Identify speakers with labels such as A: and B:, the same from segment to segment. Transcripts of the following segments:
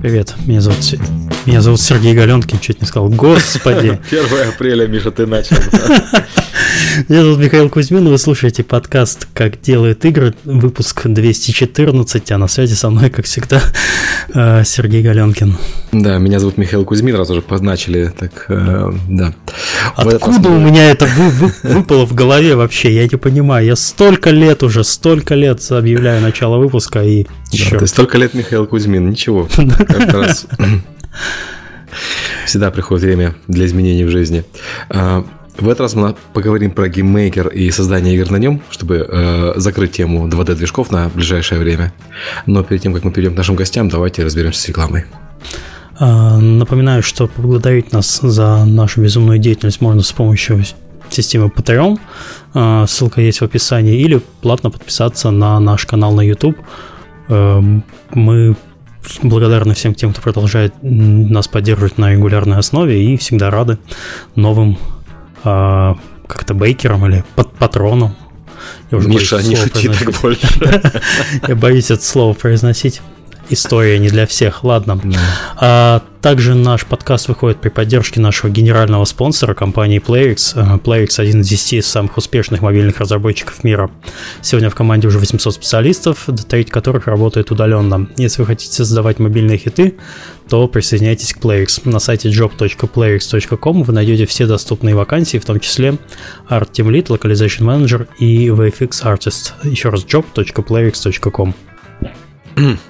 A: Привет, меня зовут, меня зовут Сергей Галенкин, чуть не сказал. Господи.
B: 1 апреля, Миша, ты начал.
A: Меня зовут Михаил Кузьмин, вы слушаете подкаст «Как делают игры», выпуск 214, а на связи со мной, как всегда, э, Сергей Галенкин.
B: Да, меня зовут Михаил Кузьмин, раз уже позначили, так, э, да.
A: Откуда у меня это вы, вы, выпало в голове вообще, я не понимаю. Я столько лет уже, столько лет объявляю начало выпуска и...
B: Да, ты столько лет Михаил Кузьмин, ничего. раз всегда приходит время для изменений в жизни. В этот раз мы поговорим про GameMaker и создание игр на нем, чтобы э, закрыть тему 2D-движков на ближайшее время. Но перед тем, как мы перейдем к нашим гостям, давайте разберемся с рекламой.
A: А, напоминаю, что поблагодарить нас за нашу безумную деятельность можно с помощью системы Patreon. А, ссылка есть в описании. Или платно подписаться на наш канал на YouTube. Э, мы благодарны всем тем, кто продолжает нас поддерживать на регулярной основе и всегда рады новым а, как-то бейкерам или пат патронам.
B: Я уже Миша, не шути так больше.
A: Я боюсь это слово произносить история не для всех, ладно. Mm. А, также наш подкаст выходит при поддержке нашего генерального спонсора компании PlayX. А, PlayX один из 10 самых успешных мобильных разработчиков мира. Сегодня в команде уже 800 специалистов, треть которых работает удаленно. Если вы хотите создавать мобильные хиты, то присоединяйтесь к PlayX. На сайте job.playx.com вы найдете все доступные вакансии, в том числе Art Team Lead, Localization Manager и VFX Artist. Еще раз job.playx.com.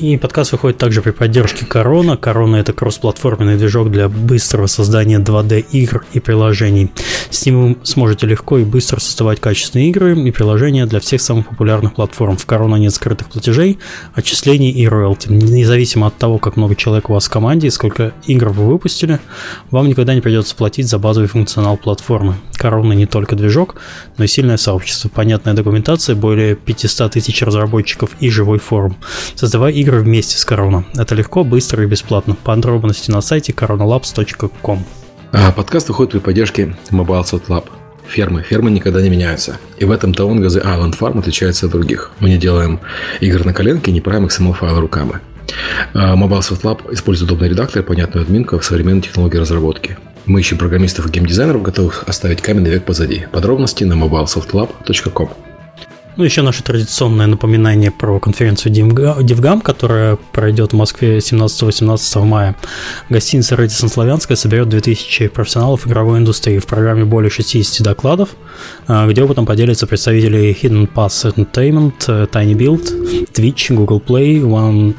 A: И подкаст выходит также при поддержке Корона. Корона – это кроссплатформенный движок для быстрого создания 2D игр и приложений. С ним вы сможете легко и быстро создавать качественные игры и приложения для всех самых популярных платформ. В Корона нет скрытых платежей, отчислений и роялти. Независимо от того, как много человек у вас в команде и сколько игр вы выпустили, вам никогда не придется платить за базовый функционал платформы. Корона не только движок, но и сильное сообщество, понятная документация, более 500 тысяч разработчиков и живой форум. Создавай игры игры вместе с Корона. Это легко, быстро и бесплатно. Подробности на сайте coronalabs.com.
B: А подкаст выходит при поддержке Mobile Soft Lab. Фермы. Фермы никогда не меняются. И в этом Taonga The Island Farm отличается от других. Мы не делаем игр на коленке и не правим XML-файлы руками. А Mobile Soft Lab использует удобный редактор понятную админку в современной технологии разработки. Мы ищем программистов и геймдизайнеров, готовых оставить каменный век позади. Подробности на mobilesoftlab.com.
A: Ну, еще наше традиционное напоминание про конференцию DevGam, которая пройдет в Москве 17-18 мая. Гостиница Редисон Славянская соберет 2000 профессионалов игровой индустрии в программе более 60 докладов, а, где опытом поделятся представители Hidden Pass Entertainment, Tiny Build, Twitch, Google Play, One,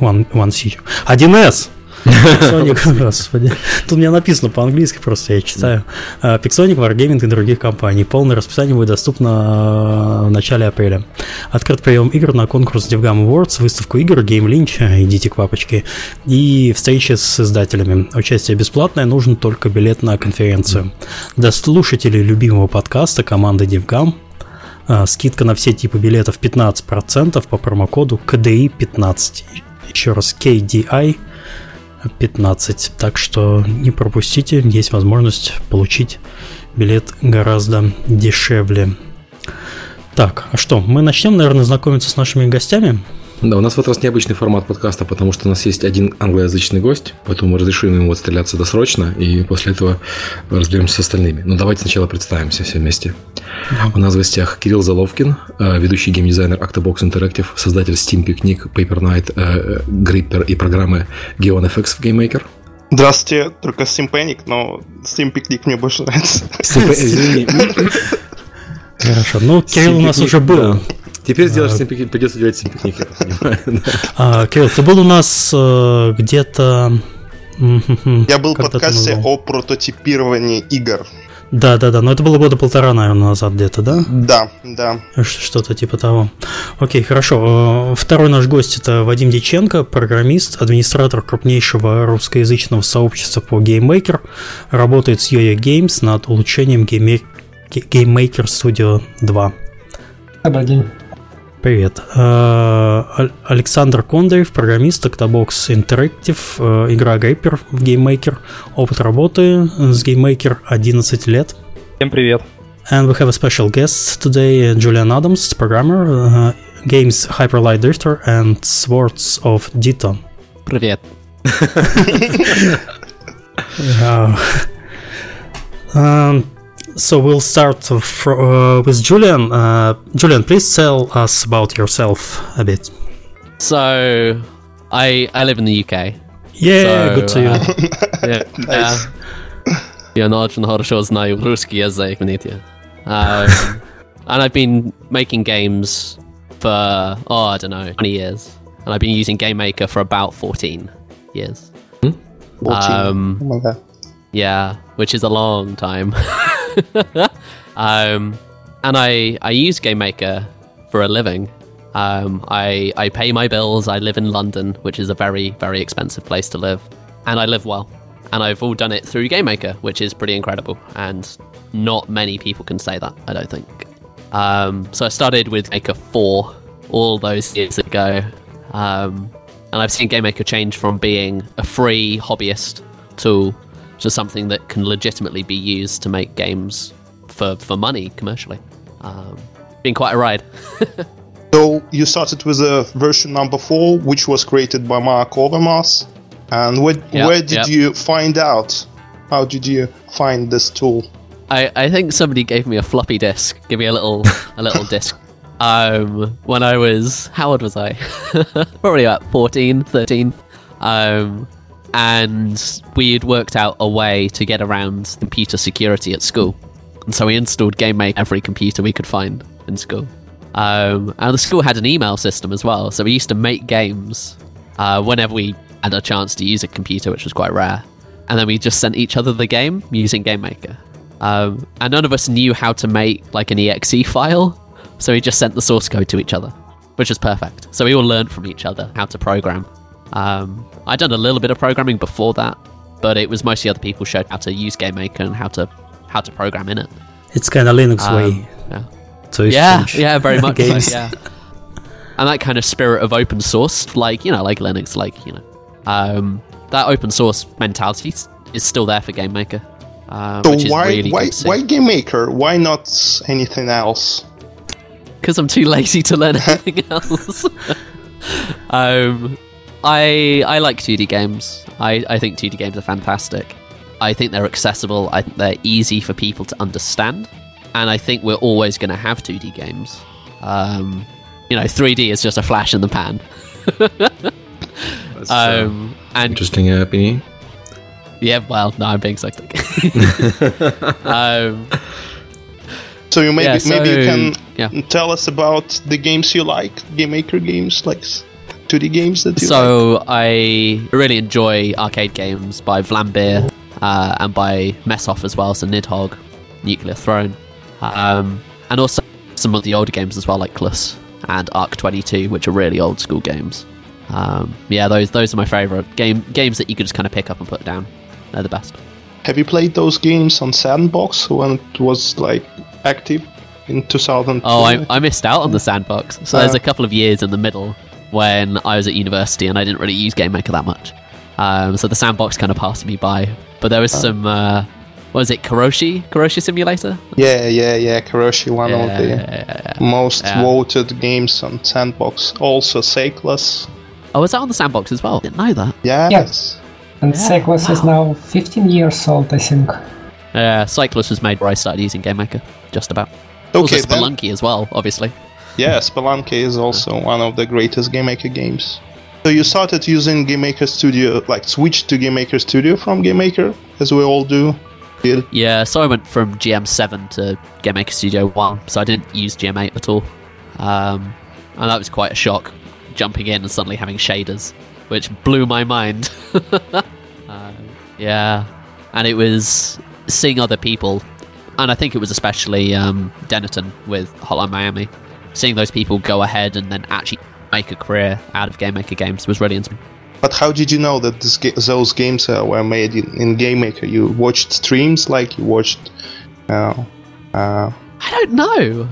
A: One, One, 1С, Pixonic, господи. Тут у меня написано по-английски, просто я читаю. А, Pixonic, Wargaming и других компаний. Полное расписание будет доступно а, в начале апреля. Открыт прием игр на конкурс DevGam Awards, выставку игр Game Lynch, идите к папочке, и встречи с издателями. Участие бесплатное, нужен только билет на конференцию. Для слушателей любимого подкаста команды DevGam а, скидка на все типы билетов 15% по промокоду KDI 15. Еще раз KDI 15. Так что не пропустите, есть возможность получить билет гораздо дешевле. Так, а что, мы начнем, наверное, знакомиться с нашими гостями.
B: Да, у нас в этот раз необычный формат подкаста, потому что у нас есть один англоязычный гость, поэтому мы разрешим ему отстреляться досрочно, и после этого разберемся с остальными. Но давайте сначала представимся все вместе. Да. У нас в гостях Кирилл Заловкин, э, ведущий геймдизайнер Octobox Interactive, создатель Steam Picnic, Paper Night, э, Gripper и программы Geon FX в GameMaker.
C: Здравствуйте, только Steam Panic, но Steam Picnic мне больше нравится.
A: Извини. Хорошо, ну Кирилл у нас уже был.
B: Теперь сделаешь а, придется делать симпикники.
A: А, Кирилл, ты был у нас э, где-то...
C: Я был в подкасте о прототипировании игр.
A: Да, да, да, но это было года полтора, наверное, назад где-то, да?
C: Да, да.
A: Что-то типа того. Окей, хорошо. Э, второй наш гость это Вадим Диченко, программист, администратор крупнейшего русскоязычного сообщества по GameMaker, работает с Yo-Yo Games над улучшением геймер Game Maker Studio 2.
D: Добрый день.
A: Привет. Э, Александр Кондаев, программист, Octobox Interactive, э, игра Гайпер в GameMaker, опыт работы с GameMaker 11 лет.
E: Всем привет.
A: And we have a special guest today, Julian Adams, programmer, uh, games Hyperlight Drifter and Swords of Diton.
F: Привет.
A: uh, um, so we'll start uh, with Julian. Uh, Julian, please tell us about yourself a bit.
F: So, I I live in the UK.
A: Yeah, so, good to you.
F: yeah, nice. Я очень хорошо знаю русский язык, видите. Um, and I've been making games for oh I don't know 20 years, and I've been using Game Maker for about 14 years.
C: Hmm? 14. Um, oh my god.
F: Yeah, which is a long time. um, and I I use Game Maker for a living. Um, I I pay my bills. I live in London, which is a very very expensive place to live, and I live well. And I've all done it through Game Maker, which is pretty incredible. And not many people can say that. I don't think. Um, so I started with Maker Four all those years ago, um, and I've seen Game Maker change from being a free hobbyist tool to something that can legitimately be used to make games for, for money commercially. Um, been quite a ride.
C: so you started with a version number four, which was created by Mark Overmars. And where, yep, where did yep. you find out? How did you find this tool?
F: I, I think somebody gave me a floppy disk, give me a little a little disk. Um, when I was how old was I? Probably about 14, 13. Um, and we had worked out a way to get around computer security at school. And so we installed GameMaker every computer we could find in school. Um, and the school had an email system as well, so we used to make games uh, whenever we had a chance to use a computer, which was quite rare. And then we just sent each other the game using GameMaker. Um, and none of us knew how to make like an exe file, so we just sent the source code to each other, which was perfect. So we all learned from each other how to program. Um, I'd done a little bit of programming before that, but it was mostly other people showed how to use GameMaker and how to how to program in it.
A: It's kind of Linux um, way.
F: Yeah. To yeah, yeah, very much. games. So, yeah. And that kind of spirit of open source, like you know, like Linux, like you know, um, that open source mentality is still there for GameMaker. Uh,
C: so why really why why GameMaker? Why not anything else?
F: Because I'm too lazy to learn anything else. um, I I like 2D games. I, I think 2D games are fantastic. I think they're accessible. I think they're easy for people to understand, and I think we're always going to have 2D games. Um, you know, 3D is just a flash in the pan.
B: um, and interesting opinion.
F: Yeah, well, no, I'm being sarcastic. um,
C: so you maybe yeah, so, maybe you can yeah. tell us about the games you like, game maker games, like 2D games that you
F: So like? I really enjoy arcade games by Vlambeer uh, and by Messoff as well, so Nidhogg, Nuclear Throne, um, and also some of the older games as well, like Klus and Arc 22, which are really old school games. Um, yeah, those those are my favorite game games that you could just kind of pick up and put down. They're the best.
C: Have you played those games on Sandbox when it was like active in 2000?
F: Oh, I, I missed out on the Sandbox. So uh, there's a couple of years in the middle when I was at university and I didn't really use GameMaker that much. Um, so the sandbox kind of passed me by. But there was uh, some, uh, what was it, Karoshi? Karoshi Simulator?
C: Yeah, yeah, yeah. Karoshi, one yeah, of the yeah, yeah, most voted games on Sandbox. Also, Cyclus.
F: Oh, was that on the Sandbox as well? Didn't know that.
C: Yes.
D: yes. And yeah, Cyclus wow. is now 15 years old, I think.
F: Yeah, Cyclus was made where I started using GameMaker, just about. Okay, also Spelunky then. as well, obviously.
C: Yeah, Spelunky is also one of the greatest GameMaker games. So you started using GameMaker Studio, like switched to GameMaker Studio from GameMaker, as we all do. Did.
F: Yeah, so I went from GM7 to GameMaker Studio 1, so I didn't use GM8 at all. Um, and that was quite a shock, jumping in and suddenly having shaders, which blew my mind. uh, yeah, and it was seeing other people, and I think it was especially um, Dennaton with Hotline Miami seeing those people go ahead and then actually make a career out of Game Maker games was really interesting.
C: But how did you know that this, those games uh, were made in, in Game Maker? You watched streams, like you watched uh, Uh,
F: I don't know.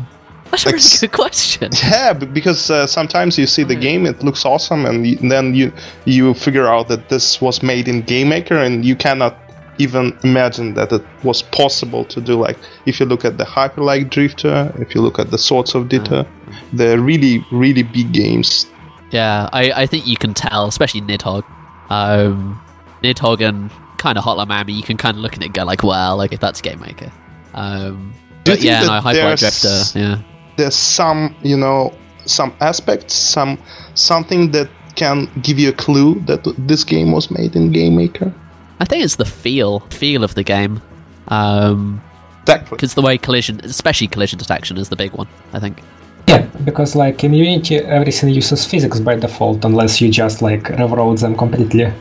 F: That's a really good question.
C: yeah, because uh, sometimes you see the game, it looks awesome, and y- then you you figure out that this was made in GameMaker, and you cannot even imagine that it was possible to do. Like if you look at the Hyperlight Drifter, if you look at the Swords of Dita, they're really really big games.
F: Yeah, I, I think you can tell, especially Nidhogg. Um, Nidhogg and kind of Hotline Miami, you can kind of look at it and go like, well, like if that's Game Maker. Um, but yeah, no,
C: there's-
F: Drifter, yeah.
C: There's some you know some aspects, some something that can give you a clue that this game was made in GameMaker.
F: I think it's the feel, feel of the game. Um,
C: Exactly.
F: because the way collision, especially collision detection, is the big one. I think.
D: Yeah, because like in Unity, everything uses physics by default, unless you just like rewrote them completely,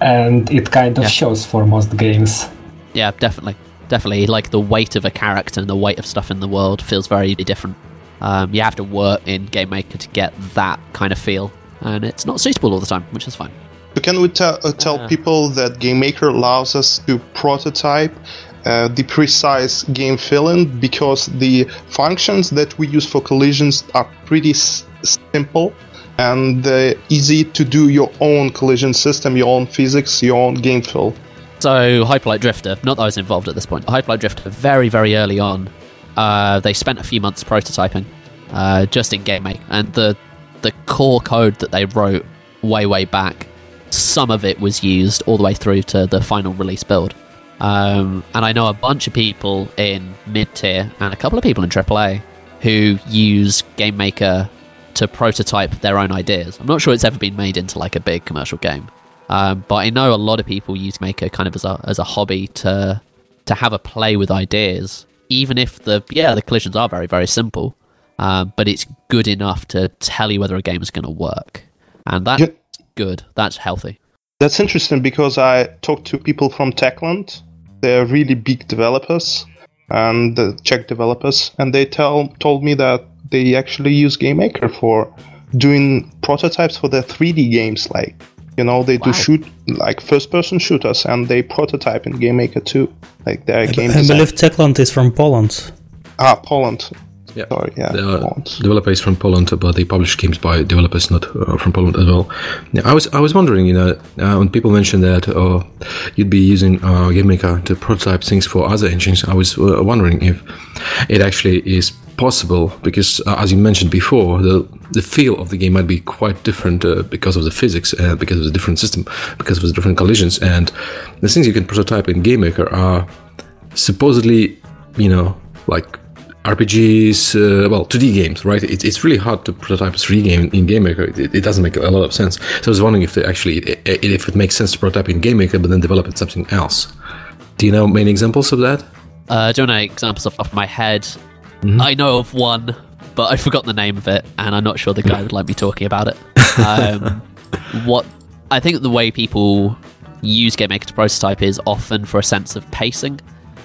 D: and it kind of
F: Yeah.
D: shows for most games.
F: Yeah, definitely, definitely. Like the weight of a character and the weight of stuff in the world feels very different. Um, you have to work in Game Maker to get that kind of feel, and it's not suitable all the time, which is fine.
C: So can we tell uh, tell
F: Ah.
C: people that GameMaker allows us to prototype uh, the precise game feeling because the functions that we use for collisions are pretty s- simple and uh, easy to do your own collision system, your own physics, your own game feel.
F: So Hyperlight Drifter, not that I was involved at this point. Hyperlight Drifter, very very early on, uh, they spent a few months prototyping, uh, just in GameMaker, and the the core code that they wrote way way back, some of it was used all the way through to the final release build. Um, and I know a bunch of people in mid tier and a couple of people in AAA who use GameMaker to prototype their own ideas. I'm not sure it's ever been made into like a big commercial game. Um, but I know a lot of people use Maker kind of as a as a hobby to to have a play with ideas, even if the yeah the collisions are very very simple, um, but it's good enough to tell you whether a game is going to work, and
C: that.
F: Good. That's healthy.
C: That's interesting because I talked to people from Techland. They're really big developers and uh, Czech developers, and they tell told me that they actually use GameMaker for doing prototypes for their 3D games. Like, you know, they do shoot like first-person shooters, and they prototype in GameMaker too. Like their game
A: I
C: design.
A: believe Techland is from Poland.
C: Ah, Poland.
B: Yeah.
C: Sorry, yeah,
B: The
C: Poland.
B: developer from Poland, but they publish games by developers not uh, from Poland as well. Yeah, I was I was wondering, you know, uh, when people mentioned that uh, you'd be using uh, GameMaker to prototype things for other engines, I was uh, wondering if it actually is possible because, uh, as you mentioned before, the the feel of the game might be quite different uh, because of the physics, uh, because of the different system, because of the different collisions, and the things you can prototype in GameMaker are supposedly, you know, like RPGs, uh, well, 2D games, right? It, it's really hard to prototype a 3D game in GameMaker. It, it doesn't make a lot of sense. So I was wondering if they actually, i- i- if it makes sense to prototype in GameMaker, but then develop it something else. Do you know many examples of that?
F: Uh, don't know examples off the top of my head.
C: Mm-hmm.
F: I know of one, but I've forgotten the name of it, and I'm not sure the guy would like me talking about it. Um, what I think the way people use GameMaker to prototype is often for a sense of pacing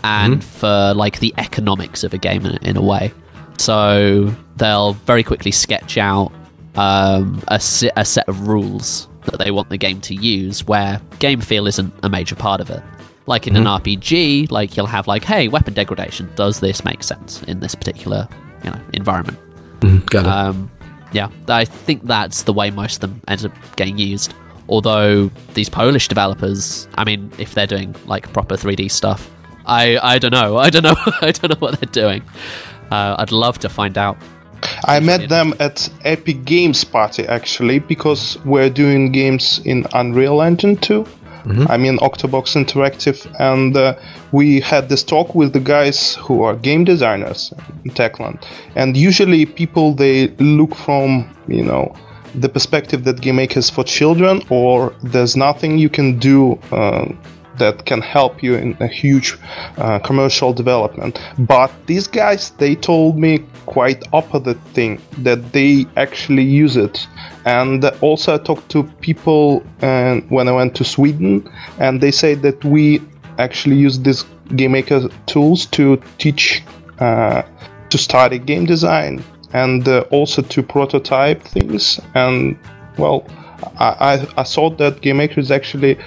F: and for like the economics of a game in, in a way. So they'll very quickly sketch out um, a, se- a set of rules that they want the game to use, where game feel isn't a major part of it. Like in an RPG, like you'll have like, hey, weapon degradation. Does this make sense in this particular, you know, environment?
B: Got it.
F: Um, yeah, I think that's the way most of them end up getting used. Although these Polish developers, I mean, if they're doing like proper 3D stuff, I I don't know. I don't know. I don't know what they're doing. Uh, I'd love to find out.
C: I met them at Epic Games Party actually because we're doing games in Unreal Engine 2. I mean Octobox Interactive, and uh, we had this talk with the guys who are game designers in Techland. And usually people they look from you know the perspective that game makers for children, or there's nothing you can do. Uh, that can help you in a huge uh, commercial development. But these guys, they told me quite opposite thing that they actually use it. And also, I talked to people uh, when I went to Sweden, and they say that we actually use these game maker tools to teach uh, to study game design and uh, also to prototype things. And well, I, I, I thought that game maker is actually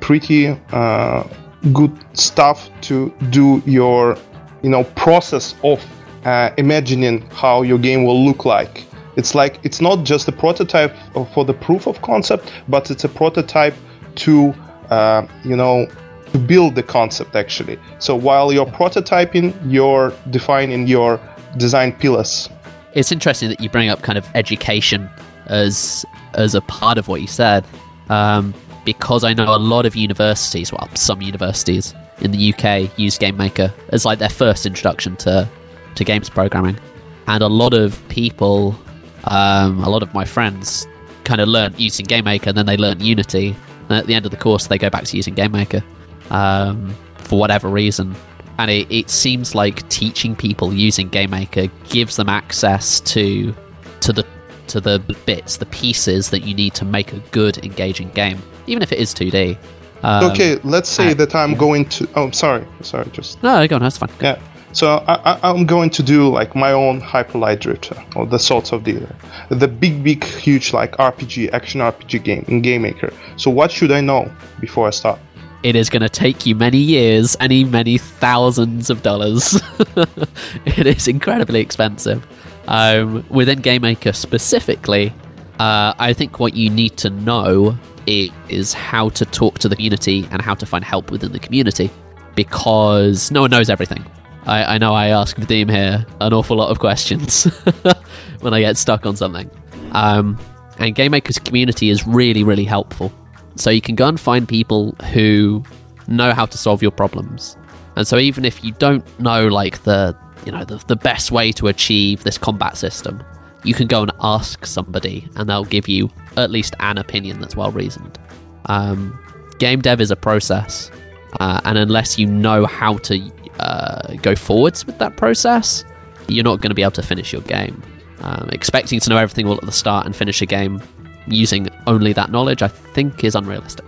C: pretty uh, good stuff to do your you know process of uh, imagining how your game will look like. It's like it's not just a prototype for the proof of concept, but it's a prototype to uh, you know to build the concept actually. So while you're prototyping, you're defining your design pillars.
F: It's interesting that you bring up kind of education as as a part of what you said, um, because I know a lot of universities, well, some universities in the UK use GameMaker as like their first introduction to to games programming, and a lot of people, um, a lot of my friends, kind of learn using GameMaker, and then they learn Unity, and at the end of the course, they go back to using GameMaker um, for whatever reason. And it, it seems like teaching people using GameMaker gives them access to to the to the bits, the pieces that you need to make a good, engaging game, even if it is 2D.
C: Um, okay, let's say that I'm going to. Oh, sorry, sorry, just.
F: No, go on, that's fine.
C: Yeah. So I, am going to do like my own Hyperlight Drifter or the sorts of data, the big, big, huge like RPG, action RPG game in GameMaker. So what should I know before I start?
F: It is going to take you many years, any many thousands of dollars. it is incredibly expensive. Um, within GameMaker specifically, uh, I think what you need to know is how to talk to the community and how to find help within the community because no one knows everything. I, I know I ask Vadim here an awful lot of questions when I get stuck on something. Um, and GameMaker's community is really, really helpful. So you can go and find people who know how to solve your problems. And so even if you don't know like the you know the, the best way to achieve this combat system, you can go and ask somebody and they'll give you at least an opinion that's well reasoned. Um, game dev is a process, uh, and unless you know how to uh, go forwards with that process, you're not going to be able to finish your game. Um, expecting to know everything all at the start and finish a game using only that knowledge, I think, is unrealistic.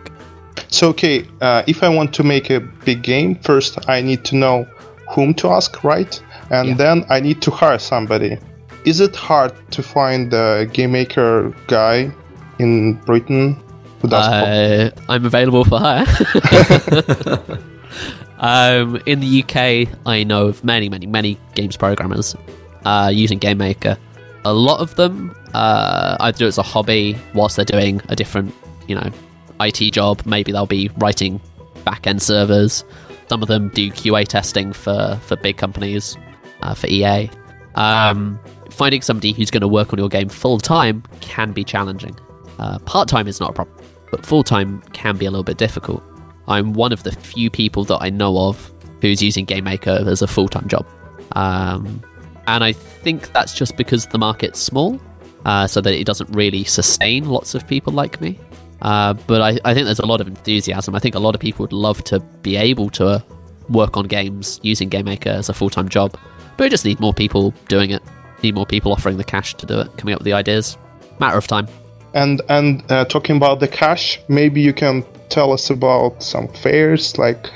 C: So, okay, uh, if I want to make a big game, first I need to know whom to ask, right? And yeah. then I need to hire somebody is it hard to find a game maker guy in Britain
F: who does uh, I'm available for hire. um, in the UK, I know of many, many, many games programmers uh, using Game Maker. A lot of them uh, either do it as a hobby whilst they're doing a different, you know, IT job. Maybe they'll be writing back-end servers. Some of them do QA testing for for big companies, uh, for EA. Um, finding somebody who's going to work on your game full time can be challenging. Uh, Part time is not a problem, but full time can be a little bit difficult. I'm one of the few people that I know of who's using Game Maker as a full time job. Um, and I think that's just because the market's small, uh, so that it doesn't really sustain lots of people like me. Uh, but I, I, think there's a lot of enthusiasm. I think a lot of people would love to be able to work on games using Game Maker as a full time job, but we just need more people doing it need more people offering the cash to do it, coming up with the ideas. Matter of time.
C: And and uh, talking about the cash, maybe you can tell us about some fares. Like,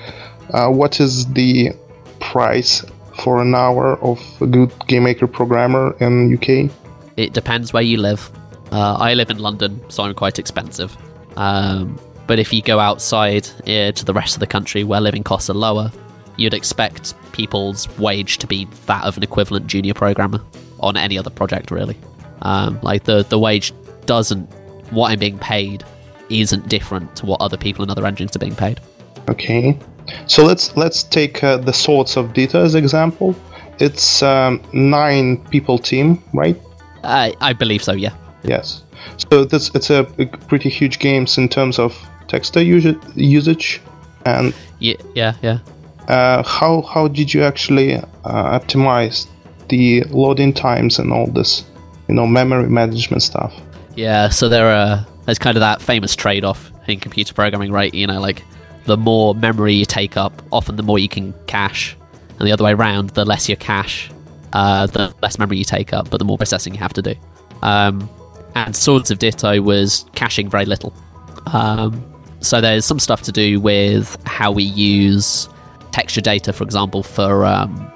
C: uh, what is the price for an hour of a good game maker programmer in UK?
F: It depends where you live. Uh, I live in London, so I'm quite expensive. Um, but if you go outside uh, to the rest of the country where living costs are lower, you'd expect people's wage to be that of an equivalent junior programmer on any other project really. Um, like the the wage doesn't what I'm being paid isn't different to what other people in other engines are being paid.
C: Okay, so let's let's take uh, the Swords of Dita as example. It's um, nine people team, right?
F: I I believe so. Yeah.
C: Yes. So this it's a, a pretty huge games in terms of texture usage, and
F: yeah, yeah, yeah.
C: Uh, how how did you actually uh, optimize the loading times and all this, you know, memory management stuff.
F: Yeah, so there are there's kind of that famous trade-off in computer programming, right? You know, like the more memory you take up, often the more you can cache, and the other way around, the less you cache, uh, the less memory you take up, but the more processing you have to do. Um, and Swords of Ditto was caching very little. Um, so there's some stuff to do with how we use texture data, for example, for um,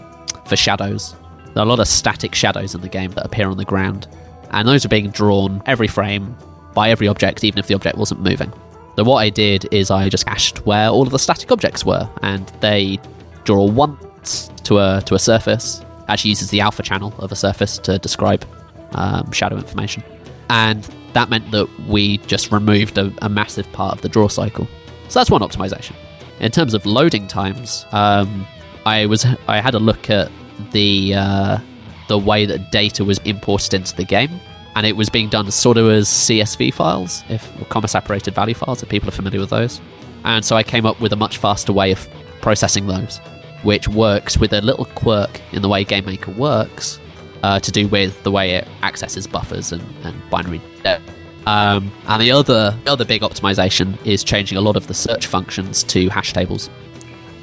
F: for shadows. There are a lot of static shadows in the game that appear on the ground, and those are being drawn every frame by every object, even if the object wasn't moving. So what I did is I just cached where all of the static objects were, and they draw once to a to a surface. Actually, uses the alpha channel of a surface to describe um, shadow information, and that meant that we just removed a, a, massive part of the draw cycle. So that's one optimization. In terms of loading times, um, I was I had a look at the uh, the way that data was imported into the game, and it was being done sort of as CSV files, if comma separated value files, if people are familiar with those. And so I came up with a much faster way of processing those, which works with a little quirk in the way GameMaker works uh, to do with the way it accesses buffers and, and binary depth. Um, and the other other big optimization is changing a lot of the search functions to hash tables.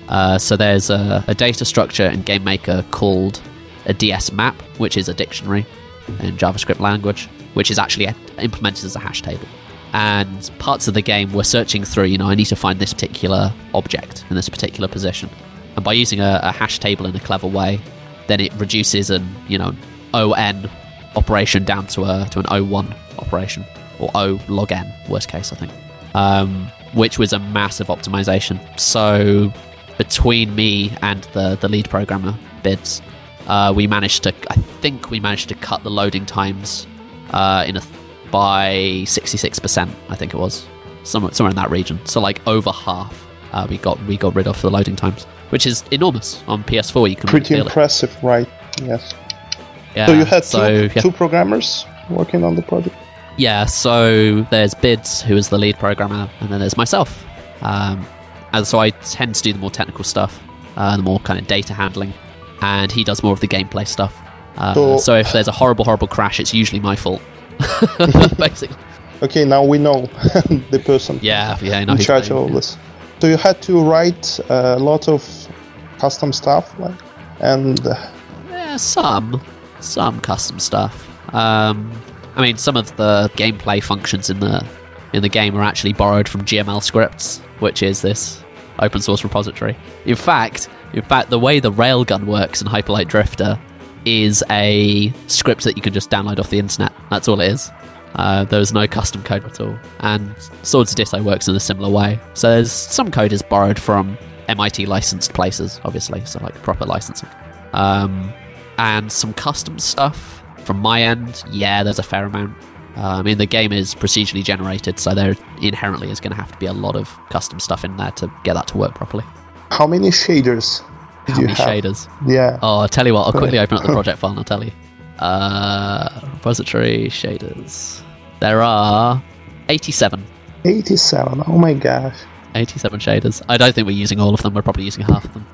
F: Uh, so there's a, a, data structure in GameMaker called a DS map, which is a dictionary in JavaScript language, which is actually implemented as a hash table. And parts of the game we're searching through, you know, I need to find this particular object in this particular position. And by using a, a hash table in a clever way, then it reduces an, you know, ON operation down to a to an O1 operation or O log n, worst case, I think, um, which was a massive optimization. So between me and the the lead programmer bids, uh, we managed to I think we managed to cut the loading times uh, in a by sixty six percent. I think it was somewhere somewhere in that region. So like over half. Uh, we got we got rid of the loading times, which is enormous on PS4. You can
C: pretty impressive,
F: it.
C: right? Yes.
F: Yeah.
C: So you had
F: so,
C: two,
F: yeah.
C: two programmers working on the project.
F: Yeah, so there's Bids, who is the lead programmer, and then there's myself. Um, and so I tend to do the more technical stuff, uh, the more kind of data handling, and he does more of the gameplay stuff. Uh,
C: So-
F: so if there's a horrible, horrible crash, it's usually my fault. Basically.
C: Okay, now we know the person
F: Yeah, yeah,
C: in charge of all this. So you had to write a lot of custom stuff, like, and uh,
F: Yeah, some, some custom stuff. Um, I mean, some of the gameplay functions in the in the game are actually borrowed from GML scripts, which is this open source repository. In fact, in fact, the way the railgun works in Hyperlight Drifter is a script that you can just download off the internet. That's all it is. Uh, there's no custom code at all. And Swords Ditto works in a similar way. So there's some code is borrowed from MIT licensed places, obviously, so like proper licensing. Um, and some custom stuff from my end. Yeah, there's a fair amount. Uh, I mean, the game is procedurally generated, so there inherently is going to have to be a lot of custom stuff in there to get that to work properly.
C: how many shaders did
F: How many
C: have?
F: shaders?
C: Yeah.
F: Oh, I'll tell you what, I'll quickly open up the project file and I'll tell you. Uh, repository shaders. There are 87.
C: 87. Oh my gosh.
F: 87 shaders. I don't think we're using all of them, we're probably using half of them.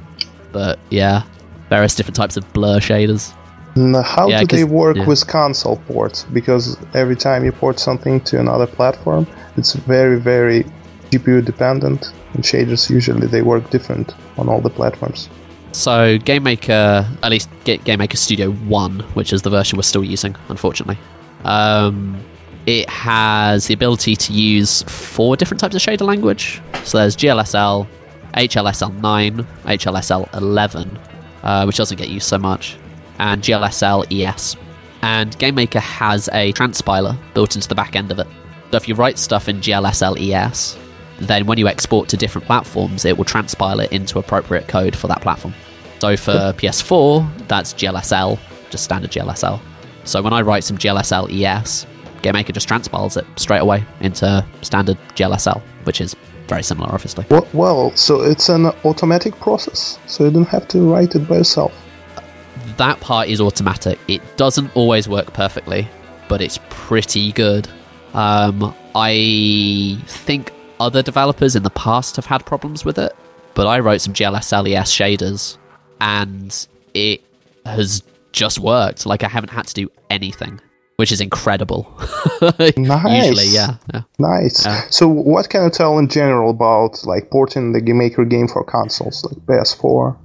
F: But yeah, various different types of blur shaders.
C: How
F: Yeah,
C: do they work
F: yeah.
C: with console ports? Because every time you port something to another platform, it's very, very GPU dependent, and shaders usually they work different on all the platforms.
F: So GameMaker, at least Ga- GameMaker Studio 1, which is the version we're still using, unfortunately, um, it has the ability to use four different types of shader language. So there's GLSL, HLSL9, HLSL11, uh, which doesn't get used so much, and GLSL ES. And GameMaker has a transpiler built into the back end of it. So if you write stuff in GLSL ES, then when you export to different platforms, it will transpile it into appropriate code for that platform. So for PS4, that's GLSL, just standard GLSL. So when I write some GLSL ES, GameMaker just transpiles it straight away into standard GLSL, which is very similar, obviously.
C: Well, well, so it's an automatic process, so you don't have to write it by yourself.
F: That part is automatic. It doesn't always work perfectly, but it's pretty good. Um, I think other developers in the past have had problems with it, but I wrote some GLSLES shaders, and it has just worked. Like I haven't had to do anything, which is incredible.
C: Nice.
F: Usually, yeah, yeah.
C: Nice.
F: Yeah.
C: So, what can you tell in general about like porting the Game Maker game for consoles like PS4?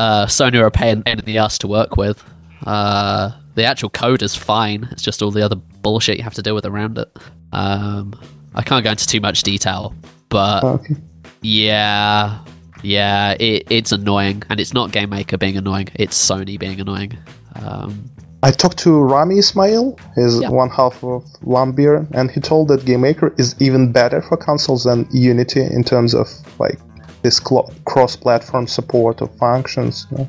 F: Uh, Sony are a pain in the ass to work with. Uh, the actual code is fine. It's just all the other bullshit you have to deal with around it. Um, I can't go into too much detail, but
C: Okay.
F: yeah, yeah, it, it's annoying, and it's not Game Maker being annoying. It's Sony being annoying. Um,
C: I talked to Rami Ismail, his
F: Yeah.
C: one half of Lambeer, and he told that Game Maker is even better for consoles than Unity in terms of like this cl- cross-platform support of functions. You know.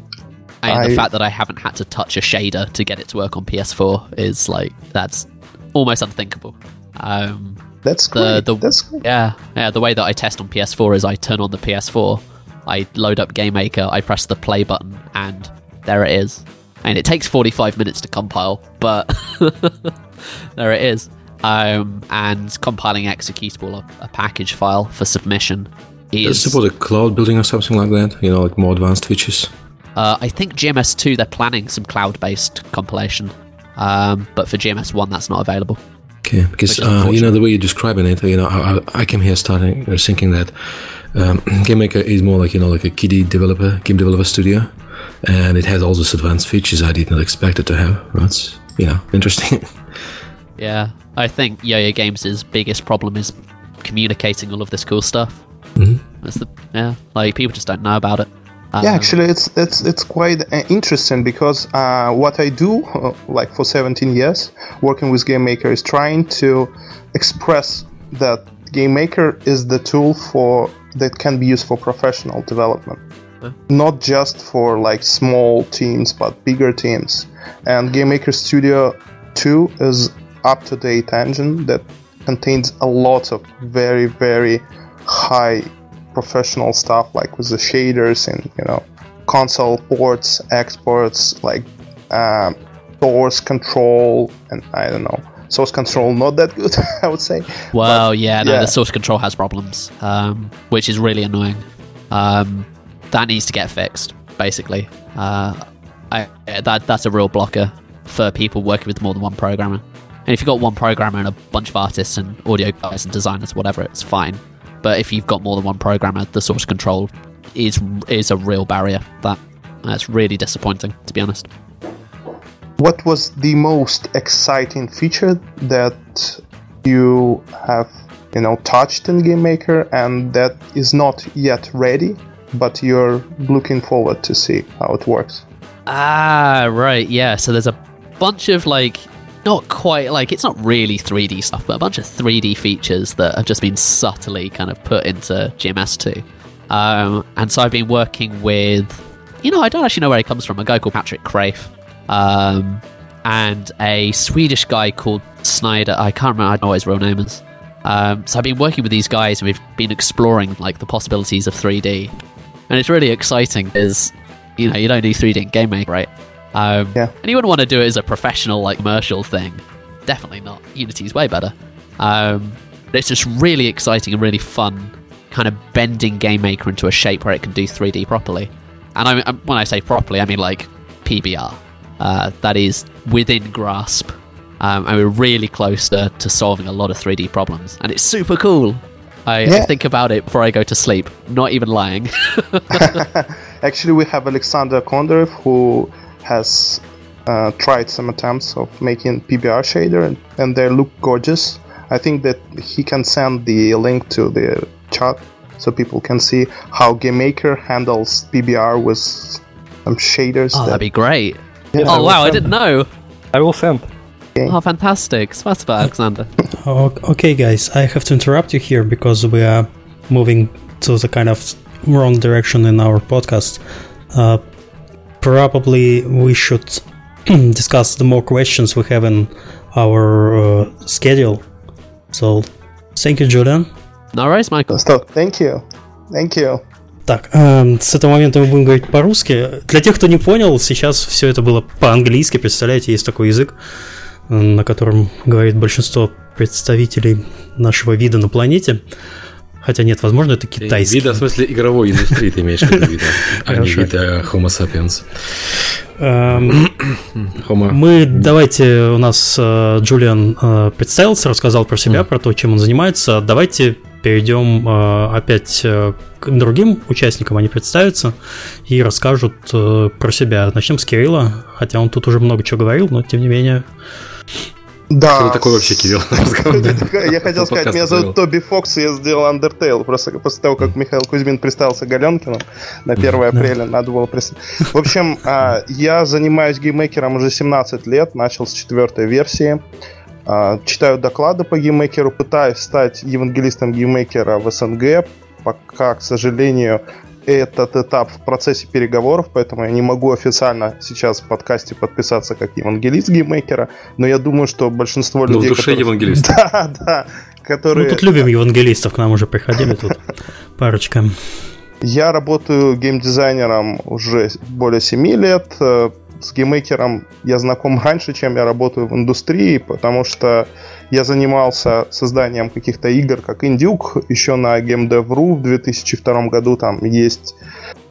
F: And
C: I-
F: the fact that I haven't had to touch a shader to get it to work on PS4 is like that's almost unthinkable. Um,
C: That's
F: the
C: great.
F: the
C: That's great.
F: yeah yeah the way that I test on PS4 is I turn on the PS4, I load up Game Maker, I press the play button, and there it is. And it takes 45 minutes to compile, but there it is. Um, and compiling executable a, a package file for submission
B: Does
F: is
B: it support a cloud building or something like that? You know, like more advanced features.
F: Uh, I think GMS2 they're planning some cloud-based compilation, um, but for GMS1 that's not available.
B: Okay, because uh, you know the way you're describing it, you know, I, I- came here starting uh, thinking that um, GameMaker is more like you know like a kiddie developer, game developer studio, and it has all those advanced features I did not expect it to have. That's you know interesting.
F: Yeah, I think Yo-Yo Games' biggest problem is communicating all of this cool stuff.
B: Mhm.
F: That's the yeah, like people just don't know about it. Um,
C: Yeah, actually, it's it's it's quite uh, interesting because uh, what I do, uh, like for 17 years, working with Game Maker, is trying to express that Game Maker is the tool for that can be used for professional development, not just for like small teams, but bigger teams. And Game Maker Studio 2 is up-to-date engine that contains a lot of very very high professional stuff like with the shaders and you know console ports exports like um, source control and i don't know source control not that good i would say
F: Well,
C: But,
F: yeah, no,
C: yeah.
F: the source control has problems, um, which is really annoying. Um, that needs to get fixed, basically. Uh, I, that that's a real blocker for people working with more than one programmer. And if you've got one programmer and a bunch of artists and audio guys and designers, whatever, it's fine. But if you've got more than one programmer, the source control is is a real barrier. That that's really disappointing, to be honest.
C: what was the most exciting feature that you have you know touched in game maker and that is not yet ready but you're looking forward to see how it works
F: Ah, right, yeah. So there's a bunch of like, not quite like it's not really 3D stuff, but a bunch of 3D features that have just been subtly kind of put into GMS2. Um, and so I've been working with, you know, I don't actually know where he comes from. A guy called Patrick Crafe, um, and a Swedish guy called Snyder. I can't remember. I don't know what his real name is. Um, so I've been working with these guys, and we've been exploring like the possibilities of 3D, and it's really exciting because you know you don't do 3D in Game Maker, right? Um,
C: Yeah.
F: And you wouldn't want to do it as a professional like commercial thing. Definitely not. Unity's way better. Um, but it's just really exciting and really fun, kind of bending Game Maker into a shape where it can do 3D properly. And I, I, when I say properly, I mean like PBR. Uh, that is within grasp. Um, and we're really close to, to solving a lot of 3D problems. And it's super cool. I, I think about it before I go to sleep. Not even lying.
C: Actually, we have Alexander Kondarev who has uh, tried some attempts of making PBR shader, and, and they look gorgeous. I think that he can send the link to the chat so people can see how GameMaker handles PBR with some shaders.
F: oh,
C: that
F: that'd be great.
D: Yeah,
F: oh,
D: will
F: wow, I didn't know.
D: I will send.
F: Oh, fantastic. Spasiba, Alexander.
A: O- Okay, guys, I have to interrupt you here because we are moving to the kind of wrong direction in our podcast. Uh, probably we should discuss the more questions we have in our uh, schedule. So, thank you, Julian.
F: No worries, Michael.
C: So, thank you. Thank you.
A: Так, эм, с этого момента мы будем говорить по-русски. Для тех, кто не понял, сейчас все это было по-английски. Представляете, есть такой язык, э, на котором говорит большинство представителей нашего вида на планете. Хотя нет, возможно, это китайский.
B: Вида, в смысле игровой индустрии ты имеешь в виду, вида, а не
A: Хорошо.
B: вид э, Homo sapiens.
A: Эм. Мы давайте у нас э, Джулиан э, представился, рассказал про себя, про то, чем он занимается. Давайте перейдем э, опять к другим участникам, они представятся и расскажут про себя. Начнем с Кирилла, хотя он тут уже много чего говорил, но тем не менее.
C: Да.
B: Кто такой вообще, Кирилл?
C: Я хотел сказать, меня зовут. Тоби Фокс, и я сделал Undertale. Просто после того, как Михаил Кузьмин представился Галенкиным на 1 апреля, надо было представить. В общем, а, я занимаюсь GameMaker ом уже 17 лет, начал с четвертой версии. А, Читаю доклады по GameMaker у, пытаюсь стать евангелистом GameMaker а в СНГ. пока, к сожалению, этот этап в процессе переговоров, поэтому я не могу официально сейчас в подкасте подписаться как евангелист GameMaker а, но я думаю, что большинство людей...
B: Ну, в душе которые... евангелист.
C: Да, да. Которые...
A: Мы тут любим евангелистов, к нам уже приходили тут парочка.
C: Я работаю геймдизайнером уже более 7 лет. С GameMaker ом я знаком раньше, чем я работаю в индустрии, потому что я занимался созданием каких-то игр, как Индюк, еще на GameDev.ru в 2002 году. Там есть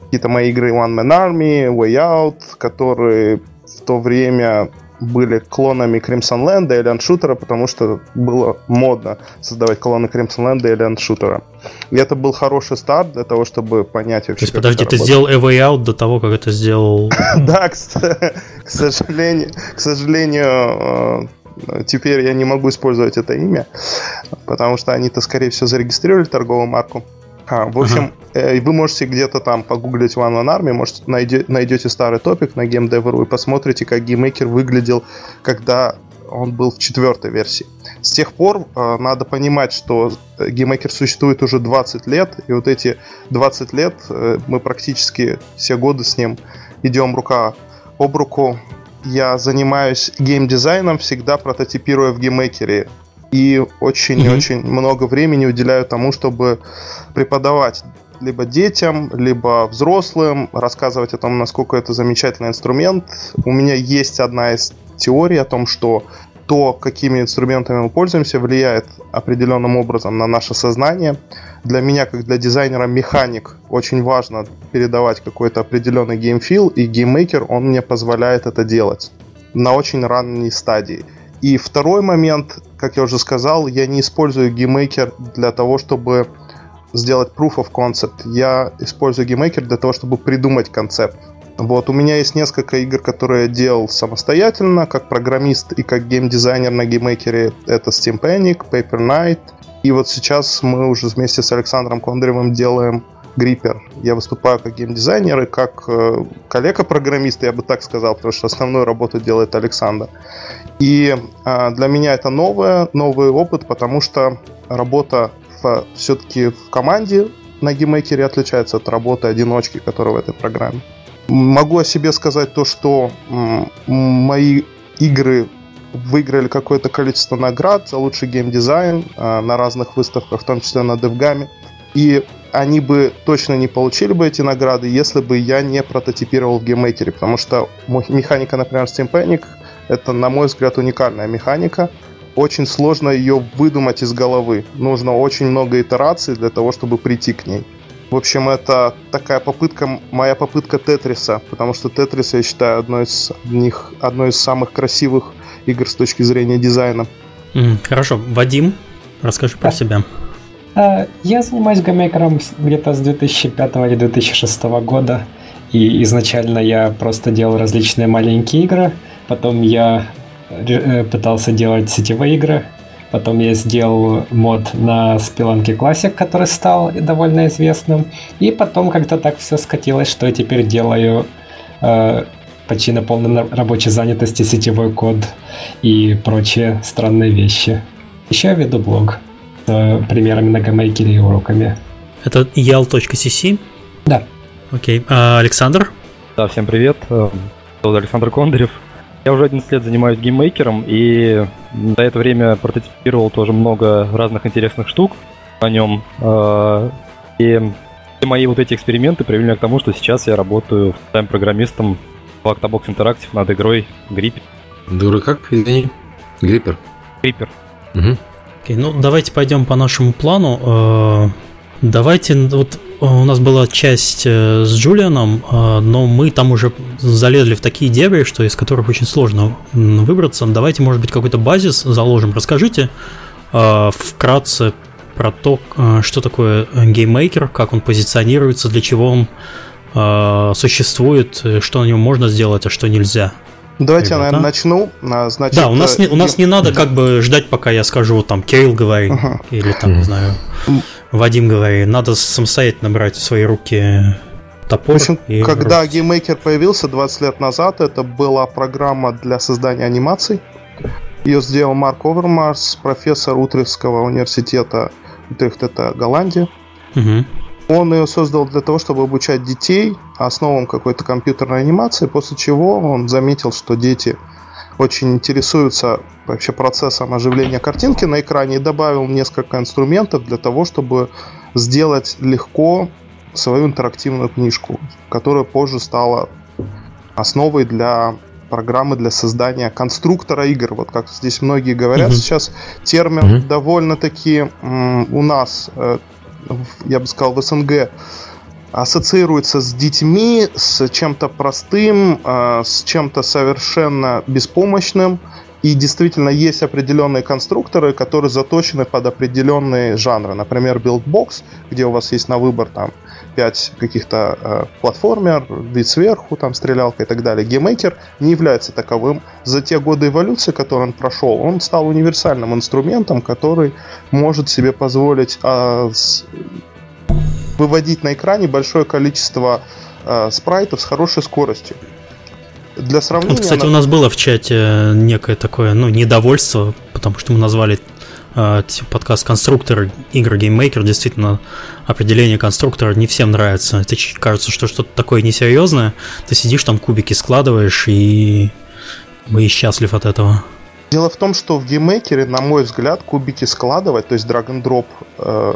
C: какие-то мои игры One Man Army, Way Out, которые в то время были клонами Crimsonland и Alien Shooter, потому что было модно создавать клоны Crimsonland и Alien Shooter. И это был хороший старт для того, чтобы понять вообще,
A: То есть, подожди, ты сделал A Way Out до того, как это сделал...
C: Да, к сожалению, к сожалению, э, теперь я не могу использовать это имя, потому что они-то, скорее всего, зарегистрировали торговую марку. А, в общем, uh-huh. вы можете где-то там погуглить One Man Army, может, найдете, найдете старый топик на GameDev.ru и посмотрите, как GameMaker выглядел, когда он был в четвертой версии. С тех пор э, надо понимать, что GameMaker существует уже 20 лет, и вот эти 20 лет э, мы практически все годы с ним идем рука об руку. Я занимаюсь геймдизайном, всегда прототипируя в GameMaker е и очень-очень mm-hmm. много времени уделяю тому, чтобы преподавать либо детям, либо взрослым, рассказывать о том, насколько это замечательный инструмент. У меня есть одна из теорий о том, что то, какими инструментами мы пользуемся, влияет определенным образом на наше сознание. Для меня, как для дизайнера, механик очень важно передавать какой-то определенный геймфил, и GameMaker, он мне позволяет это делать на очень ранней стадии. И второй момент, как я уже сказал, я не использую GameMaker для того, чтобы сделать proof of concept. Я использую GameMaker для того, чтобы придумать концепт. Вот, у меня есть несколько игр, которые я делал самостоятельно, как программист и как геймдизайнер на GameMaker. Это Steam Panic, Paper Knight. И вот сейчас мы уже вместе с Александром Кондаревым делаем Gripper. Я выступаю как геймдизайнер и как э, коллега-программист, я бы так сказал, потому что основную работу делает Александр. И э, для меня это новое, новый опыт, потому что работа в, все-таки в команде на GameMaker отличается от работы одиночки, которая в этой программе. Могу о себе сказать то, что м- мои игры выиграли какое-то количество наград за лучший геймдизайн э, на разных выставках, в том числе на DevGAMM. И они бы точно не получили бы эти награды, если бы я не прототипировал в GameMaker, потому что механика, например, Steam Panic, это, на мой взгляд, уникальная механика. Очень сложно ее выдумать из головы. Нужно очень много итераций для того, чтобы прийти к ней. В общем, это такая попытка, моя попытка Тетриса, потому что Тетрис, я считаю, одной из, них, одной из самых красивых игр с точки зрения дизайна.
A: хорошо. Вадим, расскажи про себя.
D: А, я занимаюсь GameMaker где-то с 2005 или 2006 года. И изначально я просто делал различные маленькие игры. Потом я э, пытался делать сетевые игры. Потом я сделал мод на Spelunky Classic, который стал довольно известным. И потом как-то так все скатилось, что я теперь делаю э, почти на полной рабочей занятости сетевой код и прочие странные вещи. Еще я веду блог с примерами на GameMaker и уроками.
A: Это yal.cc?
D: Да.
A: Окей. А Александр?
E: Да, всем привет. Зовут Александр Кондарев. Я уже 11 лет занимаюсь GameMaker, и за это время прототипировал тоже много разных интересных штук на нем. А, и все мои вот эти эксперименты привели меня к тому, что сейчас я работаю full-time программистом в Octobox Interactive над игрой Gripper.
B: Дура как? Извини. Gripper.
E: Gripper.
A: Угу. Окей, ну давайте пойдем по нашему плану. Э, давайте, вот э, у нас была часть э, с Джулианом, но мы там уже залезли в такие дебри, что из которых очень сложно выбраться. Давайте, может быть, какой-то базис заложим. Расскажите вкратце про то, что такое GameMaker, как он позиционируется, для чего он существует, что на нем можно сделать, а что нельзя.
C: Давайте Ребята. я, наверное, начну.
A: А, значит, да, у нас, не, у нас не надо как бы ждать, пока я скажу, там, Кирилл говори, uh-huh. или там, не знаю, Вадим говори. Надо самостоятельно брать в свои руки топор. В общем,
C: и когда рубить. GameMaker появился 20 лет назад, это была программа для создания анимаций. Ее сделал Марк Овермарс, профессор Утрехтского университета. Утрехт это Голландия. Угу. Он ее создал для того, чтобы обучать детей основам какой-то компьютерной анимации, после чего он заметил, что дети очень интересуются вообще процессом оживления картинки на экране и добавил несколько инструментов для того, чтобы сделать легко свою интерактивную книжку, которая позже стала основой для программы для создания конструктора игр. Вот как здесь многие говорят mm-hmm. сейчас, термин mm-hmm. довольно-таки у нас э, я бы сказал, в СНГ ассоциируется с детьми, с чем-то простым, а, с чем-то совершенно беспомощным. И действительно есть определенные конструкторы, которые заточены под определенные жанры. Например, Buildbox, где у вас есть на выбор там 5 каких-то э, платформер, вид сверху, там стрелялка и так далее. GameMaker не является таковым. За те годы эволюции, которые он прошел, он стал универсальным инструментом, который может себе позволить э, с... выводить на экране большое количество э, спрайтов с хорошей скоростью.
A: Для сравнения... Вот, кстати, на... у нас было в чате некое такое, ну, недовольство, потому что мы назвали э, подкаст конструктор игр GameMaker. Действительно, определение конструктора не всем нравится. Это кажется, что что-то такое несерьезное. Ты сидишь там кубики складываешь и и счастлив от этого.
C: Дело в том, что в GameMaker, на мой взгляд, кубики складывать, то есть drag and drop э,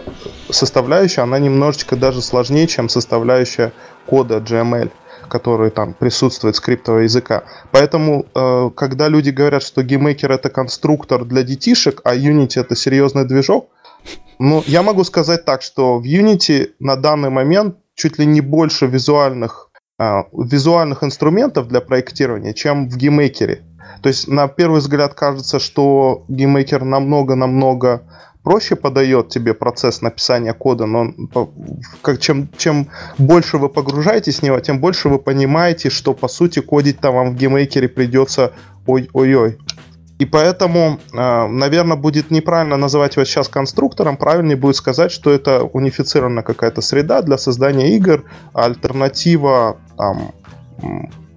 C: составляющая, она немножечко даже сложнее, чем составляющая кода GML который там присутствует скриптового языка. Поэтому, э, когда люди говорят, что GameMaker это конструктор для детишек, а Unity это серьезный движок, ну, я могу сказать так, что в Unity на данный момент чуть ли не больше визуальных, э, визуальных инструментов для проектирования, чем в GameMaker. То есть, на первый взгляд кажется, что GameMaker намного-намного проще подает тебе процесс написания кода, но как, чем, чем больше вы погружаетесь в него, тем больше вы понимаете, что по сути кодить там вам в GameMaker придется ой-ой-ой. И поэтому, э, наверное, будет неправильно называть его сейчас конструктором, правильнее будет сказать, что это унифицированная какая-то среда для создания игр, альтернатива там,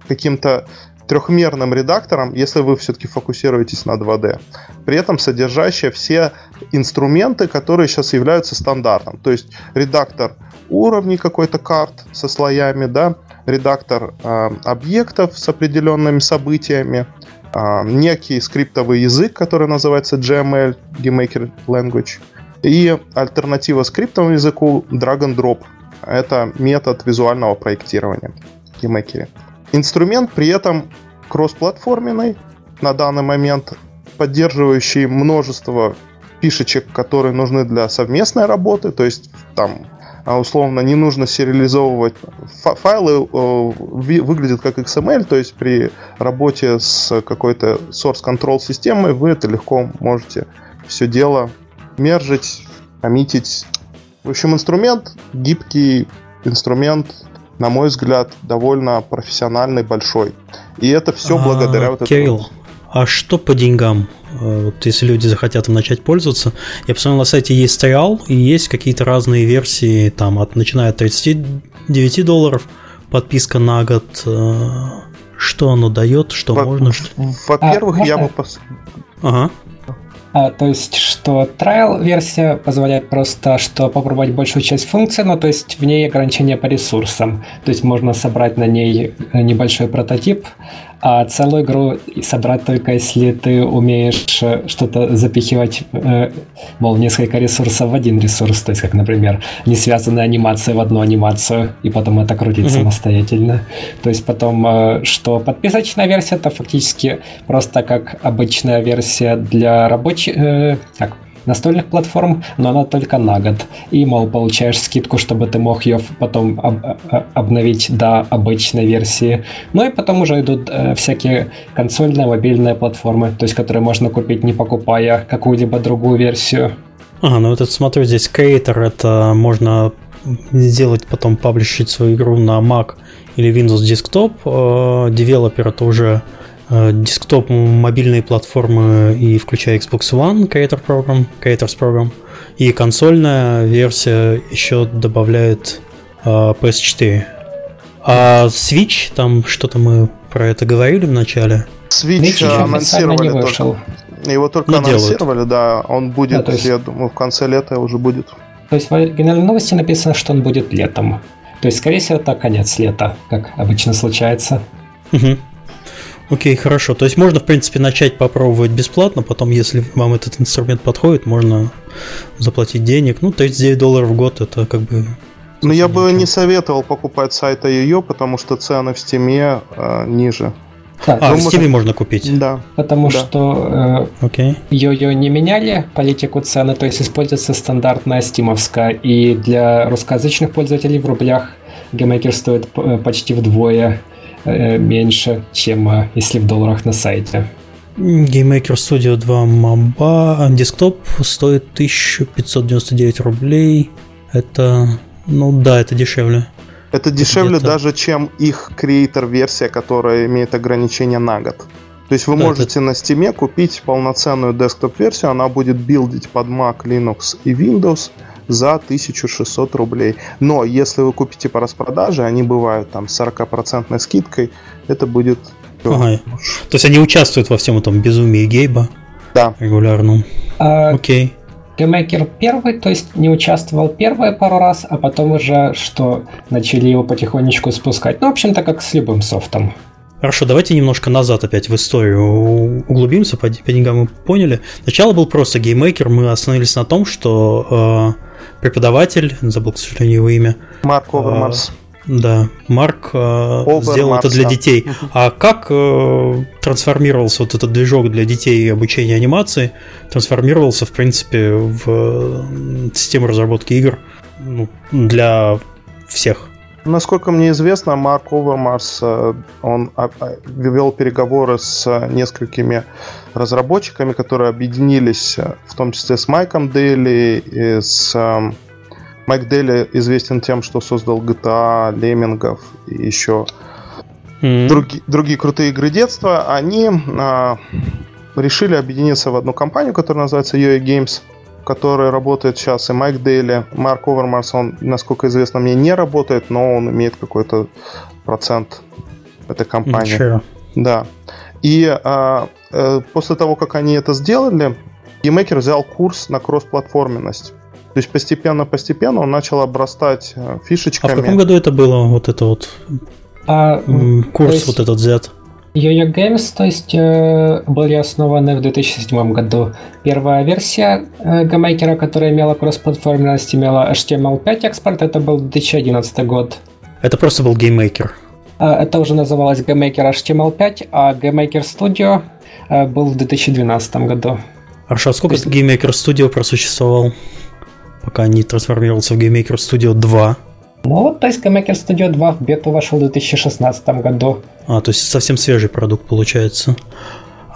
C: каким-то трехмерным редактором, если вы все-таки фокусируетесь на 2D. При этом содержащая все инструменты, которые сейчас являются стандартом. То есть редактор уровней какой-то карт со слоями, да, редактор э, объектов с определенными событиями, э, некий скриптовый язык, который называется GML, GameMaker Language, и альтернатива скриптовому языку Drag and Drop. Это метод визуального проектирования в GameMaker. Инструмент при этом кроссплатформенный на данный момент, поддерживающий множество фишечек, которые нужны для совместной работы, то есть там а, условно не нужно сериализовывать файлы, выглядят как XML, то есть при работе с какой-то source control системой вы это легко можете все дело мержить, коммитить. В общем, инструмент гибкий, инструмент на мой взгляд, довольно профессиональный, большой. И это все а, благодаря вот
A: Кирилл, этому. а что по деньгам? Э, вот если люди захотят им начать пользоваться, я посмотрел на сайте есть триал и есть какие-то разные версии, там от начиная от 39 долларов, подписка на год. Э, что оно дает, что Во- можно? Что...
C: Во-первых, а, я бы... Пос...
D: Ага. А, то есть, что trial версия позволяет просто что попробовать большую часть функций, но то есть в ней ограничения по ресурсам. То есть можно собрать на ней небольшой прототип, а целую игру собрать только если ты умеешь э, что-то запихивать, э, мол, несколько ресурсов в один ресурс, то есть как, например, не связанная анимация в одну анимацию, и потом это крутить mm-hmm. самостоятельно. То есть потом, э, что подписочная версия, это фактически просто как обычная версия для рабочих, как, настольных платформ, но она только на год. И, мол, получаешь скидку, чтобы ты мог ее потом об, об, обновить до обычной версии. Ну и потом уже идут э, всякие консольные, мобильные платформы, то есть которые можно купить не покупая какую-либо другую версию.
A: А, ну вот это смотрю, здесь Creator, это можно сделать потом паблишить свою игру на Mac или Windows Desktop. Developer это уже Э, desktop, мобильные платформы и включая Xbox One Creator Program, Creators Program. И консольная версия еще добавляет э, PS4. А Switch, там что-то мы про это говорили в начале.
C: Switch, Switch анонсировали только. Его только Но анонсировали, делают. да. Он будет, да, есть... я думаю, в конце лета уже будет.
D: То есть в оригинальной новости написано, что он будет летом. То есть, скорее всего, это конец лета, как обычно случается.
A: Угу. Окей, хорошо. То есть можно, в принципе, начать попробовать бесплатно, потом, если вам этот инструмент подходит, можно заплатить денег. Ну, 39 долларов в год это как бы...
C: Но я бы не советовал покупать сайта ее, потому что цены в стиме э, ниже.
A: Так, а, в Steam можно купить?
C: Да.
D: Потому
C: да.
D: что э,
A: okay.
D: ее не меняли, политику цены, то есть используется стандартная стимовская, и для русскоязычных пользователей в рублях GameMaker стоит э, почти вдвое меньше, чем э, если в долларах на сайте.
A: GameMaker Studio 2 Mobile десктоп стоит 1599 рублей. Это, ну да, это дешевле.
C: Это дешевле даже, чем их креатор-версия, которая имеет ограничение на год. То есть вы да, можете это... на Steam купить полноценную десктоп-версию, она будет билдить под Mac, Linux и Windows – за 1600 рублей. Но если вы купите по распродаже, они бывают там с 40% скидкой, это будет...
A: Ага. То есть они участвуют во всем этом безумии Гейба?
C: Да.
A: Регулярно. А, Окей.
D: GameMaker первый, то есть не участвовал первые пару раз, а потом уже, что начали его потихонечку спускать. Ну, в общем-то, как с любым софтом.
A: Хорошо, давайте немножко назад опять в историю углубимся, по, по деньгам мы поняли. Сначала был просто геймейкер, мы остановились на том, что э, преподаватель, забыл, к сожалению, его имя.
C: Марк Овермарс.
A: Да, Марк э, сделал это для детей. А как э, трансформировался вот этот движок для детей и обучения анимации? Трансформировался, в принципе, в э, систему разработки игр ну, для всех.
C: Насколько мне известно, Марк Овермарс, э, он а, а, вел переговоры с несколькими разработчиками, которые объединились, э, в том числе с Майком Дейли и с... Эм, Майк Дейли известен тем, что создал GTA, Леммингов и еще mm-hmm. другие, другие крутые игры детства. Они а, решили объединиться в одну компанию, которая называется UA Games – который работает сейчас, и Майк Дейли. Марк Овермарс, он, насколько известно, мне не работает, но он имеет какой-то процент этой компании. Ничего. Да. И а, а, после того, как они это сделали, GameMaker взял курс на кроссплатформенность. То есть постепенно-постепенно он начал обрастать э, фишечками. А
A: в каком году это было, вот это вот а, курс есть... вот этот взят?
D: Yo-Yo Games, то есть э, были основаны в 2007 году. Первая версия э, GameMaker, которая имела кроссплатформенность, имела HTML5 экспорт, это был 2011 год.
A: Это просто был GameMaker?
D: Э, это уже называлось GameMaker HTML5, а GameMaker Studio был в 2012 году.
A: Хорошо, а сколько есть... GameMaker Studio просуществовал, пока не трансформировался в GameMaker Studio 2?
D: Ну вот, то есть GameMaker Studio 2 в бету вошел в 2016 году.
A: А, то есть совсем свежий продукт получается.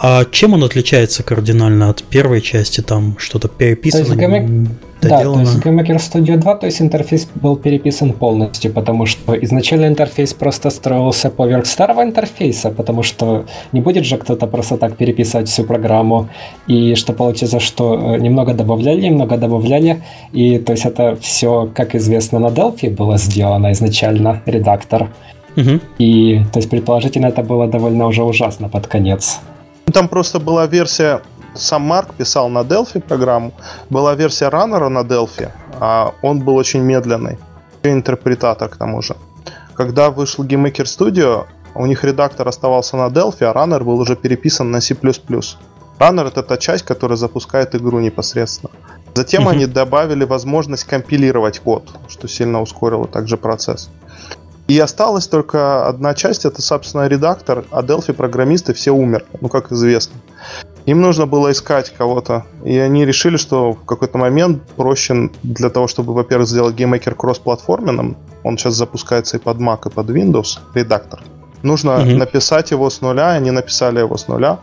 A: А чем он отличается кардинально от первой части? Там что-то переписано? То
D: GameMaker... Да, то есть GameMaker Studio 2, то есть интерфейс был переписан полностью, потому что изначально интерфейс просто строился поверх старого интерфейса, потому что не будет же кто-то просто так переписать всю программу. И что получится, что э, немного добавляли, немного добавляли, и то есть это все, как известно, на Delphi было сделано изначально, редактор. Угу. И то есть предположительно это было довольно уже ужасно под конец.
C: Там просто была версия сам Марк писал на Delphi программу, была версия раннера на Delphi, а он был очень медленный. И интерпретатор к тому же. Когда вышел GameMaker Studio, у них редактор оставался на Delphi, а раннер был уже переписан на C++. Раннер это та часть, которая запускает игру непосредственно. Затем они добавили возможность компилировать код, что сильно ускорило также процесс. И осталась только одна часть, это, собственно, редактор, а Delphi программисты все умерли, ну, как известно. Им нужно было искать кого-то, и они решили, что в какой-то момент проще для того, чтобы, во-первых, сделать GameMaker кроссплатформенным, он сейчас запускается и под Mac, и под Windows, редактор. Нужно mm-hmm. написать его с нуля, они написали его с нуля.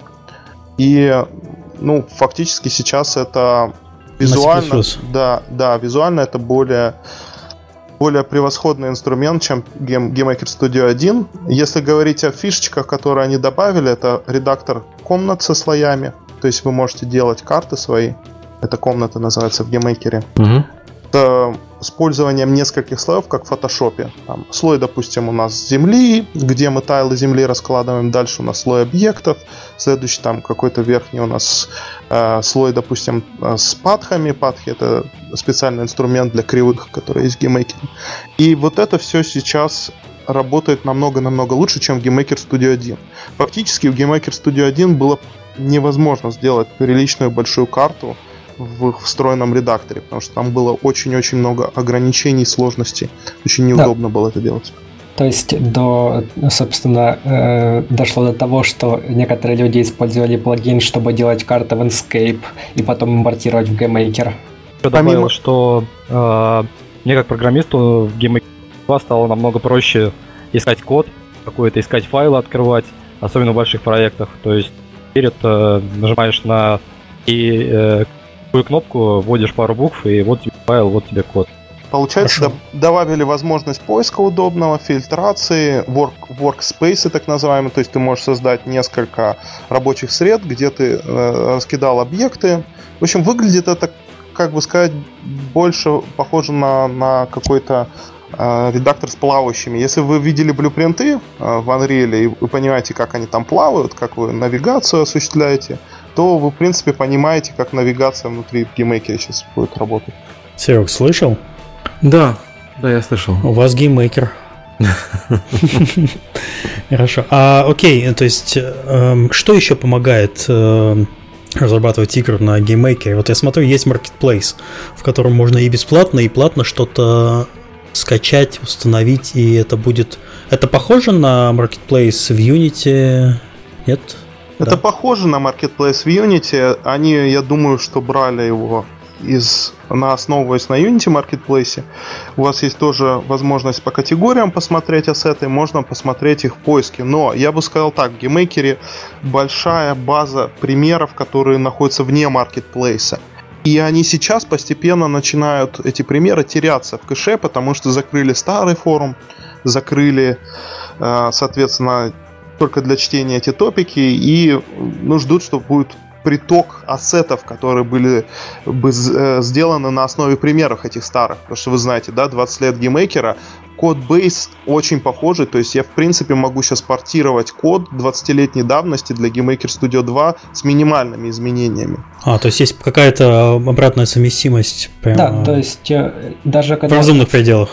C: И, ну, фактически сейчас это визуально, да, да, визуально это более более превосходный инструмент, чем Game, GameMaker Studio 1. Если говорить о фишечках, которые они добавили, это редактор комнат со слоями. То есть вы можете делать карты свои. Эта комната называется в GameMaker. Угу. С использованием нескольких слоев, как в фотошопе. Там слой, допустим, у нас земли, где мы тайлы земли раскладываем, дальше у нас слой объектов, следующий там какой-то верхний у нас э, слой, допустим, э, с патхами. Патхи это специальный инструмент для кривых, который есть в GameMaker. И вот это все сейчас работает намного-намного лучше, чем в GameMaker Studio 1. Фактически в GameMaker Studio 1 было невозможно сделать приличную большую карту, в встроенном редакторе, потому что там было очень-очень много ограничений, сложностей. Очень неудобно да. было это делать.
D: То есть до, собственно, э, дошло до того, что некоторые люди использовали плагин, чтобы делать карты в Inkscape и потом импортировать в GameMaker.
E: Я добавил, Помимо... что э, мне как программисту в GameMaker 2 стало намного проще искать код, какой-то искать файлы открывать, особенно в больших проектах. То есть теперь это нажимаешь на и э, любую кнопку, вводишь пару букв, и вот тебе файл, вот тебе код.
C: Получается, Хорошо. добавили возможность поиска удобного, фильтрации, work, workspace так называемые, то есть ты можешь создать несколько рабочих сред, где ты э, раскидал объекты. В общем, выглядит это, как бы сказать, больше похоже на, на какой-то э, редактор с плавающими. Если вы видели blueprint-ы э, в Unreal и вы понимаете, как они там плавают, как вы навигацию осуществляете, то вы, в принципе, понимаете, как навигация внутри GameMaker сейчас будет работать.
A: Серег, слышал?
B: Да, да, я слышал.
A: У вас GameMaker. Хорошо. А, окей, то есть, эм, что еще помогает эм, разрабатывать игры на GameMaker е? Вот я смотрю, есть Marketplace, в котором можно и бесплатно, и платно что-то скачать, установить, и это будет... Это похоже на Marketplace в Unity? Нет?
C: Это да. похоже на Marketplace в Unity. Они, я думаю, что брали его из, на основываясь на Unity Marketplace. У вас есть тоже возможность по категориям посмотреть ассеты, можно посмотреть их в поиске. Но я бы сказал так, в GameMaker большая база примеров, которые находятся вне Marketplace. И они сейчас постепенно начинают, эти примеры, теряться в кэше, потому что закрыли старый форум, закрыли, э, соответственно, только для чтения эти топики и ну, ждут, что будет приток ассетов, которые были бы э, сделаны на основе примеров этих старых. Потому что вы знаете, да, 20 лет геймейкера, код бейс очень похожий, то есть я в принципе могу сейчас портировать код 20-летней давности для GameMaker Studio 2 с минимальными изменениями.
A: А, то есть есть какая-то обратная совместимость?
D: Прямо... Да, то есть э, даже когда...
A: В разумных пределах.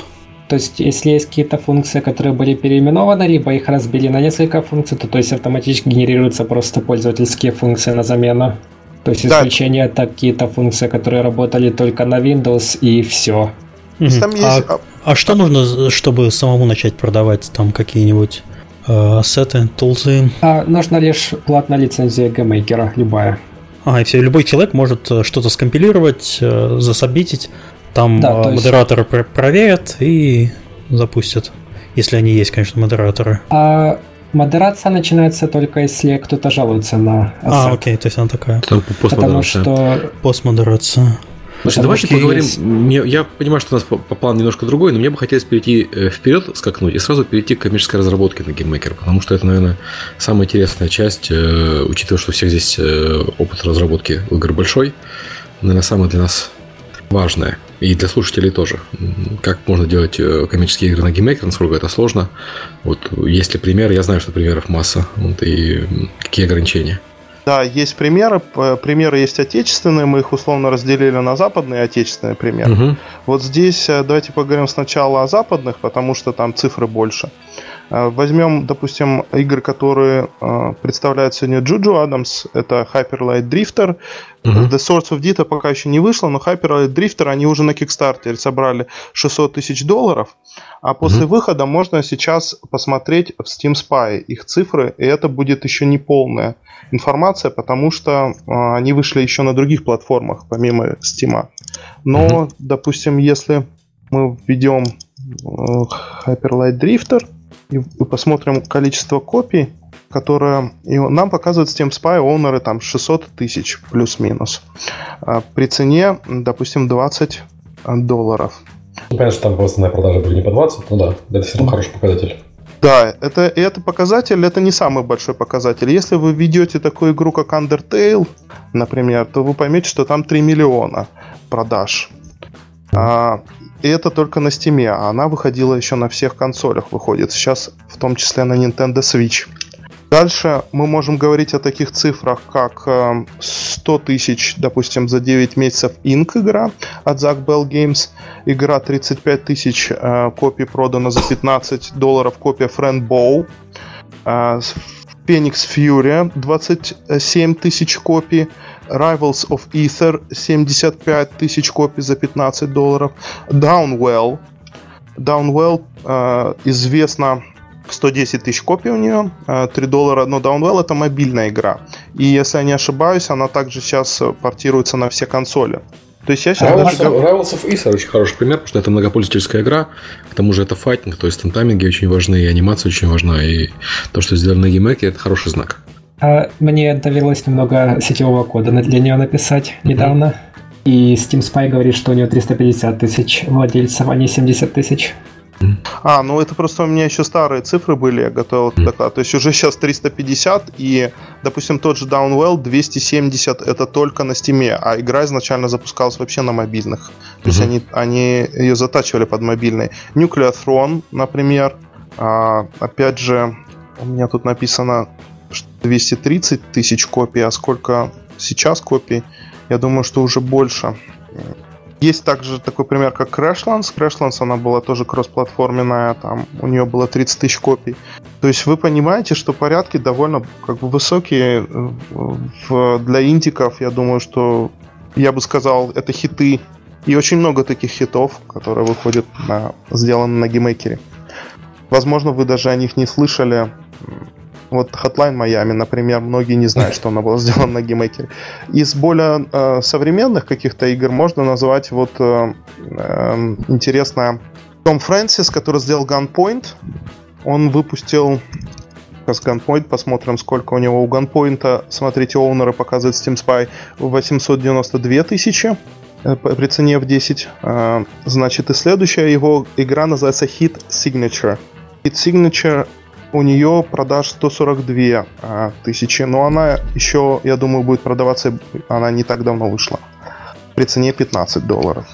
D: То есть, если есть какие-то функции, которые были переименованы, либо их разбили на несколько функций, то, то есть автоматически генерируются просто пользовательские функции на замену. То есть да. исключение это какие-то функции, которые работали только на Windows и все.
A: Угу. А, а, а что нужно, чтобы самому начать продавать там какие-нибудь э, ассеты, тулзы?
D: А, нужна лишь платная лицензия GameMaker, любая.
A: А, и все, любой человек может э, что-то скомпилировать, э, засобитить, там да, есть... модераторы проверят и запустят. Если они есть, конечно, модераторы.
D: А модерация начинается только если кто-то жалуется на
A: ассет. А, окей, то есть она такая.
B: Там Потому что...
A: Постмодерация.
B: Слушай, давайте поговорим. Есть... Мне, я понимаю, что у нас по, по плану немножко другой, но мне бы хотелось перейти э, вперед, скакнуть и сразу перейти к коммерческой разработке на GameMaker, потому что это, наверное, самая интересная часть, э, учитывая, что у всех здесь э, опыт разработки игр большой, наверное, самая для нас важная. И для слушателей тоже. Как можно делать э, коммерческие игры на GameMaker, насколько это сложно. Вот есть ли примеры? Я знаю, что примеров масса. Вот, и какие ограничения?
C: Да, есть примеры. Примеры есть отечественные, мы их условно разделили на западные и отечественные примеры. Угу. Вот здесь э, давайте поговорим сначала о западных, потому что там цифры больше. Возьмем, допустим, игры, которые э, представляют сегодня Juju Adams. Это Hyper Light Drifter. Uh-huh. The Source of Dita пока еще не вышло, но Hyper Light Drifter они уже на Kickstarter собрали 600 тысяч долларов. А после uh-huh. выхода можно сейчас посмотреть в Steam Spy их цифры, и это будет еще не полная информация, потому что э, они вышли еще на других платформах, помимо Steam. Но, uh-huh. допустим, если мы введем Hyper Light Drifter, и, посмотрим количество копий, которое и нам показывает Steam Spy Owner там 600 тысяч плюс-минус. А при цене, допустим, 20 долларов.
B: Ну, понятно, что там просто на продаже были не по 20, ну да, это все равно хороший показатель.
C: Да, это, это показатель, это не самый большой показатель. Если вы ведете такую игру, как Undertale, например, то вы поймете, что там 3 миллиона продаж. А, и это только на Steam, а она выходила еще на всех консолях, выходит. Сейчас в том числе на Nintendo Switch. Дальше мы можем говорить о таких цифрах, как 100 тысяч, допустим, за 9 месяцев Inc. игра от Zack Bell Games. Игра 35 тысяч копий продано за 15 долларов. Копия Friend Bow. Phoenix Fury 27 тысяч копий. Rivals of Ether 75 тысяч копий за 15 долларов. Downwell. Downwell э, известно 110 тысяч копий у нее, 3 доллара, но Downwell это мобильная игра. И если я не ошибаюсь, она также сейчас портируется на все консоли.
B: То есть я сейчас Rivals, даже... Rivals of Ether очень хороший пример, потому что это многопользовательская игра, к тому же это файтинг, то есть там тайминги очень важны, и анимация очень важна, и то, что сделано на геймеке, это хороший знак.
D: А мне довелось немного сетевого кода для нее написать mm-hmm. недавно. И Steam Spy говорит, что у нее 350 тысяч владельцев, а не 70 тысяч.
C: А, ну это просто у меня еще старые цифры были, я готовил mm. доклад. То есть уже сейчас 350, и, допустим, тот же Downwell 270 это только на стиме, а игра изначально запускалась вообще на мобильных. То mm-hmm. есть они, они ее затачивали под мобильные. Nuclear Throne, например, а, опять же, у меня тут написано 230 тысяч копий, а сколько сейчас копий, я думаю, что уже больше. Есть также такой пример, как Crashlands. Crashlands, она была тоже кроссплатформенная, там у нее было 30 тысяч копий. То есть вы понимаете, что порядки довольно как бы высокие в, для индиков. Я думаю, что я бы сказал, это хиты. И очень много таких хитов, которые выходят на, сделаны на GameMaker е. Возможно, вы даже о них не слышали. Вот Hotline Miami, например, многие не знают, что она была сделана на GameMaker е. Из более э, современных каких-то игр можно назвать вот э, э, интересная Том Фрэнсис, который сделал Gunpoint. Он выпустил с Gunpoint, посмотрим, сколько у него у Gunpoint. Смотрите, owner ы показывает Steam Spy 892 тысячи э, при цене в 10. Э, значит, и следующая его игра называется Heat Signature. Hit Signature у нее продаж 142 а, тысячи, но она еще, я думаю, будет продаваться, она не так давно вышла, при цене 15 долларов.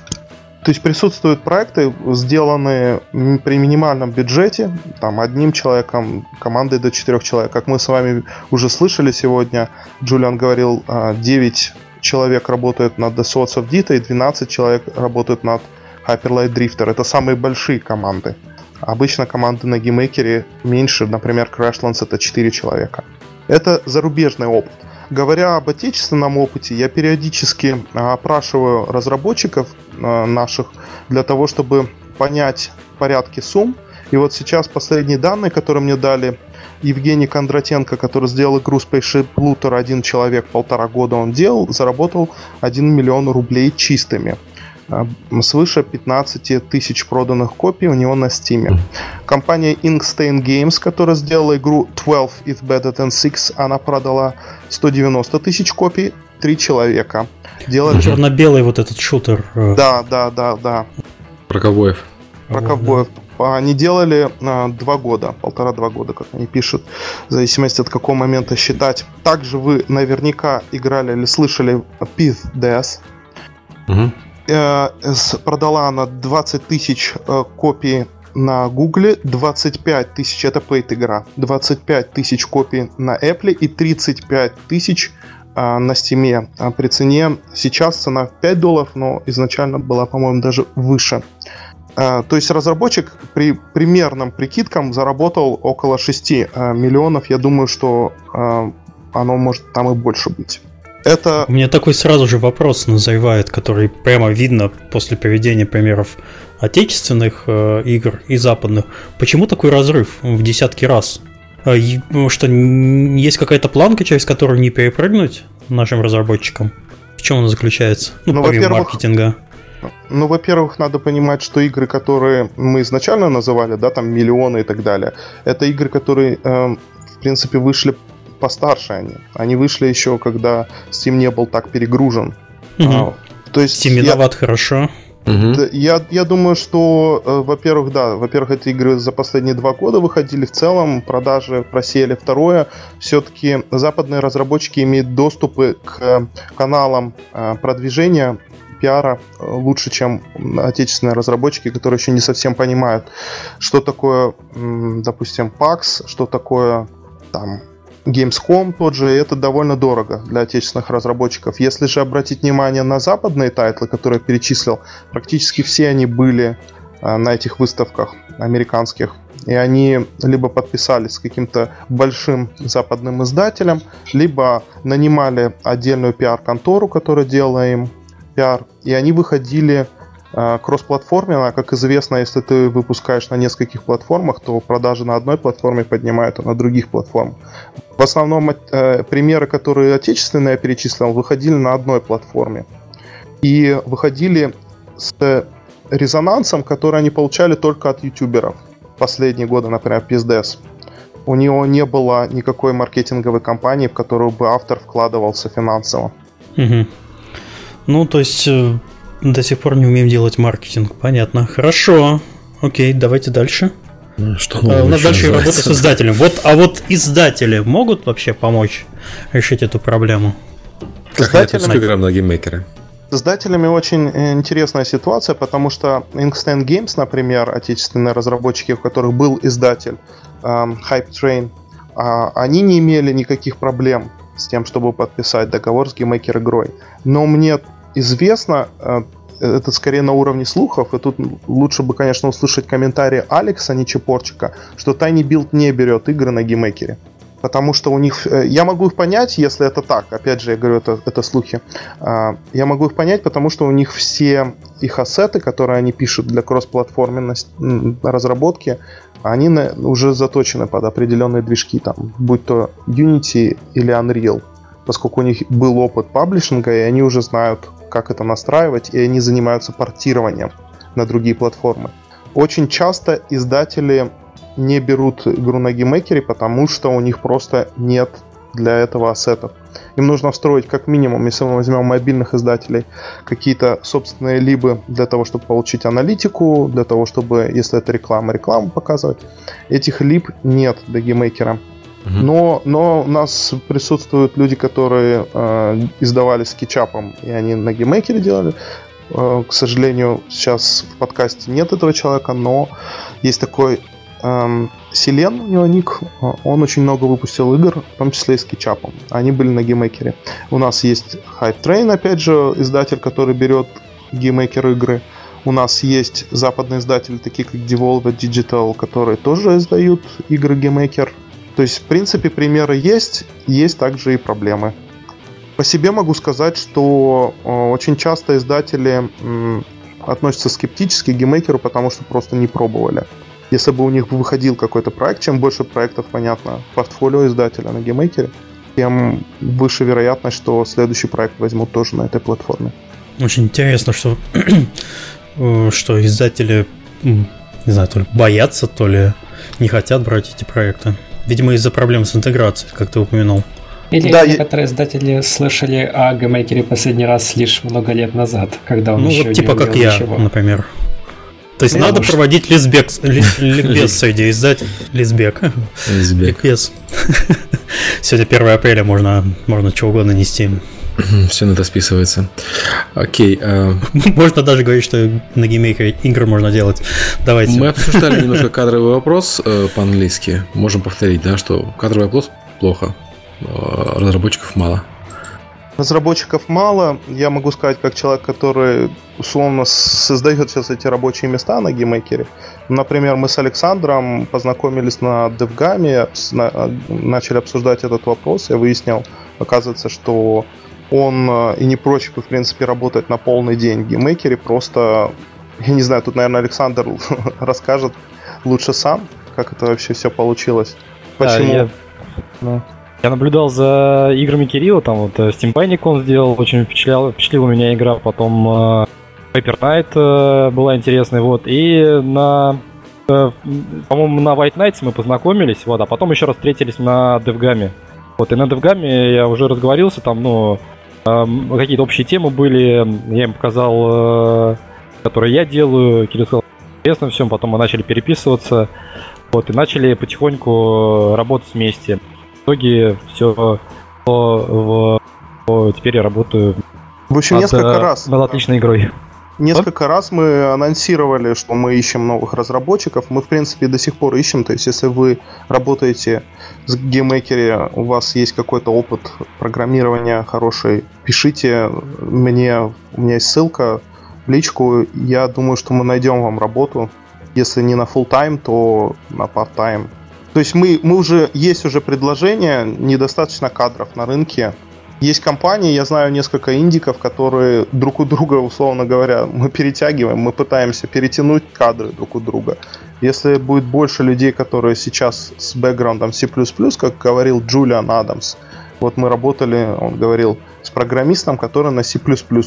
C: То есть присутствуют проекты, сделанные при минимальном бюджете, там одним человеком, командой до 4 человек. Как мы с вами уже слышали сегодня, Джулиан говорил, 9 а, человек работают над The Swords of Dita и 12 человек работают над Hyper Light Drifter. Это самые большие команды. Обычно команды на GameMaker е меньше, например, Crashlands это 4 человека. Это зарубежный опыт. Говоря об отечественном опыте, я периодически а, опрашиваю разработчиков а, наших для того, чтобы понять порядки сумм. И вот сейчас последние данные, которые мне дали Евгений Кондратенко, который сделал игру Spaceship Looter, один человек, полтора года он делал, заработал 1 миллион рублей чистыми. А, свыше 15 тысяч проданных копий у него на Steam. Компания Inkstain Games, которая сделала игру 12 is better than 6, она продала 190 тысяч копий, три человека.
A: Делали... Черно-белый вот этот шутер.
C: Э. Да, да, да, да.
B: Про ковбоев.
C: Про ковбоев. Они делали а, два года, полтора-два года, как они пишут, в зависимости от какого момента считать. Также вы наверняка играли или слышали Pith Death. Угу. Э, продала она 20 тысяч э, копий на Гугле, 25 тысяч, это paid игра, 25 тысяч копий на Apple и 35 тысяч э, на Steam. При цене сейчас цена 5 долларов, но изначально была, по-моему, даже выше. То есть разработчик при примерным прикидкам заработал около 6 миллионов. Я думаю, что оно может там и больше быть.
A: Это... У меня такой сразу же вопрос назревает, который прямо видно после приведения примеров отечественных э, игр и западных. Почему такой разрыв в десятки раз? А, ну, что есть какая-то планка, через которую не перепрыгнуть нашим разработчикам? В чем она заключается?
C: Ну, ну помимо маркетинга. Ну, во-первых, надо понимать, что игры, которые мы изначально называли, да, там миллионы и так далее, это игры, которые, э, в принципе, вышли постарше они. Они вышли еще, когда Steam не был так перегружен.
A: Угу. А, то есть Steam виноват я... хорошо.
C: Угу. Я, я думаю, что, э, во-первых, да, во-первых, эти игры за последние два года выходили в целом, продажи просели. Второе, все-таки западные разработчики имеют доступы к каналам э, продвижения пиара лучше, чем отечественные разработчики, которые еще не совсем понимают, что такое, допустим, PAX, что такое там Gamescom тот же, это довольно дорого для отечественных разработчиков. Если же обратить внимание на западные тайтлы, которые я перечислил, практически все они были а, на этих выставках американских. И они либо подписались с каким-то большим западным издателем, либо нанимали отдельную пиар-контору, которая делала им пиар, и они выходили э, кроссплатформенно. Как известно, если ты выпускаешь на нескольких платформах, то продажи на одной платформе поднимают, а на других платформах. В основном э, примеры, которые отечественные я перечислил, выходили на одной платформе. И выходили с резонансом, который они получали только от ютуберов. Последние годы, например, Пиздес. У него не было никакой маркетинговой кампании, в которую бы автор вкладывался финансово.
A: Угу. Ну, то есть э, до сих пор не умеем делать маркетинг. Понятно. Хорошо. Окей, давайте дальше. Ну, что а, у нас дальше работа с издателем. Вот, а вот издатели могут вообще помочь решить эту проблему?
B: Как издателями... играм на GameMaker ы?
C: С издателями очень э, интересная ситуация, потому что Ink Stains Games, например, отечественные разработчики, у которых был издатель эм, Hype Train, э, они не имели никаких проблем с тем, чтобы подписать договор с GameMaker игрой. Но мне известно, э, это скорее на уровне слухов, и тут лучше бы, конечно, услышать комментарии Алекса Ничипорчика, что Tiny Build не берет игры на GameMaker е потому что у них... Э, я могу их понять, если это так. Опять же, я говорю, это, это слухи. А, я могу их понять, потому что у них все их ассеты, которые они пишут для кроссплатформенной разработки, они уже заточены под определенные движки, там, будь то Unity или Unreal, поскольку у них был опыт паблишинга, и они уже знают, как это настраивать, и они занимаются портированием на другие платформы. Очень часто издатели не берут игру на GameMaker е, потому что у них просто нет для этого ассетов. Им нужно встроить как минимум, если мы возьмем мобильных издателей, какие-то собственные либы для того, чтобы получить аналитику, для того, чтобы, если это реклама, рекламу показывать. Этих либ нет для GameMaker а. Но, но у нас присутствуют люди, которые э, издавали с Ketchapp ом, и они на GameMaker е делали. Э, к сожалению, сейчас в подкасте нет этого человека, но есть такой эм, Селен, у него ник, он очень много выпустил игр, в том числе и с Ketchapp ом. Они были на GameMaker е. У нас есть Hype Train, опять же, издатель, который берет GameMaker игры. У нас есть западные издатели, такие как Devolver Digital, которые тоже издают игры GameMaker. То есть, в принципе, примеры есть, есть также и проблемы. По себе могу сказать, что э, очень часто издатели э, относятся скептически к GameMaker у, потому что просто не пробовали если бы у них выходил какой-то проект, чем больше проектов, понятно, портфолио издателя на GameMaker е, тем выше вероятность, что следующий проект возьмут тоже на этой платформе.
A: Очень интересно, что, что издатели, не знаю, то ли боятся, то ли не хотят брать эти проекты. Видимо, из-за проблем с интеграцией, как ты упомянул.
D: Или да, некоторые я... издатели слышали о GameMaker е последний раз лишь много лет назад, когда он
A: ну,
D: еще
A: вот типа
D: не
A: как я,
D: ничего.
A: например. То есть надо проводить лесбек, ликбез среди издателей. Лесбек.
B: Лесбек.
A: Ликбез. Сегодня 1 апреля, можно, можно чего угодно нести.
B: Все на это списывается. Окей.
A: А можно даже говорить, что на GameMaker е игры можно делать. Давайте.
B: Мы обсуждали немножко кадровый вопрос э, по-английски. Можем повторить, да, что кадровый вопрос плохо. Э, разработчиков мало.
C: Разработчиков мало. Я могу сказать, как человек, который условно создает сейчас эти рабочие места на GameMaker е. Например, мы с Александром познакомились на DevGAM, начали обсуждать этот вопрос. Я выяснил, оказывается, что он э, и не прочь, в принципе, работать на полный день в GameMaker е. Просто, я не знаю, тут, наверное, Александр расскажет лучше сам, как это вообще все получилось. Почему?
E: А, я... Я наблюдал за играми Кирилла, там вот э, Steam Panic он сделал, очень впечатлял, впечатлила меня игра, потом э, Paper Knight была интересная, вот, и на, по-моему, на White Knights мы познакомились, вот, а потом еще раз встретились на DevGAM. Вот, и на DevGAM я уже разговорился, там, ну, какие-то общие темы были, я им показал, э, которые я делаю, Кирилл сказал, интересно всем, потом мы начали переписываться, вот, и начали потихоньку работать вместе. В итоге все в, в, теперь я работаю
C: В общем,
E: Над,
C: несколько
E: э,
C: раз.
E: Над отличной игрой.
C: Несколько раз мы анонсировали, что мы ищем новых разработчиков. Мы, в принципе, до сих пор ищем. То есть, если вы работаете с GameMaker е, у вас есть какой-то опыт программирования хороший, пишите мне. У меня есть ссылка в личку. Я думаю, что мы найдем вам работу. Если не на full time, то на part-time. То есть мы, мы уже есть уже предложение, недостаточно кадров на рынке. Есть компании, я знаю несколько индиков, которые друг у друга, условно говоря, мы перетягиваем, мы пытаемся перетянуть кадры друг у друга. Если будет больше людей, которые сейчас с бэкграундом C++, как говорил Джулиан Адамс, вот мы работали, он говорил, с программистом, который на C++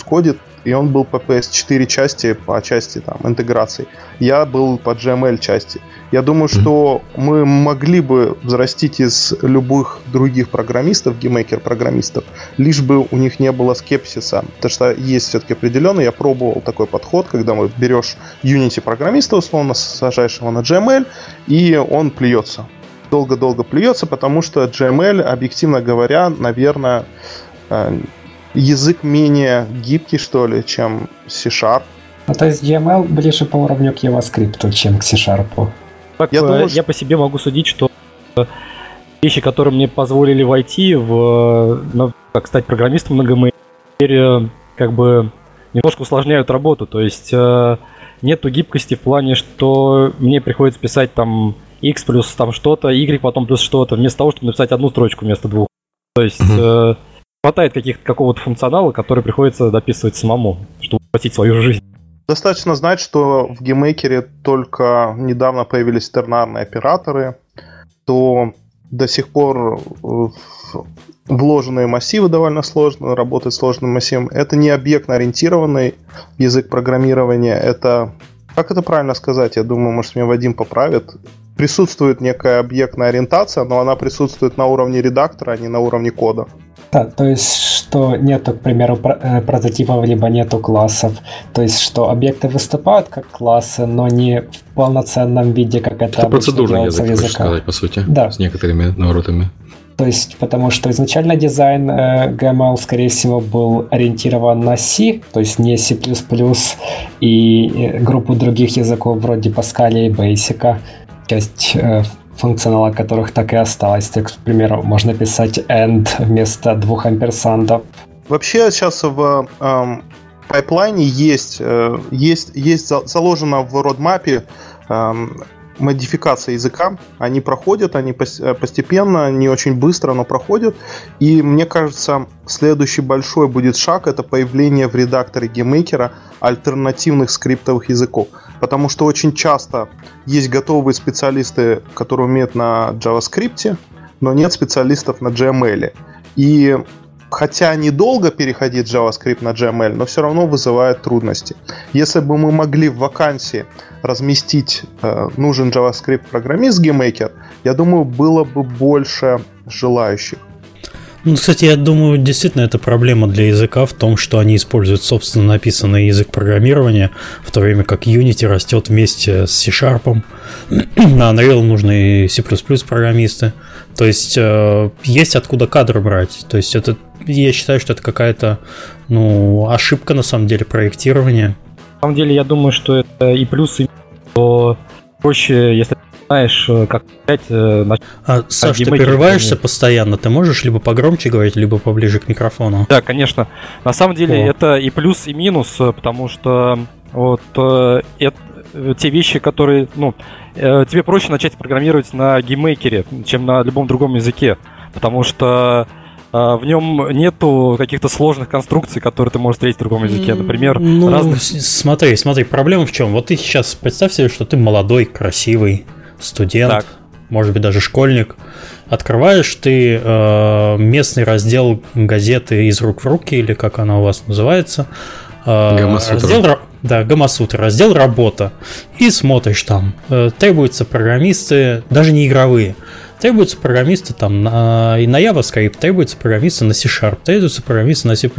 C: кодит, и он был по PS4 части, по части там, интеграции. Я был по GML части. Я думаю, mm-hmm. что мы могли бы взрастить из любых других программистов, GameMaker программистов, лишь бы у них не было скепсиса. Потому что есть все-таки определенный, я пробовал такой подход, когда мы берешь Unity программиста, условно, сажаешь его на GML, и он плюется долго-долго плюется, потому что GML, объективно говоря, наверное, язык менее гибкий, что ли, чем C-Sharp.
D: Ну, то есть GML ближе по уровню к JavaScript, чем к C-Sharp.
E: Так, я, думаю, я по себе могу судить, что вещи, которые мне позволили войти в, ну, как стать программистом на GML, теперь э, как бы немножко усложняют работу. То есть нету гибкости в плане, что мне приходится писать там x плюс там что-то, y потом плюс что-то, вместо того, чтобы написать одну строчку вместо двух. То есть э, хватает каких какого-то функционала, который приходится дописывать самому, чтобы спасить свою жизнь.
C: Достаточно знать, что в GameMaker е только недавно появились тернарные операторы, то до сих пор э, вложенные массивы довольно сложно, работать с сложным массивом. Это не объектно-ориентированный язык программирования, это... Как это правильно сказать? Я думаю, может, меня Вадим поправит присутствует некая объектная ориентация, но она присутствует на уровне редактора, а не на уровне кода.
D: Да, то есть, что нету, к примеру, э, прототипов, либо нету классов. То есть, что объекты выступают как классы, но не в полноценном виде, как это, это
B: процедурный язык, языка. сказать, по сути,
D: да.
B: с некоторыми наворотами.
D: То есть, потому что изначально дизайн э, GML, скорее всего, был ориентирован на C, то есть не C++ и э, группу других языков вроде Pascal и Basic часть э, функционала которых так и осталась. Так, к примеру, можно писать end вместо двух амперсандов.
C: Вообще сейчас в эм, пайплайне есть, э, есть, есть заложено в родмапе эм, модификация языка. Они проходят, они э, постепенно, не очень быстро, но проходят. И мне кажется, следующий большой будет шаг это появление в редакторе GameMaker альтернативных скриптовых языков. Потому что очень часто есть готовые специалисты, которые умеют на JavaScript, но нет специалистов на GML. И хотя недолго переходить JavaScript на GML, но все равно вызывает трудности. Если бы мы могли в вакансии разместить э, нужен JavaScript программист GameMaker, я думаю, было бы больше желающих.
A: Ну, кстати, я думаю, действительно это проблема для языка в том, что они используют собственно написанный язык программирования, в то время как Unity растет вместе с C-Sharp. На Unreal нужны C++ программисты. То есть э, есть откуда кадры брать. То есть это, я считаю, что это какая-то ну, ошибка на самом деле проектирования.
E: На самом деле я думаю, что это и плюсы, что проще, если знаешь, э, как взять... Э,
A: а, Саш, ты прерываешься постоянно, ты можешь либо погромче говорить, либо поближе к микрофону?
E: Да, конечно. На самом деле О. это и плюс, и минус, э, потому что вот это, те вещи, которые, ну, тебе проще начать программировать на GameMaker е, чем на любом другом языке, потому что в нем нету каких-то сложных конструкций, которые ты можешь встретить в другом языке. Например,
A: ну, разных... Смотри, смотри, проблема в чем? Вот ты сейчас представь себе, что ты молодой, красивый, студент, так. может быть даже школьник, открываешь ты э, местный раздел газеты из рук в руки, или как она у вас называется.
B: Э,
A: раздел, да, Гамасутра, раздел работа. И смотришь там, э, требуются программисты, даже не игровые, требуются программисты там на, и на JavaScript, требуются программисты на C-Sharp, требуются программисты на C++.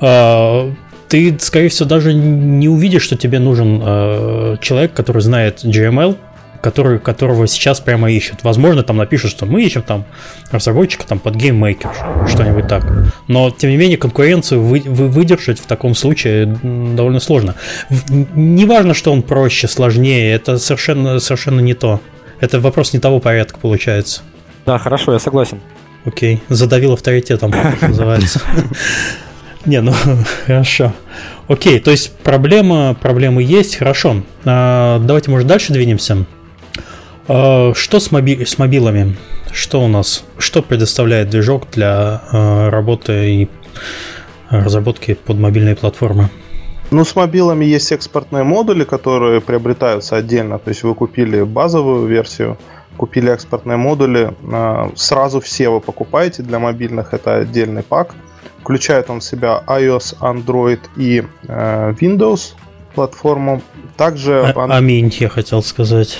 A: Э, ты, скорее всего, даже не увидишь, что тебе нужен э, человек, который знает GML, который, которого сейчас прямо ищут. Возможно, там напишут, что мы ищем там разработчика там под GameMaker, что-нибудь так. Но, тем не менее, конкуренцию вы, вы, выдержать в таком случае довольно сложно. Неважно, что он проще, сложнее, это совершенно, совершенно не то. Это вопрос не того порядка получается.
E: Да, хорошо, я согласен.
A: Окей, задавил авторитетом, называется. Не, ну хорошо. Окей, то есть проблема, проблемы есть, хорошо. А, давайте, может, дальше двинемся. А, что с, моби с мобилами? Что у нас? Что предоставляет движок для а, работы и разработки под мобильные платформы?
C: Ну, с мобилами есть экспортные модули, которые приобретаются отдельно. То есть вы купили базовую версию, купили экспортные модули. А, сразу все вы покупаете для мобильных, это отдельный пак. Включает он в себя iOS, Android и э, Windows платформу. Также...
A: А, аминь, я хотел сказать.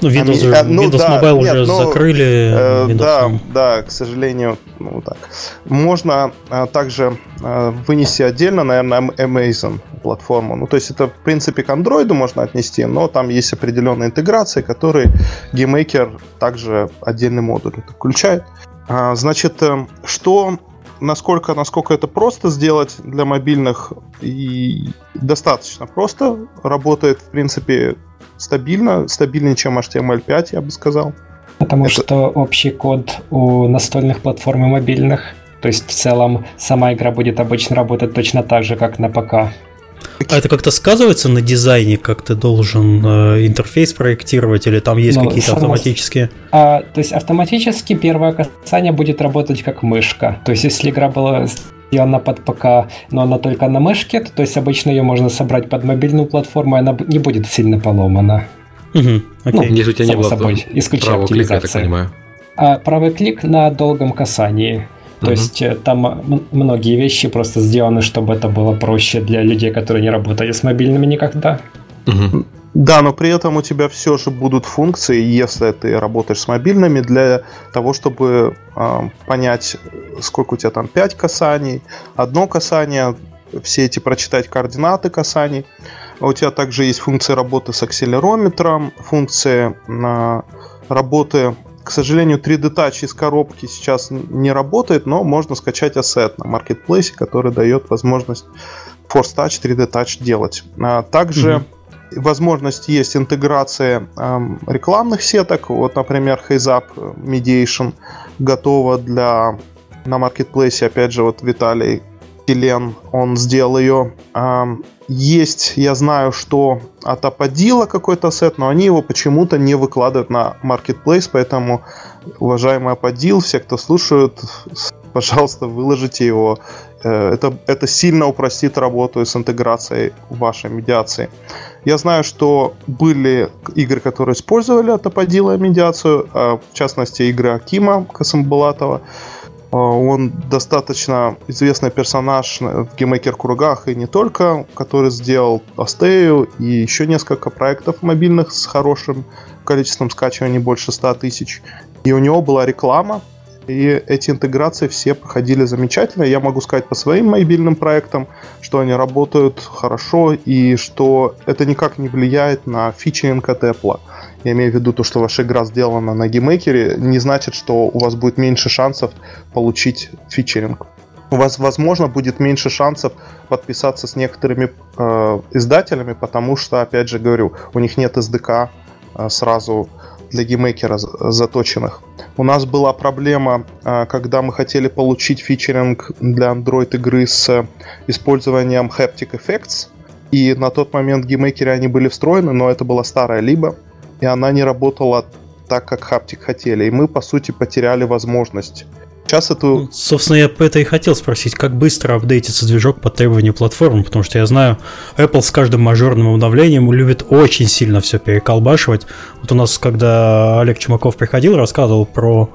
A: Ну, Windows, а, Windows ну, да, Mobile нет, уже ну, закрыли.
C: Э, да, да, к сожалению, ну так. Можно а, также а, вынести отдельно, наверное, Amazon платформу. Ну, то есть это, в принципе, к Android можно отнести, но там есть определенные интеграции, которые GameMaker также отдельный модуль включает. А, значит, э, что насколько, насколько это просто сделать для мобильных и достаточно просто. Работает, в принципе, стабильно, стабильнее, чем HTML5, я бы сказал.
D: Потому это... что общий код у настольных платформ и мобильных, то есть в целом сама игра будет обычно работать точно так же, как на ПК.
A: А это как-то сказывается на дизайне, как ты должен э, интерфейс проектировать, или там есть ну, какие-то само... автоматические?
D: А, то есть автоматически первое касание будет работать как мышка. То есть если игра была сделана под ПК, но она только на мышке, то, есть обычно ее можно собрать под мобильную платформу, и она не будет сильно поломана.
A: Угу, окей.
B: Ну, если у тебя не было собой, исключая клика, я так понимаю.
D: А правый клик на долгом касании. То uh есть э, там многие вещи просто сделаны, чтобы это было проще для людей, которые не работали с мобильными никогда.
C: uh Да, но при этом у тебя все же будут функции, если ты работаешь с мобильными, для того, чтобы э, понять, сколько у тебя там 5 касаний, одно касание, все эти прочитать координаты касаний. У тебя также есть функция работы с акселерометром, функция э, работы к сожалению, 3D Touch из коробки сейчас не работает, но можно скачать ассет на маркетплейсе, который дает возможность Force Touch, 3D Touch делать. А также mm-hmm. Возможность есть интеграция эм, рекламных сеток. Вот, например, HazeUp Mediation готова для на маркетплейсе. Опять же, вот Виталий Келен, он сделал ее. Есть, я знаю, что от Аподила какой-то сет, но они его почему-то не выкладывают на Marketplace, поэтому, уважаемый Аподил, все, кто слушают, пожалуйста, выложите его. Э, это, это сильно упростит работу с интеграцией вашей медиации. Я знаю, что были игры, которые использовали от Appodeal а медиацию, а в частности, игры Акима Касамбулатова. А, он достаточно известный персонаж в GameMaker кругах и не только, который сделал Астею и еще несколько проектов мобильных с хорошим количеством скачиваний, больше 100 тысяч. И у него была реклама, и эти интеграции все проходили замечательно. Я могу сказать по своим мобильным проектам, что они работают хорошо и что это никак не влияет на featuring от Apple я имею в виду то, что ваша игра сделана на GameMaker е, не значит, что у вас будет меньше шансов получить featuring. У вас, возможно, будет меньше шансов подписаться с некоторыми э, издателями, потому что, опять же говорю, у них нет SDK э, сразу для GameMaker а заточенных. У нас была проблема, э, когда мы хотели получить featuring для Android игры с использованием Haptic Effects, и на тот момент GameMaker е они были встроены, но это была старая либа, и она не работала так, как Haptic хотели. И мы, по сути, потеряли возможность. Сейчас это... Ну,
A: собственно, я это и хотел спросить, как быстро апдейтится движок по требованию платформы, потому что я знаю, Apple с каждым мажорным обновлением любит очень сильно все переколбашивать. Вот у нас, когда Олег Чумаков приходил, рассказывал про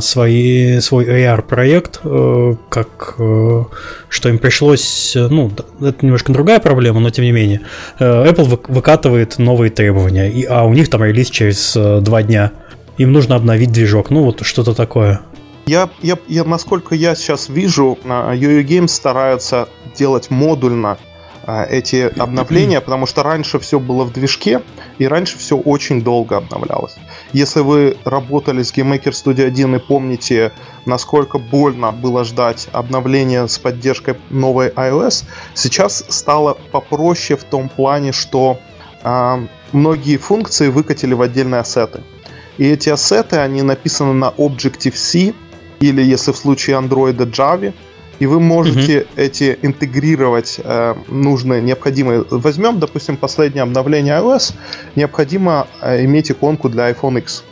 A: свои, свой AR-проект, э, как э, что им пришлось, э, ну, это немножко другая проблема, но тем не менее, Apple выкатывает новые требования, и, а у них там релиз через два дня. Им нужно обновить движок, ну вот что-то такое.
C: Я, я, я, насколько я сейчас вижу, UU Games стараются делать модульно а, эти обновления, потому что раньше все было в движке, и раньше все очень долго обновлялось. Если вы работали с GameMaker Studio 1 и помните, насколько больно было ждать обновления с поддержкой новой iOS, сейчас стало попроще в том плане, что э, многие функции выкатили в отдельные ассеты. И эти ассеты, они написаны на Objective-C, или если в случае Android Java, и вы можете mm-hmm. эти интегрировать э, нужные, необходимые. Возьмем, допустим, последнее обновление iOS, необходимо э, иметь иконку для iPhone X.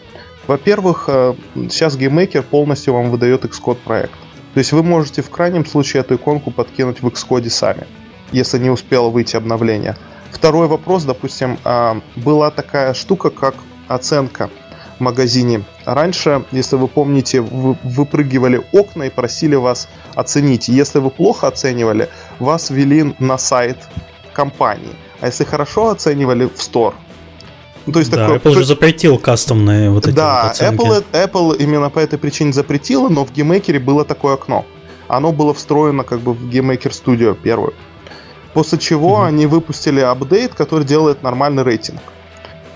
C: Во-первых, э, сейчас GameMaker полностью вам выдает Xcode проект. То есть вы можете в крайнем случае эту иконку подкинуть в Xcode сами, если не успело выйти обновление. Второй вопрос, допустим, э, была такая штука, как оценка магазине. Раньше, если вы помните, вы выпрыгивали окна и просили вас оценить. Если вы плохо оценивали, вас вели на сайт компании. А если хорошо оценивали, в стор.
A: Ну, то есть да, такой, Apple же запретил кастомные вот эти
C: Да,
A: вот оценки.
C: Apple, Apple именно по этой причине запретила, но в GameMaker было такое окно. Оно было встроено как бы в GameMaker Studio первую. После чего mm-hmm. они выпустили апдейт, который делает нормальный рейтинг.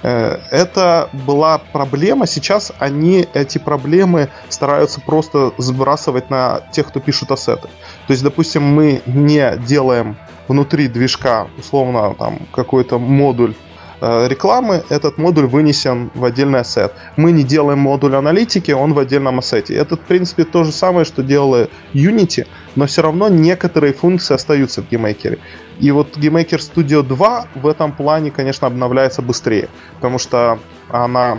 C: Э, это была проблема. Сейчас они эти проблемы стараются просто сбрасывать на тех, кто пишут ассеты. То есть, допустим, мы не делаем внутри движка, условно, там какой-то модуль рекламы, этот модуль вынесен в отдельный ассет. Мы не делаем модуль аналитики, он в отдельном ассете. Это, в принципе, то же самое, что делала Unity, но все равно некоторые функции остаются в GameMaker. И вот GameMaker Studio 2 в этом плане, конечно, обновляется быстрее, потому что она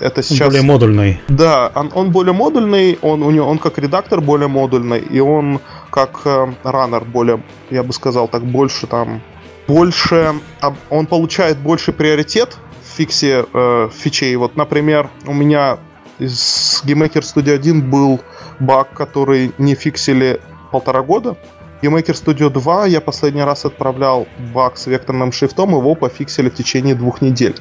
C: это сейчас...
A: Более модульный.
C: Да, он, он более модульный, он, у него, он как редактор более модульный, и он как э, раннер более, я бы сказал, так больше там больше, он получает больше приоритет в фиксе э, фичей. Вот, например, у меня из GameMaker Studio 1 был баг, который не фиксили полтора года. GameMaker Studio 2 я последний раз отправлял баг с векторным шрифтом, его пофиксили в течение двух недель.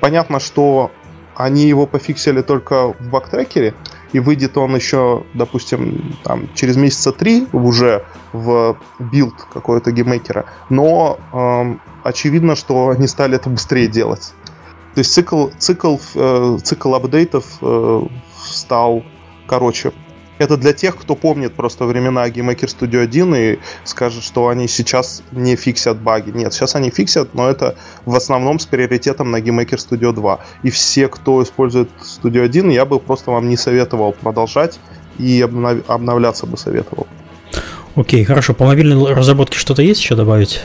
C: Понятно, что они его пофиксили только в багтрекере, и выйдет он еще, допустим, там, через месяца три уже в билд какого-то GameMaker а, но эм, очевидно, что они стали это быстрее делать. То есть цикл, цикл, э, цикл апдейтов э, стал короче. Это для тех, кто помнит просто времена GameMaker Studio 1 и скажет, что они сейчас не фиксят баги. Нет, сейчас они фиксят, но это в основном с приоритетом на GameMaker Studio 2. И все, кто использует Studio 1, я бы просто вам не советовал продолжать и обнов... обновляться бы советовал.
A: Окей, хорошо. По мобильной разработке что-то есть еще добавить?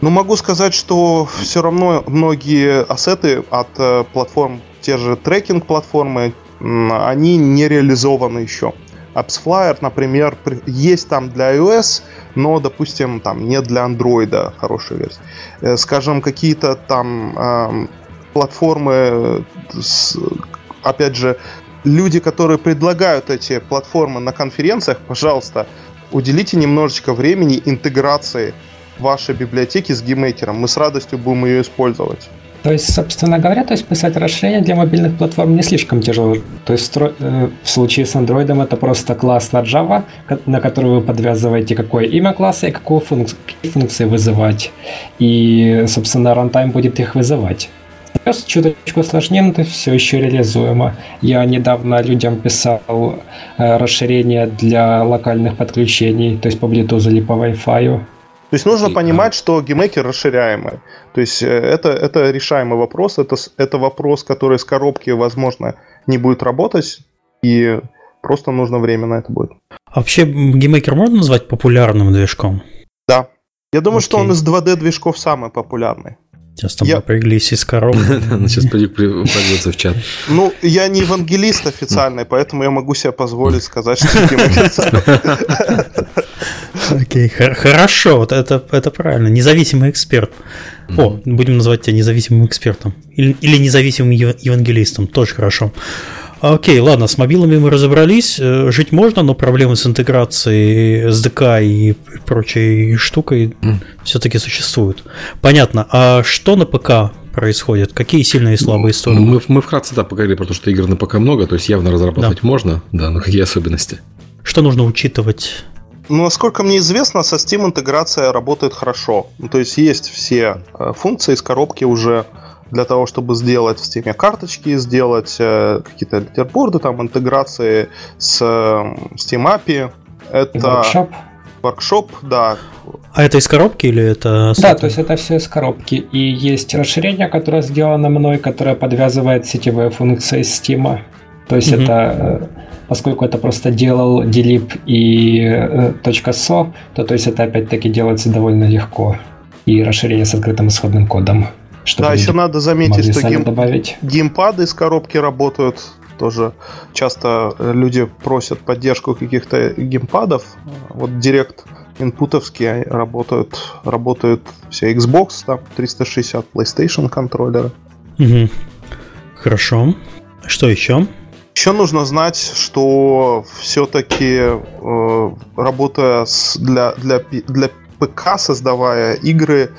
C: Ну, могу сказать, что все равно многие ассеты от э, платформ, те же трекинг-платформы, они не реализованы еще. AppsFlyer, например, есть там для iOS, но, допустим, там нет для Android хорошей версии. Э, скажем, какие-то там э, платформы, с, опять же, люди, которые предлагают эти платформы на конференциях, пожалуйста, уделите немножечко времени интеграции вашей библиотеки с GameMaker ом. Мы с радостью будем ее использовать.
D: То есть, собственно говоря, то есть писать расширение для мобильных платформ не слишком тяжело. То есть э, в случае с Android это просто класс на Java, на который вы подвязываете какое имя класса и какую функцию, какие функции вызывать. И, собственно, рантайм будет их вызывать. Сейчас чуточку сложнее, но это все еще реализуемо. Я недавно людям писал э, расширение для локальных подключений, то есть по Bluetooth или по Wi-Fi.
C: То есть нужно и, понимать, а... что GameMaker расширяемый. То есть э, это, это решаемый вопрос, это, это вопрос, который с коробки, возможно, не будет работать, и просто нужно время на это будет.
A: А вообще GameMaker можно назвать популярным движком?
C: Да. Я думаю, Окей. что он из 2D движков самый популярный.
A: Сейчас там я... напряглись из коробки.
B: Сейчас пойдется в чат.
C: Ну, я не евангелист официальный, поэтому я могу себе позволить сказать, что
A: Окей, хорошо, вот это, это правильно. Независимый эксперт. О, будем называть тебя независимым экспертом. Или, или независимым евангелистом, тоже хорошо. Окей, ладно, с мобилами мы разобрались. Э, жить можно, но проблемы с интеграцией SDK и прочей штукой mm. все-таки существуют. Понятно. А что на ПК происходит? Какие сильные и слабые стороны?
B: Мы, мы вкратце да, поговорили про то, что игр на ПК много, то есть явно разрабатывать да. можно, да, но какие особенности?
A: Что нужно учитывать?
C: Ну, насколько мне известно, со Steam интеграция работает хорошо. Ну, то есть есть все э, функции из коробки уже для того, чтобы сделать в Steam карточки, сделать э, какие-то литерборды, там интеграции с э, Steam API. Это
D: Workshop.
C: Workshop, да.
A: А это из коробки или это...
D: Да, то есть это все из коробки. И есть расширение, которое сделано мной, которое подвязывает сетевые функции Steam. То есть
A: Мгм.
D: это, э, поскольку это просто делал DLL и э, .so, то то есть это опять-таки делается довольно легко. И расширение с открытым исходным кодом. Чтобы
C: Да, еще надо заметить, что гейм-
D: добавить.
C: геймпады из коробки работают. Тоже часто э, люди просят поддержку каких-то геймпадов. Вот DirectInput овские работают, работают все Xbox, там 360, PlayStation контроллеры.
A: Мгм. Хорошо. Что еще?
C: Еще нужно знать, что все-таки работая с- для, для, для ПК, создавая игры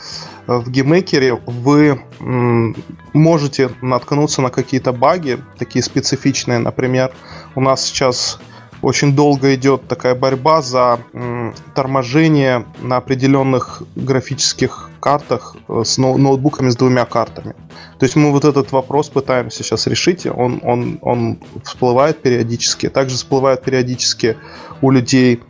C: э, в GameMaker е, вы м, можете наткнуться на какие-то баги, такие специфичные. Например, у нас сейчас очень долго идет такая борьба за м, торможение на определенных графических картах э, с ноу- ноутбуками с двумя картами. То есть мы вот этот вопрос пытаемся сейчас решить, он, он, он всплывает периодически. Также всплывает периодически у людей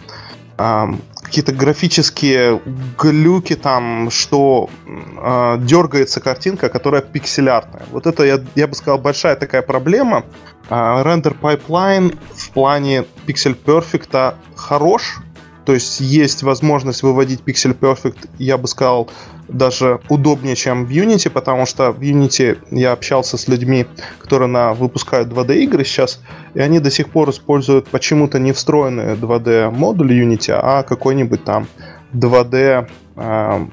C: ам, какие-то графические глюки там, что а, дергается картинка, которая пикселярная. Вот это, я, я бы сказал, большая такая проблема. А, Рендер pipeline в плане Pixel Perfect хорош, то есть есть возможность выводить Pixel Perfect, я бы сказал, даже удобнее, чем в Unity, потому что в Unity я общался с людьми, которые на, выпускают 2D игры сейчас, и они до сих пор используют почему-то не встроенный 2D модуль Unity, а какой-нибудь там 2D э,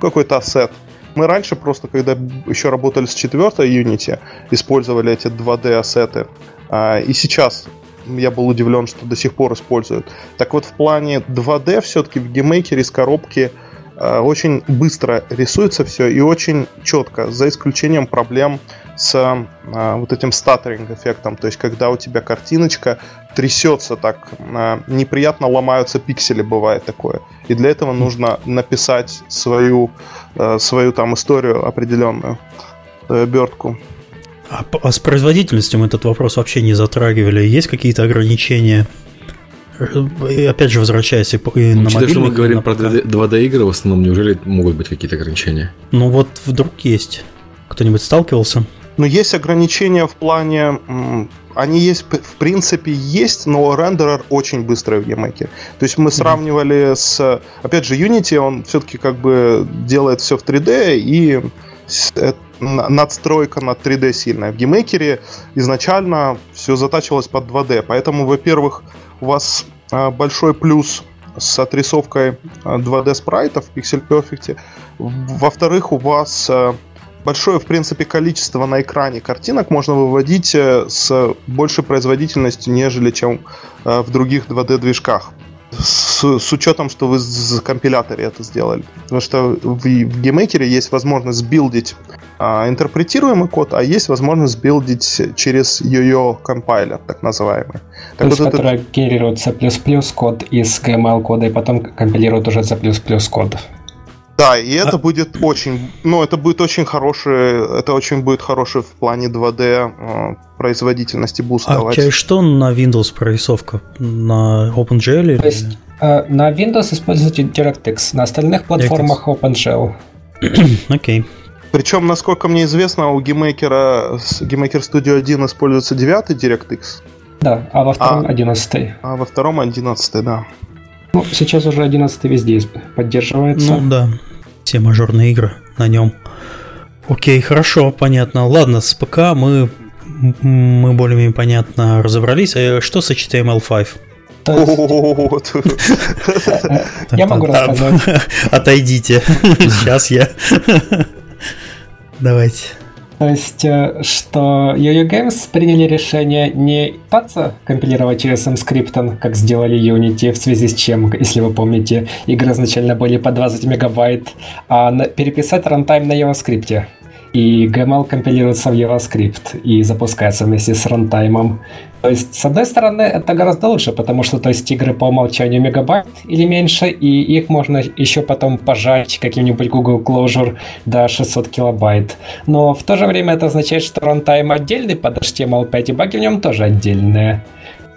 C: какой-то ассет. Мы раньше просто, когда еще работали с четвертой Unity, использовали эти 2D ассеты. А, И сейчас я был удивлен, что до сих пор используют. Так вот, в плане 2D все-таки в GameMaker е с коробки э, очень быстро рисуется все и очень четко, за исключением проблем с э, вот этим stuttering эффектом. То есть, когда у тебя картиночка трясется так, э, неприятно ломаются пиксели, бывает такое. И для этого нужно написать свою, э, свою там историю определенную, обертку.
A: А, а с производительностью мы этот вопрос вообще не затрагивали. Есть какие-то ограничения? Э, И опять же, возвращаясь и, и на
B: Учитывая, что мы говорим
A: на
B: про
A: ПК.
B: 2D игры, в основном, неужели могут быть какие-то ограничения?
A: Ну вот вдруг есть. Кто-нибудь сталкивался?
C: Но есть ограничения в плане... Они есть, в принципе, есть, но рендерер очень быстрый в GameMaker е. То есть мы сравнивали с... Опять же, Unity, он все-таки как бы делает все в 3D, и э, надстройка на 3D сильная. В GameMaker е изначально все затачивалось под 2D, поэтому, во-первых, у вас а, большой плюс с отрисовкой а, 2D спрайтов в Pixel Perfect. Во-вторых, у вас а, большое, в принципе, количество на экране картинок можно выводить э, с большей производительностью, нежели чем в других 2D-движках. С, с учетом, что вы в компиляторе это сделали. Потому что в, в GameMaker е есть возможность билдить а, интерпретируемый код, а есть возможность билдить через YoYo Compiler, так называемый.
D: То
C: Так
D: есть,
C: вот это-
D: который генерирует C++ код из HTML кода и потом компилирует уже C++ код.
C: Да, и это будет очень, ну, это будет очень хороший, это очень будет хороший в плане 2D э, производительности буст
A: А
C: давать.
A: через что на Windows прорисовка? На OpenGL? или-
D: То есть э, на Windows используйте DirectX, на остальных платформах OpenGL.
A: Окей.
C: Причем, насколько мне известно, у с- Gmaker Studio 1 используется 9 DirectX,
D: Да, а во втором
C: А.
D: 11.
C: а во втором 11, да.
D: Ну, сейчас уже 11 везде поддерживается.
A: Ну да, все мажорные игры на нем. Окей, хорошо, понятно. Ладно, с ПК мы, мы более-менее понятно разобрались. А что с HTML5?
D: То есть,
C: Вот.
D: э, я могу рассказать.
A: Отойдите. Сейчас я. Давайте.
D: То есть, э, что YoYo Games приняли решение не пытаться компилировать через mScript, как сделали Unity, в связи с чем, если вы помните, игры изначально были по 20 мегабайт, а переписать рантайм на JavaScript. и GML компилируется в JavaScript и запускается вместе с рантаймом. То есть, с одной стороны, это гораздо лучше, потому что то есть игры по умолчанию мегабайт или меньше, и их можно еще потом пожать каким-нибудь Google Closure до 600 килобайт. Но в то же время это означает, что runtime отдельный под HTML5, и баги в нем тоже отдельные.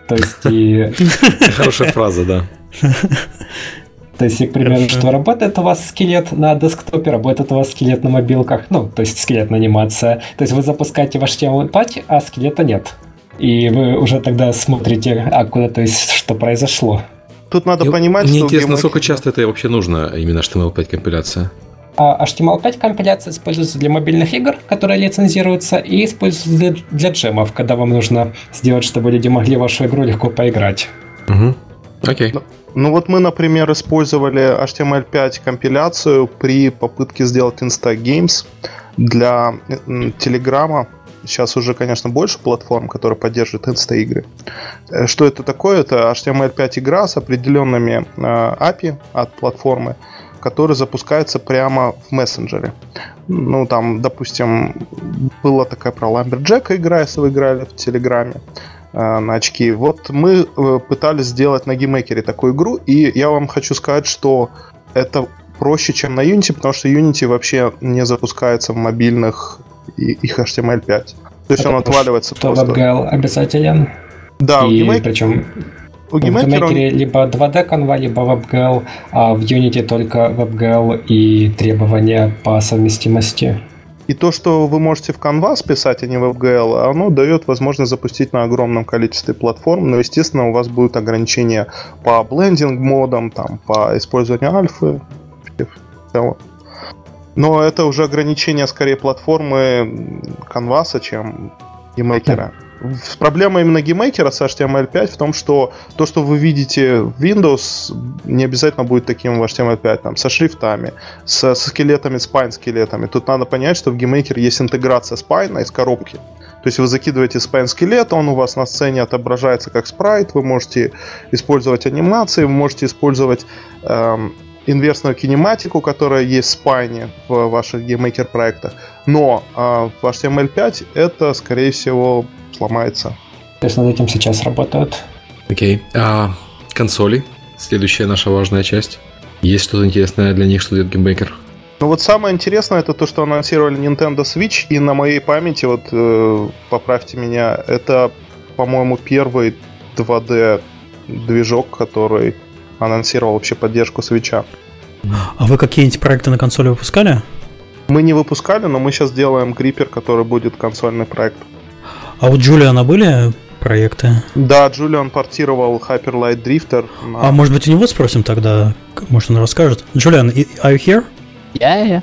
D: То есть и...
B: Хорошая фраза, да.
D: То есть, к примеру, что работает у вас скелет на десктопе, работает у вас скелет на мобилках, ну, то есть скелетная анимация. То есть вы запускаете ваш HTML5, а скелета нет. И вы уже тогда смотрите, а куда, то есть, что произошло.
C: Тут надо понимать,
B: Мне
C: что
B: интересно,
C: GameMaker-
B: насколько часто это вообще нужно, именно HTML5 компиляция?
D: А HTML5 компиляция используется для мобильных игр, которые лицензируются, и используется для, для джемов, когда вам нужно сделать, чтобы люди могли в вашу игру легко поиграть.
B: Угу. Окей.
C: Ну вот мы, например, использовали HTML5 компиляцию при попытке сделать Instagames для м, Телеграма. Сейчас уже, конечно, больше платформ, которые поддерживают инста-игры. Э, Что это такое? Это HTML5 игра с определенными э, API от платформы, которые запускаются прямо в мессенджере. Ну, там, допустим, была такая про Lumberjack а игра, если вы играли в Телеграме э, на очки. Вот мы пытались сделать на GameMaker е такую игру, и я вам хочу сказать, что это проще, чем на Unity, потому что Unity вообще не запускается в мобильных и их HTML5. То есть он
D: Потому
C: отваливается
D: что
C: просто.
D: WebGL обязателен.
C: Да,
D: и
C: GameMaker а,
D: причем
C: у
D: GameMaker
C: а он-
D: либо 2D канва, либо WebGL, а в Unity только WebGL и требования по совместимости.
C: И то, что вы можете в Canvas писать, а не в WebGL, оно дает возможность запустить на огромном количестве платформ, но, естественно, у вас будут ограничения по blending mode ам, там, по использованию альфы в целом. Но это уже ограничение скорее платформы Canvas, чем GameMaker а. В- Проблема именно GameMaker а с HTML5 в том, что то, что вы видите в Windows, не обязательно будет таким в HTML5, там, со шрифтами, со, со скелетами, Spine скелетами. Тут надо понять, что в GameMaker есть интеграция Spine а из коробки. То есть вы закидываете Spine скелет, он у вас на сцене отображается как спрайт, вы можете использовать анимации, вы можете использовать эм, инверсную кинематику, которая есть в Spine е в ваших GameMaker проектах. Но э, в HTML5 это, скорее всего, сломается.
D: То есть над этим сейчас работают.
B: Окей. А консоли? Следующая наша важная часть. Есть что-то интересное для них, что делает GameMaker?
C: Ну вот самое интересное это то, что анонсировали Nintendo Switch, и на моей памяти, вот э, поправьте меня, это, по-моему, первый 2D движок, который анонсировал вообще поддержку свеча.
A: А вы какие-нибудь проекты на консоли выпускали?
C: Мы не выпускали, но мы сейчас делаем Гриппер, который будет консольный проект.
A: А у Джулиана были проекты?
C: Да, Джулиан портировал Hyper Light Drifter на...
A: А может быть у него спросим тогда? Может он расскажет? Джулиан, are you here?
F: Yeah, yeah.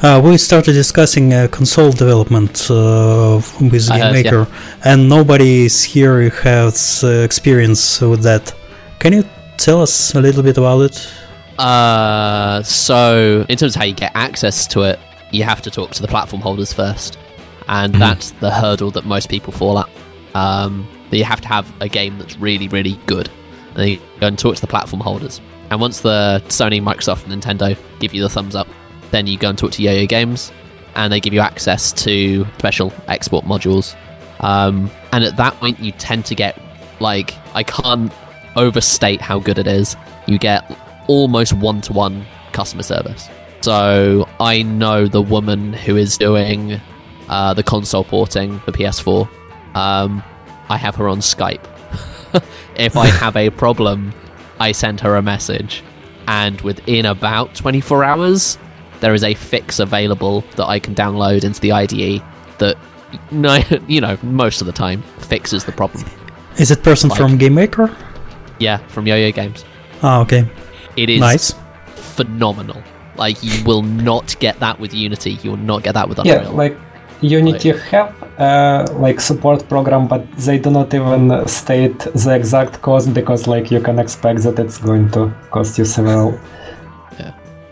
A: Uh, we started discussing uh, console development uh, with
F: I heard,
A: GameMaker, and nobody is here who has uh, experience with that. Can you tell us a little bit about it?
F: Uh, so in terms of how you get access to it, you have to talk to the platform holders first, and that's the hurdle that most people fall at. Um, you have to have a game that's really, really good, and you go and talk to the platform holders. And once the Sony, Microsoft, and Nintendo give you the thumbs up, then you go and talk to Yo-Yo Games, and they give you access to special export modules. Um, and at that point, you tend to get like I can't overstate how good it is. You get almost one to one customer service. So I know the woman who is doing uh, the console porting for PS4. Um, I have her on Skype. if I have a problem, I send her a message, and within about 24 hours, there is a fix available that I can download into the IDE that, you know, most of the time fixes the problem.
A: Is it person
F: Like-
A: from GameMaker?
F: Yeah, from Yo-Yo Games.
A: Ah, okay.
F: It is
A: Nice.
F: phenomenal. Like you will not get that with Unity. You will not get that with Unreal.
D: Yeah, like Unity have uh, like support program, but they do not even state the exact cost because like you can expect that it's going to cost you several.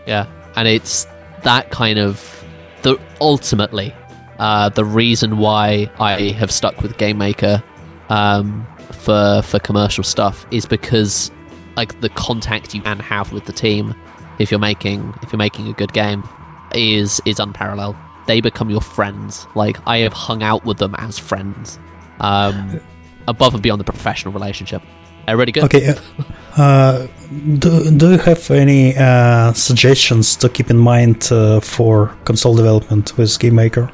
F: yeah, and it's that kind of the ultimately uh, the reason why I have stuck with Game Maker um, for for commercial stuff is because like the contact you can have with the team if you're making if you're making a good game is is unparalleled. they become your friends. Like I have hung out with them as friends, um, above and beyond the professional relationship. They're really good.
A: Okay. Uh, do, do you have any uh, suggestions to keep in mind uh, for console development with GameMaker?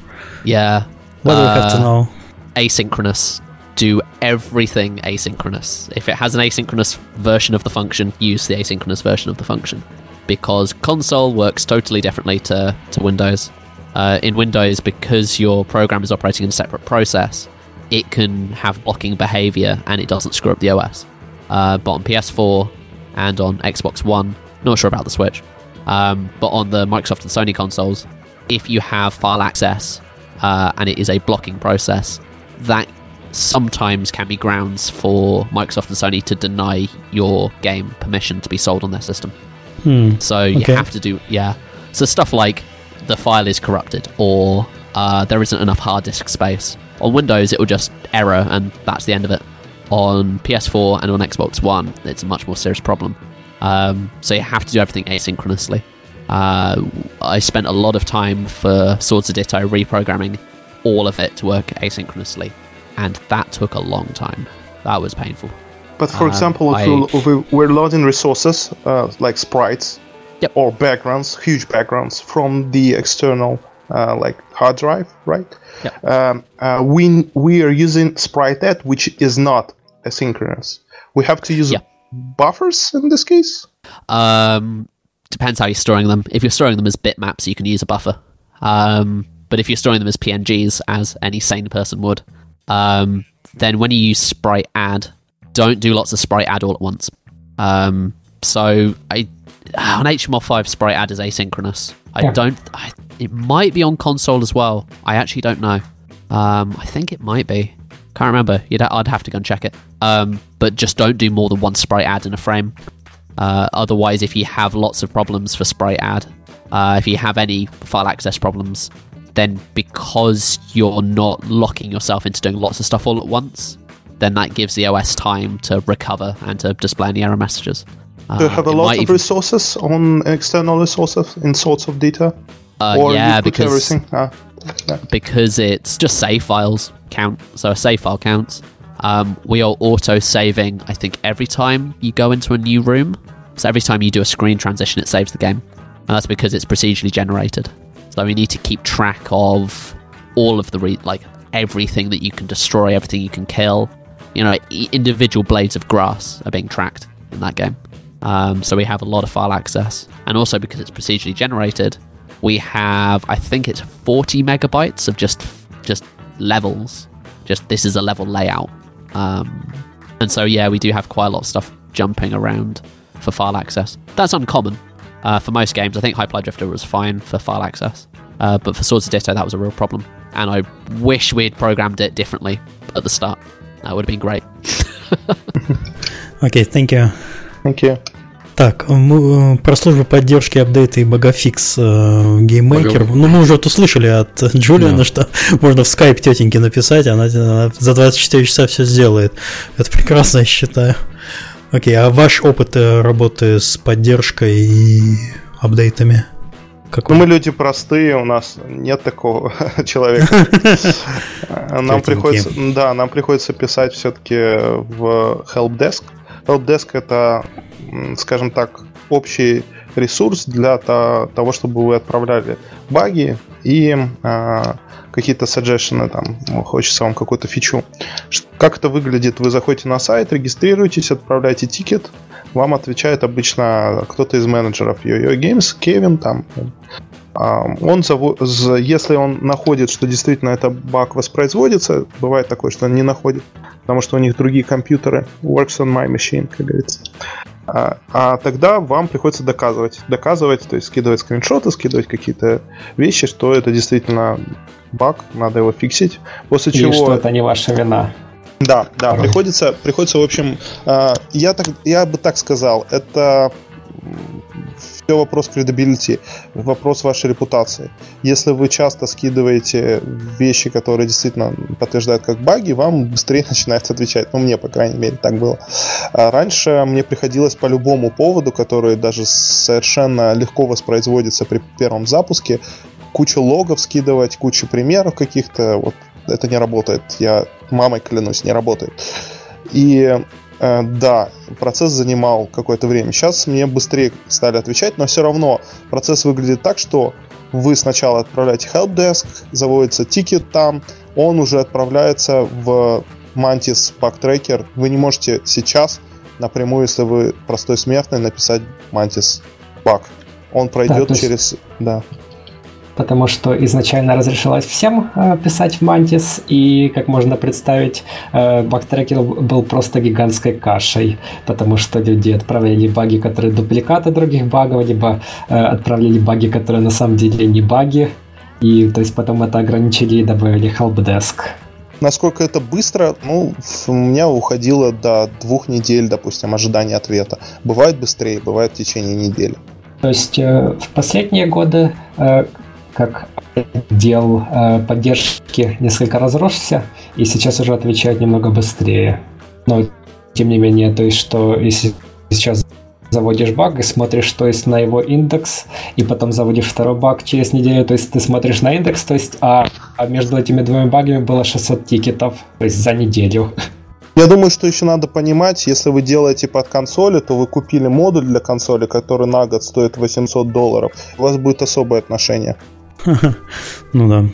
F: Yeah.
A: What do we have to
F: Uh,
A: know?
F: Asynchronous. Do everything asynchronous. If it has an asynchronous version of the function, use the asynchronous version of the function. Because console works totally differently to, to Windows. Uh, in Windows, because your program is operating in a separate process, it can have blocking behavior and it doesn't screw up the OS. Uh, but on PS4 and on Xbox One, not sure about the Switch, um, but on the Microsoft and Sony consoles, if you have file access uh, and it is a blocking process, that sometimes can be grounds for Microsoft and Sony to deny your game permission to be sold on their system.
A: Hmm.
F: So you
A: Okay.
F: have to do, yeah. So stuff like the file is corrupted or uh, there isn't enough hard disk space. On Windows, it will just error and that's the end of it. On PS4 and on Xbox One, it's a much more serious problem. Um, so you have to do everything asynchronously. Uh, I spent a lot of time for Swords of Ditto reprogramming all of it to work asynchronously, and that took a long time. That was painful.
C: But for
F: Um,
C: example, if,
F: I-
C: we, if we, we're loading resources uh, like sprites
F: Yep.
C: or backgrounds, huge backgrounds from the external uh, like hard drive, right?
F: Yep.
C: Um, uh, we we are using sprite which is not asynchronous. We have to use
F: Yeah.
C: buffers in this case.
F: Um, depends how you're storing them. If you're storing them as bitmaps, you can use a buffer. Um, but if you're storing them as PNGs, as any sane person would, um, then when you use sprite add, don't do lots of sprite add all at once. Um, so I on HTML5 sprite add is asynchronous. I
D: Yeah.
F: don't. I, it might be on console as well. I actually don't know. Um, I think it might be. Can't remember. You'd, I'd have to go and check it. Um, but just don't do more than one sprite add in a frame. Uh, otherwise, if you have lots of problems for sprite add, uh, if you have any file access problems, then because you're not locking yourself into doing lots of stuff all at once, then that gives the OS time to recover and to display any error messages. Uh,
C: Do you have a lot of resources on external resources in sorts of data?
F: uh,
C: or
F: yeah, because
C: everything? Ah, yeah.
F: because it's just save files count. So a save file counts. Um, we are auto saving, I think, every time you go into a new room. So every time you do a screen transition, it saves the game. And that's because it's procedurally generated. So we need to keep track of all of the, re- like, everything that you can destroy, everything you can kill. You know, individual blades of grass are being tracked in that game. Um, so we have a lot of file access. And also because it's procedurally generated, we have I think it's 40 megabytes of just just levels. Just this is a level layout. Um, and so yeah, we do have quite a lot of stuff jumping around for file access. That's uncommon uh, for most games. I think Hyperlight Drifter was fine for file access, uh, but for Swords of Ditto that was a real problem. And I wish we'd programmed it differently at the start. That would have been great.
A: Окей, thank you.
C: Thank you.
A: Так, мы, э, про службу поддержки апдейта и багафикс э, гейммейкер.
B: Бага-
A: Ну, мы уже вот услышали от Джулиана,
B: Да.
A: что можно в скайп тетеньке написать, она, она за 24 часа все сделает. Это прекрасно, я считаю. Окей, а ваш опыт э, работы с поддержкой и апдейтами?
C: Ну,
A: Какой?
C: мы люди простые, у нас нет такого человека. Нам приходится, да, нам приходится писать все-таки в helpdesk. Helpdesk это, скажем так, общий ресурс для то- того, чтобы вы отправляли баги и а, какие-то suggestions, там, хочется вам какую-то фичу. Как это выглядит? Вы заходите на сайт, регистрируетесь, отправляете тикет, вам отвечает обычно кто-то из менеджеров Yo-Yo Games, Кевин там. А, Он если он находит, что действительно это баг воспроизводится, бывает такое, что он не находит, потому что у них другие компьютеры, works on my machine, как говорится. А, а тогда вам приходится доказывать, доказывать, то есть скидывать скриншоты, скидывать какие-то вещи, что это действительно баг, надо его фиксить. После
D: И
C: чего
D: что это не ваша вина.
C: да, да, приходится, приходится, в общем, э, я так, я бы так сказал, это все вопрос кредабилити, вопрос вашей репутации. Если вы часто скидываете вещи, которые действительно подтверждают как баги, вам быстрее начинает отвечать. Ну, мне, по крайней мере, так было. А раньше мне приходилось по любому поводу, который даже совершенно легко воспроизводится при первом запуске, кучу логов скидывать, кучу примеров каких-то. Вот это не работает. Я мамой клянусь, не работает. И да, процесс занимал какое-то время. Сейчас мне быстрее стали отвечать, но все равно процесс выглядит так, что вы сначала отправляете helpdesk, заводится тикет там, он уже отправляется в Mantis Backtracker. Вы не можете сейчас напрямую, если вы простой смертный, написать Mantis Bug. Он пройдет да, через... Да
D: потому что изначально разрешалось всем э, писать в Mantis, и, как можно представить, э, бактрекер был просто гигантской кашей, потому что люди отправляли баги, которые дубликаты других багов, либо э, отправляли баги, которые на самом деле не баги, и то есть потом это ограничили и добавили helpdesk.
C: Насколько это быстро, ну, у меня уходило до двух недель, допустим, ожидания ответа. Бывает быстрее, бывает в течение недели.
D: То есть э, в последние годы э, как отдел э, поддержки несколько разросся, и сейчас уже отвечает немного быстрее. Но тем не менее, то есть, что если сейчас заводишь баг и смотришь, что есть на его индекс, и потом заводишь второй баг через неделю, то есть ты смотришь на индекс, то есть, а, а между этими двумя багами было 600 тикетов, то есть за неделю.
C: Я думаю, что еще надо понимать, если вы делаете под консоли, то вы купили модуль для консоли, который на год стоит 800 долларов. У вас будет особое отношение.
A: Ну да.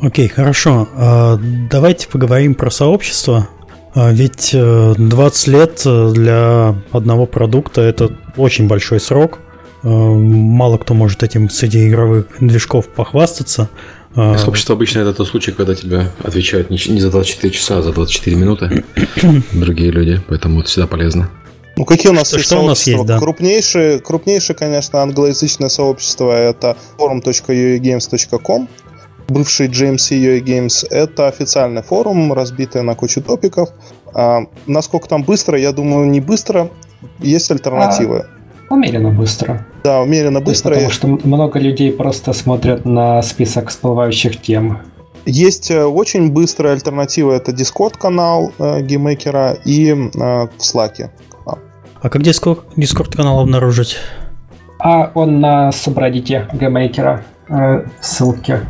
A: Окей, хорошо. А, давайте поговорим про сообщество. А, ведь 20 э, лет э, для одного продукта это очень большой срок. А, мало кто может этим среди игровых движков похвастаться.
B: Сообщество обычно это тот случай, когда тебя отвечают не за 24 часа, а за 24 минуты другие люди, поэтому это всегда полезно.
C: Ну какие у нас что, есть что у нас есть, да. Крупнейшие, крупнейшее, конечно, англоязычное сообщество это forum.uegames.com, бывший GMC UA Games. Это официальный форум, разбитый на кучу топиков. А, насколько там быстро, я думаю, не быстро. Есть альтернативы.
D: А, умеренно быстро.
C: Да, умеренно быстро.
D: Потому что много людей просто смотрят на список всплывающих тем.
C: Есть э, очень быстрая альтернатива, это Discord канал э, геймейкера и э, в Slack.
A: А как Discord канал обнаружить?
D: А он на субреддите геймейкера э, ссылки.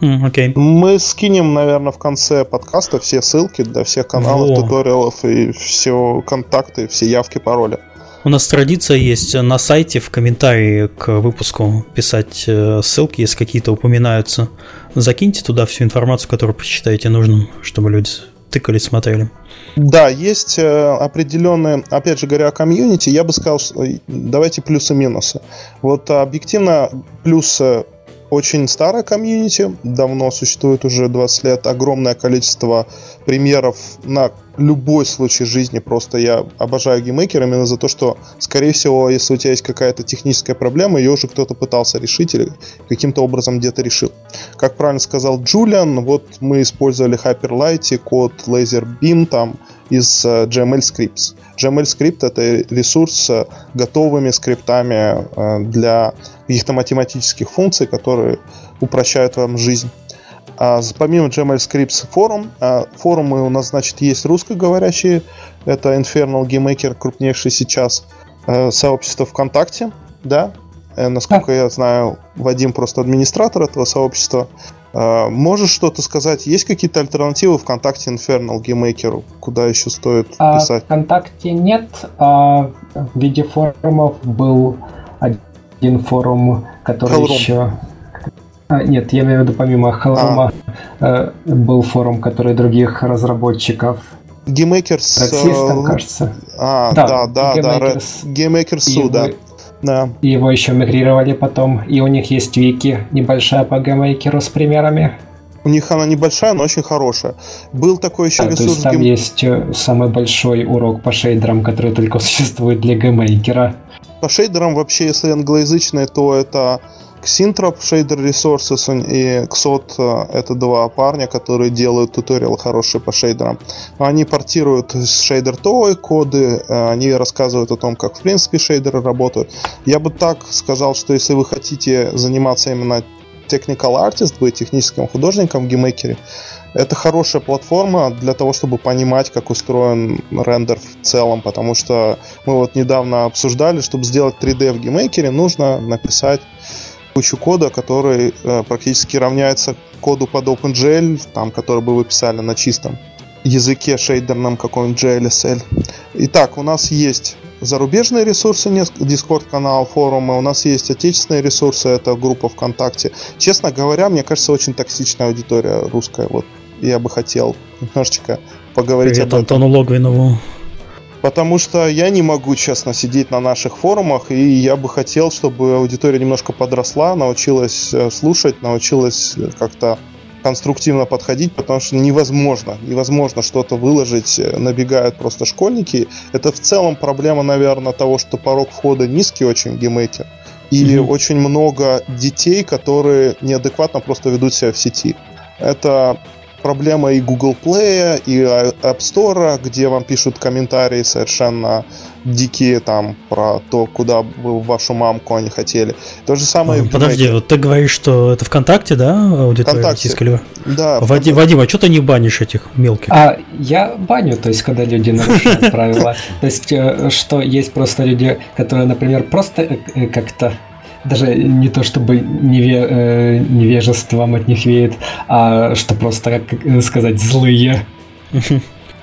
C: Mm, okay. Мы скинем, наверное, в конце подкаста все ссылки для всех каналов, Во. туториалов и все контакты, все явки, пароли.
A: У нас традиция есть на сайте в комментарии к выпуску писать э, ссылки, если какие-то упоминаются. Закиньте туда всю информацию, которую посчитаете нужным, чтобы люди тыкали, смотрели.
C: Да, есть э, определенные, опять же говоря о комьюнити, я бы сказал, что, давайте плюсы-минусы. Вот объективно плюсы очень старая комьюнити, давно существует уже 20 лет, огромное количество примеров на любой случай жизни. Просто я обожаю GameMaker именно за то, что, скорее всего, если у тебя есть какая-то техническая проблема, ее уже кто-то пытался решить или каким-то образом где-то решил. Как правильно сказал Джулиан, вот мы использовали Hyperlight, код Laser Beam там из uh, GML Scripts. Script это ресурс с готовыми скриптами uh, для каких-то математических функций, которые упрощают вам жизнь. А, помимо GML Scripts форум, а, форумы у нас, значит, есть русскоговорящие. Это Infernal GameMaker, крупнейший сейчас э, сообщество ВКонтакте, да. Э, насколько я знаю, Вадим просто администратор этого сообщества. Э, можешь что-то сказать? Есть какие-то альтернативы ВКонтакте Infernal GameMaker? Куда еще стоит
D: а, писать? ВКонтакте нет. А в виде форумов был один форум, который Hellroom. еще а, нет, я имею в виду помимо Халама а. э, был форум, который других разработчиков.
C: GameMakers...
D: Red System, кажется.
C: А, да, да, да, да GameMakers, да.
D: Да. Его еще мигрировали потом, и у них есть вики небольшая по GameMaker у с примерами.
C: У них она небольшая, но очень хорошая. Был такой еще
D: да, ресурс... То есть там гейм... есть э, самый большой урок по шейдерам, который только существует для GameMaker а.
C: По шейдерам вообще, если англоязычные, то это Xintrop Shader Resources и Xor э, это два парня, которые делают туториалы хорошие по шейдерам. Они портируют Shadertoy коды, э, они рассказывают о том, как в принципе шейдеры работают. Я бы так сказал, что если вы хотите заниматься именно technical artist, быть техническим художником в GameMaker е, это хорошая платформа для того, чтобы понимать, как устроен рендер в целом, потому что мы вот недавно обсуждали, чтобы сделать 3D в GameMaker е, нужно написать кучу кода, который э, практически равняется коду под OpenGL, там, который бы вы писали на чистом языке шейдерном каком-нибудь JLSL. Итак, у нас есть зарубежные ресурсы, Discord канал, форумы, у нас есть отечественные ресурсы, это группа ВКонтакте. Честно говоря, мне кажется, очень токсичная аудитория русская. Вот я бы хотел немножечко поговорить
A: Привет
C: об этом.
A: Антону Логвинову.
C: Потому что я не могу, честно, сидеть на наших форумах, и я бы хотел, чтобы аудитория немножко подросла, научилась э, слушать, научилась э, как-то конструктивно подходить, потому что невозможно, невозможно что-то выложить, э, набегают просто школьники. Это в целом проблема, наверное, того, что порог входа низкий очень в геймейкер. И mm-hmm. очень много детей, которые неадекватно просто ведут себя в сети. Это проблема и Google Play, и App Store, где вам пишут комментарии совершенно дикие там про то, куда бы вашу мамку они хотели. То же самое.
A: Подожди, вот ты говоришь, что это ВКонтакте, да, аудитория
C: ВКонтакте. Да.
A: Вадим, Вадим, а что ты не банишь этих мелких?
D: А я баню, то есть когда люди нарушают правила. То есть э, что есть просто люди, которые, например, просто э, как-то даже не то чтобы неве, э, невежеством от них веет, а что просто, как сказать, злые.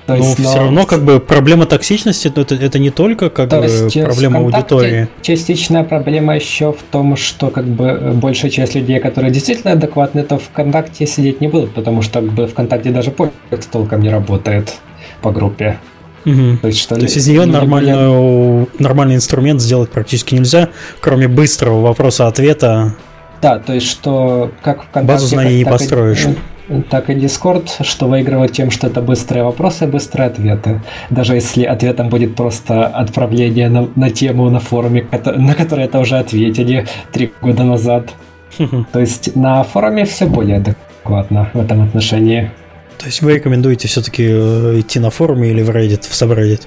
A: То есть, но, но все равно как бы проблема токсичности это, это не только как то бы есть, проблема аудитории.
D: Частичная проблема еще в том, что как бы большая часть людей, которые действительно адекватны, то ВКонтакте сидеть не будут, потому что как бы ВКонтакте даже поиск толком не работает по группе.
A: Угу. То есть, что То есть из нее нормальную, нормальный инструмент сделать практически нельзя, кроме быстрого вопроса-ответа.
D: Да, то есть что как
A: ВКонтакте... Базу знаний
D: не
A: построишь.
D: И, так и Discord, что выигрывает тем, что это быстрые вопросы, быстрые ответы. Даже если ответом будет просто отправление на, на тему на форуме, на которое это уже ответили три года назад. То есть на форуме все более адекватно в этом отношении.
A: То есть вы рекомендуете все-таки э, идти на форуме или в Reddit, в subreddit?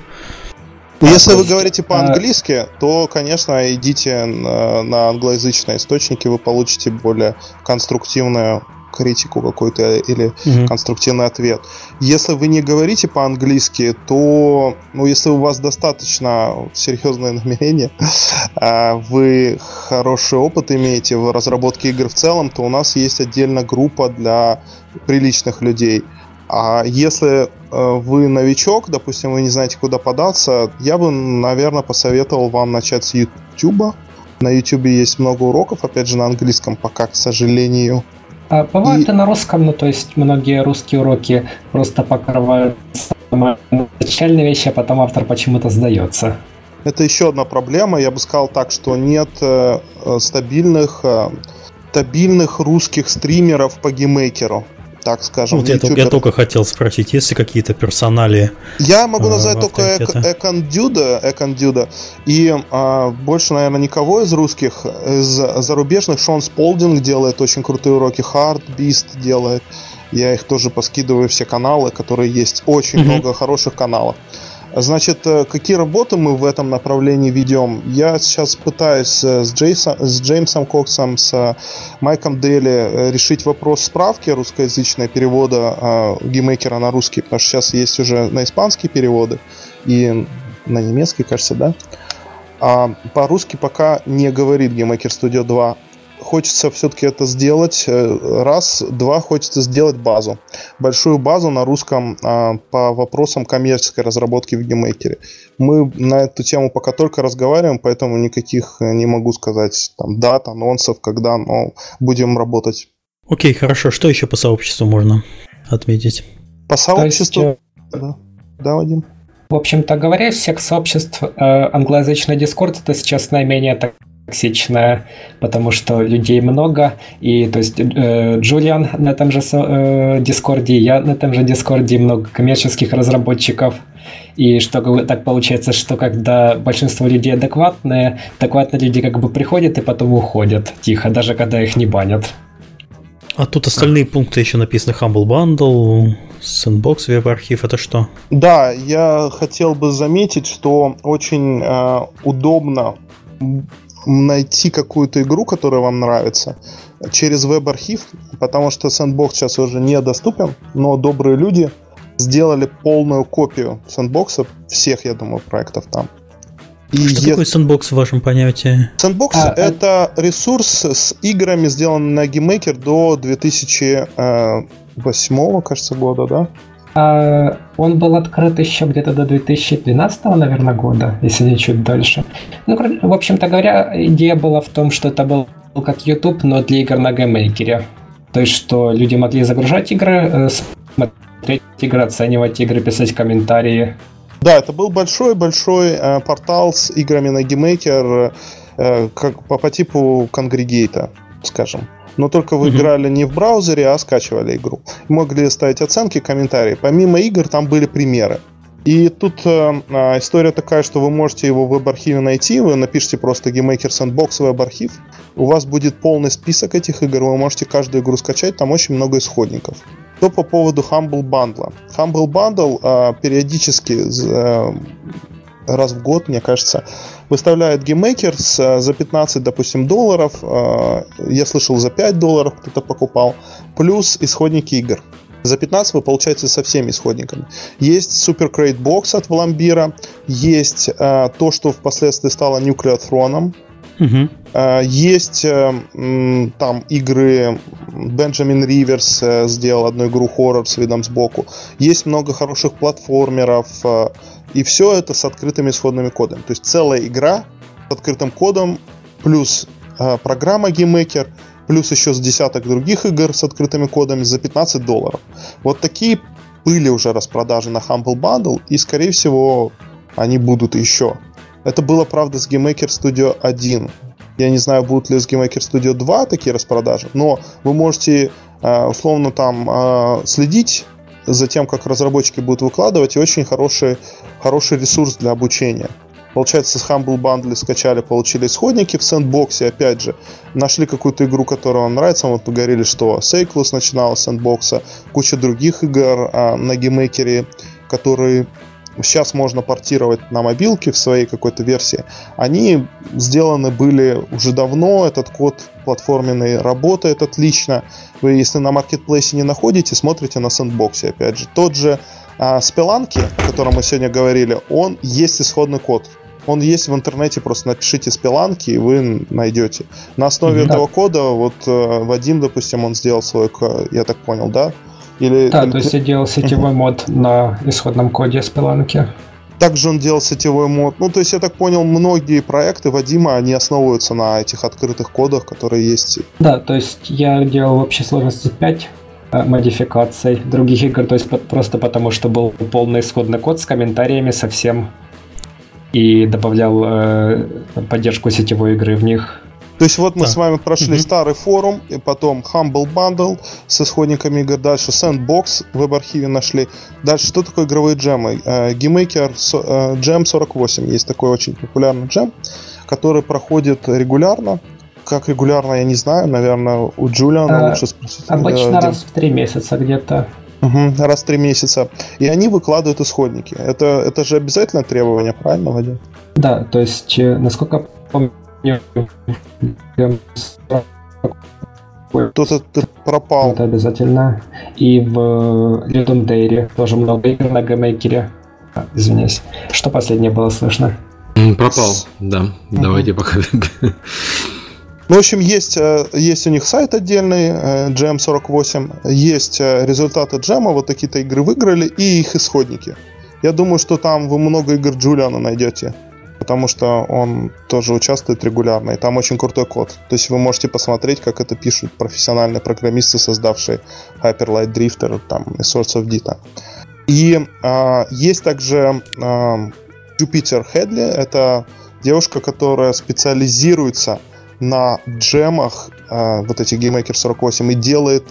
C: Ну, если вы говорите по-английски, то, конечно, идите на, на англоязычные источники, вы получите более конструктивную критику какую-то или угу. конструктивный ответ. Если вы не говорите по-английски, то, ну, если у вас достаточно серьезное намерение, а вы хороший опыт имеете в разработке игр в целом, то у нас есть отдельно группа для приличных людей – а если э, вы новичок, допустим, вы не знаете, куда податься, я бы, наверное, посоветовал вам начать с YouTube. На YouTube есть много уроков, опять же, на английском пока, к сожалению.
D: А бывает и... и на русском, ну то есть многие русские уроки просто покрывают начальные вещи, а потом автор почему-то сдается.
C: Это еще одна проблема. Я бы сказал так, что нет э, стабильных, э, стабильных русских стримеров по GameMaker у так скажем.
A: Вот я только, я только хотел спросить, есть ли какие-то персонали?
C: Я могу э, назвать только Экондюда, Экондюда. И а, больше, наверное, никого из русских. Из зарубежных Шон Сполдинг делает очень крутые уроки, HeartBeast делает. Я их тоже поскидываю все каналы, которые есть. Очень mm-hmm. много хороших каналов. Значит, э, какие работы мы в этом направлении ведем? Я сейчас пытаюсь э, с, Джейсом, с Джеймсом Коксом, с э, Майком Дели решить вопрос справки русскоязычной перевода геймейкера на русский, потому что сейчас есть уже на испанский переводы и на немецкий, кажется, да? А по-русски пока не говорит GameMaker Studio 2 хочется все-таки это сделать. Э, раз, два, хочется сделать базу. Большую базу на русском а, по вопросам коммерческой разработки в GameMaker е. Мы на эту тему пока только разговариваем, поэтому никаких э, не могу сказать там дат, анонсов, когда, но будем работать.
A: Окей, хорошо. Что еще по сообществу можно отметить?
C: По сообществу? Есть, э, да. да, Вадим.
D: В общем-то говоря, из всех сообществ э, англоязычный Discord это сейчас наименее так токсичная, потому что людей много, и то есть э, Джулиан на том же э, Discord е, я на том же Discord е, много коммерческих разработчиков, и что так получается, что когда большинство людей адекватные, адекватные люди как бы приходят и потом уходят тихо, даже когда их не банят.
A: А тут остальные пункты еще написаны Humble Bundle, Sandbox, веб-архив, это что?
C: Да, я хотел бы заметить, что очень э, удобно найти какую-то игру, которая вам нравится, через веб-архив, потому что Sandbox сейчас уже недоступен, но добрые люди сделали полную копию Sandbox, всех, я думаю, проектов там.
A: И что е... такое Sandbox в вашем понятии?
C: Sandbox а, это а... ресурс с играми, сделанный на GameMaker до 2008, кажется, года, да?
D: А, он был открыт еще где-то до 2012, наверное, года, если не чуть дальше. Ну, в общем-то говоря, идея была в том, что это был как YouTube, но для игр на GameMaker. То есть, что люди могли загружать игры, э, смотреть игры, оценивать игры, писать комментарии.
C: Да, это был большой-большой э, портал с играми на GameMaker, э, как по, по типу конгрегейта, скажем но только вы mm-hmm. играли не в браузере, а скачивали игру. Могли ставить оценки, комментарии. Помимо игр там были примеры. И тут э, э, история такая, что вы можете его в веб-архиве найти, вы напишите просто GameMaker Sandbox веб-архив, у вас будет полный список этих игр, вы можете каждую игру скачать, там очень много исходников. Что по поводу Humble Bundle? Humble Bundle э, периодически э, раз в год, мне кажется, выставляет GameMaker с э, за 15, допустим, долларов. Э, я слышал, за 5 долларов кто-то покупал. Плюс исходники игр. За 15 вы получаете со всеми исходниками. Есть Super Crate Box от Vlambeer а. Есть э, то, что впоследствии стало Nuclear Throne. Угу. Есть там игры Benjamin Rivers сделал одну игру хоррор с видом сбоку. Есть много хороших платформеров. И все это с открытыми исходными кодами. То есть целая игра с открытым кодом, плюс э, программа GameMaker, плюс еще с десяток других игр с открытыми кодами за 15 долларов. Вот такие были уже распродажи на Humble Bundle, и, скорее всего, они будут еще. Это было, правда, с GameMaker Studio 1. Я не знаю, будут ли с GameMaker Studio 2 такие распродажи, но вы можете э, условно там э, следить за тем, как разработчики будут выкладывать, и очень хороший, хороший ресурс для обучения. Получается, с Humble Bundle скачали, получили исходники в Sandbox е, опять же, нашли какую-то игру, которая вам нравится, мы говорили, что Seiklus начинал с Sandbox а, куча других игр а, на GameMaker е, которые сейчас можно портировать на мобилке в своей какой-то версии, они сделаны были уже давно, этот код платформенный работает отлично. Вы, если на маркетплейсе не находите, смотрите на сэндбоксе, опять же. Тот же а, Spelunky, о котором мы сегодня говорили, он есть исходный код. Он есть в интернете, просто напишите спеланки, и вы найдете. На основе mm-hmm. этого кода, вот э, Вадим, допустим, он сделал свой, я так понял, да?
D: Или, да, или... то есть я делал сетевой мод на исходном коде спеланки.
C: Также он делал сетевой мод. Ну, то есть, я так понял, многие проекты Вадима, они основываются на этих открытых кодах, которые есть.
D: Да, то есть я делал в общей сложности 5 э, модификаций других игр, то есть просто потому, что был полный исходный код с комментариями совсем и добавлял э, поддержку сетевой игры в них.
C: То есть вот мы да. с вами прошли mm-hmm. старый форум, и потом Humble Bundle с исходниками игр, дальше Sandbox в веб-архиве нашли. Дальше что такое игровые джемы? Э, GameMaker э, Jam 48, есть такой очень популярный джем, который проходит регулярно. Как регулярно, я не знаю, наверное, у Джулиана
D: а, лучше спросить. Обычно э, раз в три месяца где-то.
C: Угу, раз в три месяца. И они выкладывают исходники. Это, это же обязательное требование, правильно, Вадим?
D: Да, то есть, насколько помню,
C: кто-то пропал.
D: Это обязательно. И в Ludum Dare тоже много игр на GameMaker е. А, извиняюсь. Что последнее было слышно?
B: Пропал, да. Угу. Давайте пока.
C: Ну, в общем, есть, э, есть у них сайт отдельный, GM48, э, есть э, результаты джема, вот такие-то игры выиграли, и их исходники. Я думаю, что там вы много игр Джулиана найдете потому что он тоже участвует регулярно, и там очень крутой код. То есть вы можете посмотреть, как это пишут профессиональные программисты, создавшие Hyper Light Drifter там, и Source of Dita. И а, есть также а, Jupiter Headley, это девушка, которая специализируется на джемах, а, вот этих GameMaker 48, и делает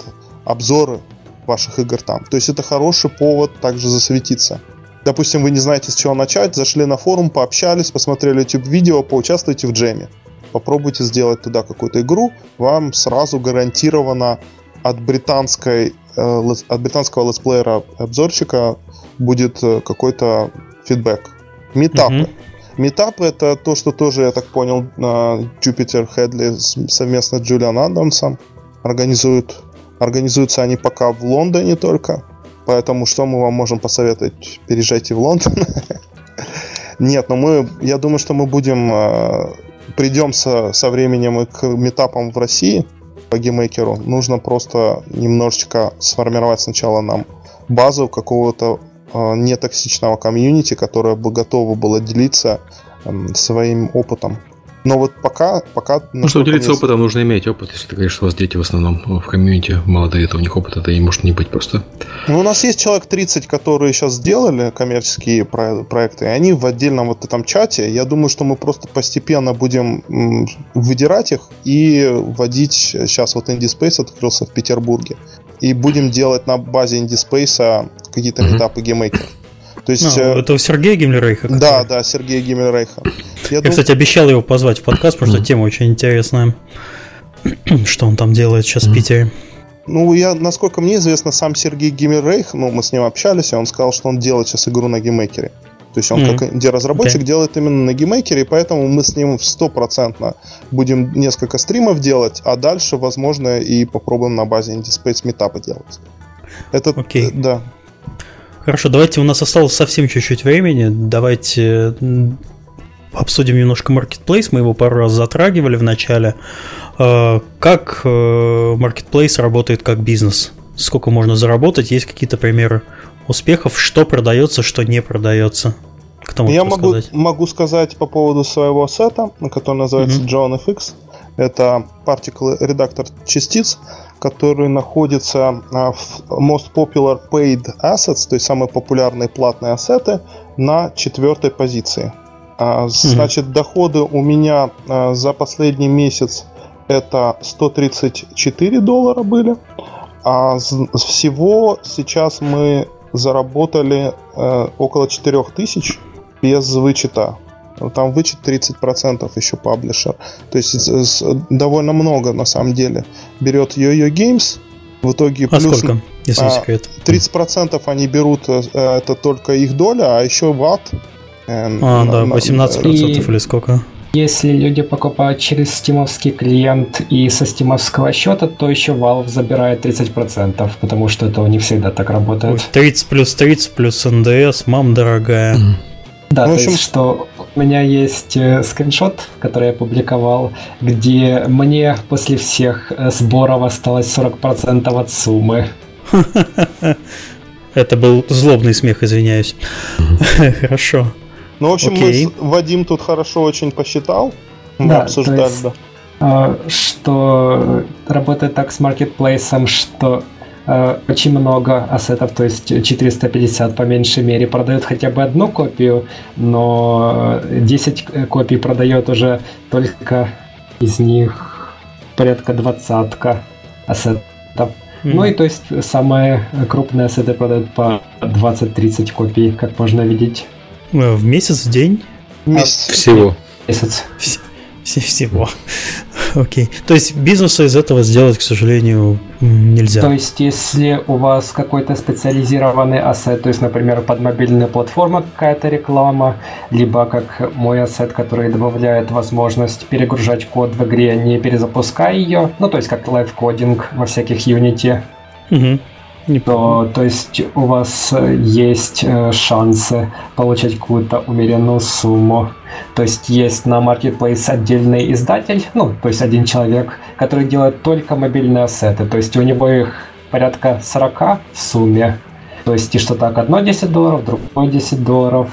C: обзоры ваших игр там. То есть это хороший повод также засветиться. Допустим, вы не знаете, с чего начать, зашли на форум, пообщались, посмотрели YouTube-видео, поучаствуйте в джеме. Попробуйте сделать туда какую-то игру, вам сразу гарантированно от британской э, от британского летсплеера обзорщика будет э, какой-то фидбэк. Метапы. Mm-hmm. Метапы это то, что тоже, я так понял, Jupiter Headley совместно с Джулиан Адамсом организуют. Организуются они пока в Лондоне только. Поэтому что мы вам можем посоветовать? Переезжайте в Лондон. Нет, но мы, я думаю, что мы будем, э, придем со, со временем и к митапам в России по GameMaker у. Нужно просто немножечко сформировать сначала нам базу какого-то э, нетоксичного комьюнити, которое бы готово было делиться э, своим опытом. Но вот пока... пока
B: ну, чтобы делиться опытом, нужно иметь опыт. Если ты говоришь, что у вас дети в основном в комьюнити молодые, то у них опыта это не может не быть просто.
C: Ну, у нас есть человек 30, которые сейчас сделали коммерческие про- проекты, и они в отдельном вот этом чате. Я думаю, что мы просто постепенно будем выдирать их и вводить... Сейчас вот IndieSpace открылся в Петербурге. И будем делать на базе IndieSpace какие-то mm-hmm. митапы GameMaker ов.
A: То есть, а, это у Сергея Гиммельрейха?
C: Который... Да, да, Сергея Гиммельрейха.
A: Я, Я дум... кстати, обещал его позвать в подкаст, потому что тема очень интересная. Что он там делает сейчас в Питере?
C: Ну, я, насколько мне известно, сам Сергей Гиммельрейх, ну, мы с ним общались, и он сказал, что он делает сейчас игру на GameMaker е. То есть он mm-hmm. как инди-разработчик okay. делает именно на GameMaker е, и поэтому мы с ним стопроцентно будем несколько стримов делать, а дальше, возможно, и попробуем на базе IndieSpace митапы делать.
A: Это, okay. да. Хорошо, давайте, у нас осталось совсем чуть-чуть времени. Давайте обсудим немножко Marketplace. Мы его пару раз затрагивали в начале. А, как э, Marketplace работает как бизнес? Сколько можно заработать? Есть какие-то примеры успехов? Что продается, что не продается?
C: Кто Я могу, сказать? могу сказать по поводу своего сета, который называется mm-hmm. John FX. Это particle редактор частиц, находится а, в Most Popular Paid Assets, то есть самые популярные платные ассеты, на четвертой позиции. А, значит, mm-hmm. доходы у меня а, за последний месяц это 134 доллара были. А всего сейчас мы заработали э, около 4000 без вычета. Там вычет 30% еще паблишер. То есть довольно много на самом деле. Берет Yo-Yo Games, в итоге
A: а плюс... сколько, если а, секрет?
C: 30% они берут, э, это только их доля, а еще ват.
A: Э, а, на, да, 18% и... или сколько?
D: Если люди покупают через стимовский клиент и со стимовского счета, то еще Valve забирает 30%, потому что это у них всегда так работает.
A: 30 плюс 30 плюс НДС, мам дорогая.
D: Да, ну, в общем... то есть, что у меня есть э, скриншот, который я публиковал, где мне после всех э, сборов осталось 40% от суммы.
A: Это был злобный смех, извиняюсь.
C: Хорошо. Ну, в общем, Окей. мы Вадим тут хорошо очень посчитал. Мы да, обсуждали, есть, да.
D: А, что работает так с маркетплейсом, что очень много ассетов, то есть 450 по меньшей мере, продают хотя бы одну копию, но 10 копий продает уже только из них порядка двадцатка ассетов. Mm-hmm. Ну и то есть самые крупные ассеты продают по 20-30 копий, как можно видеть.
A: Э, в месяц, в день?
B: Месяц. Всего.
D: Месяц.
A: Все, всего. Окей. Okay. То есть бизнеса из этого сделать, к сожалению, нельзя.
D: То есть, если у вас какой-то специализированный ассет, то есть, например, под мобильную платформу какая-то реклама, либо как мой ассет, который добавляет возможность перегружать код в игре, не перезапуская ее, ну, то есть, как live coding во всяких Unity. Угу то, то есть у вас э, есть э, шансы получать какую-то умеренную сумму. То есть есть на Marketplace отдельный издатель, ну, то есть один человек, который делает только мобильные ассеты. То есть у него их порядка 40 в сумме. То есть и что так, одно 10 долларов, другое 10 долларов.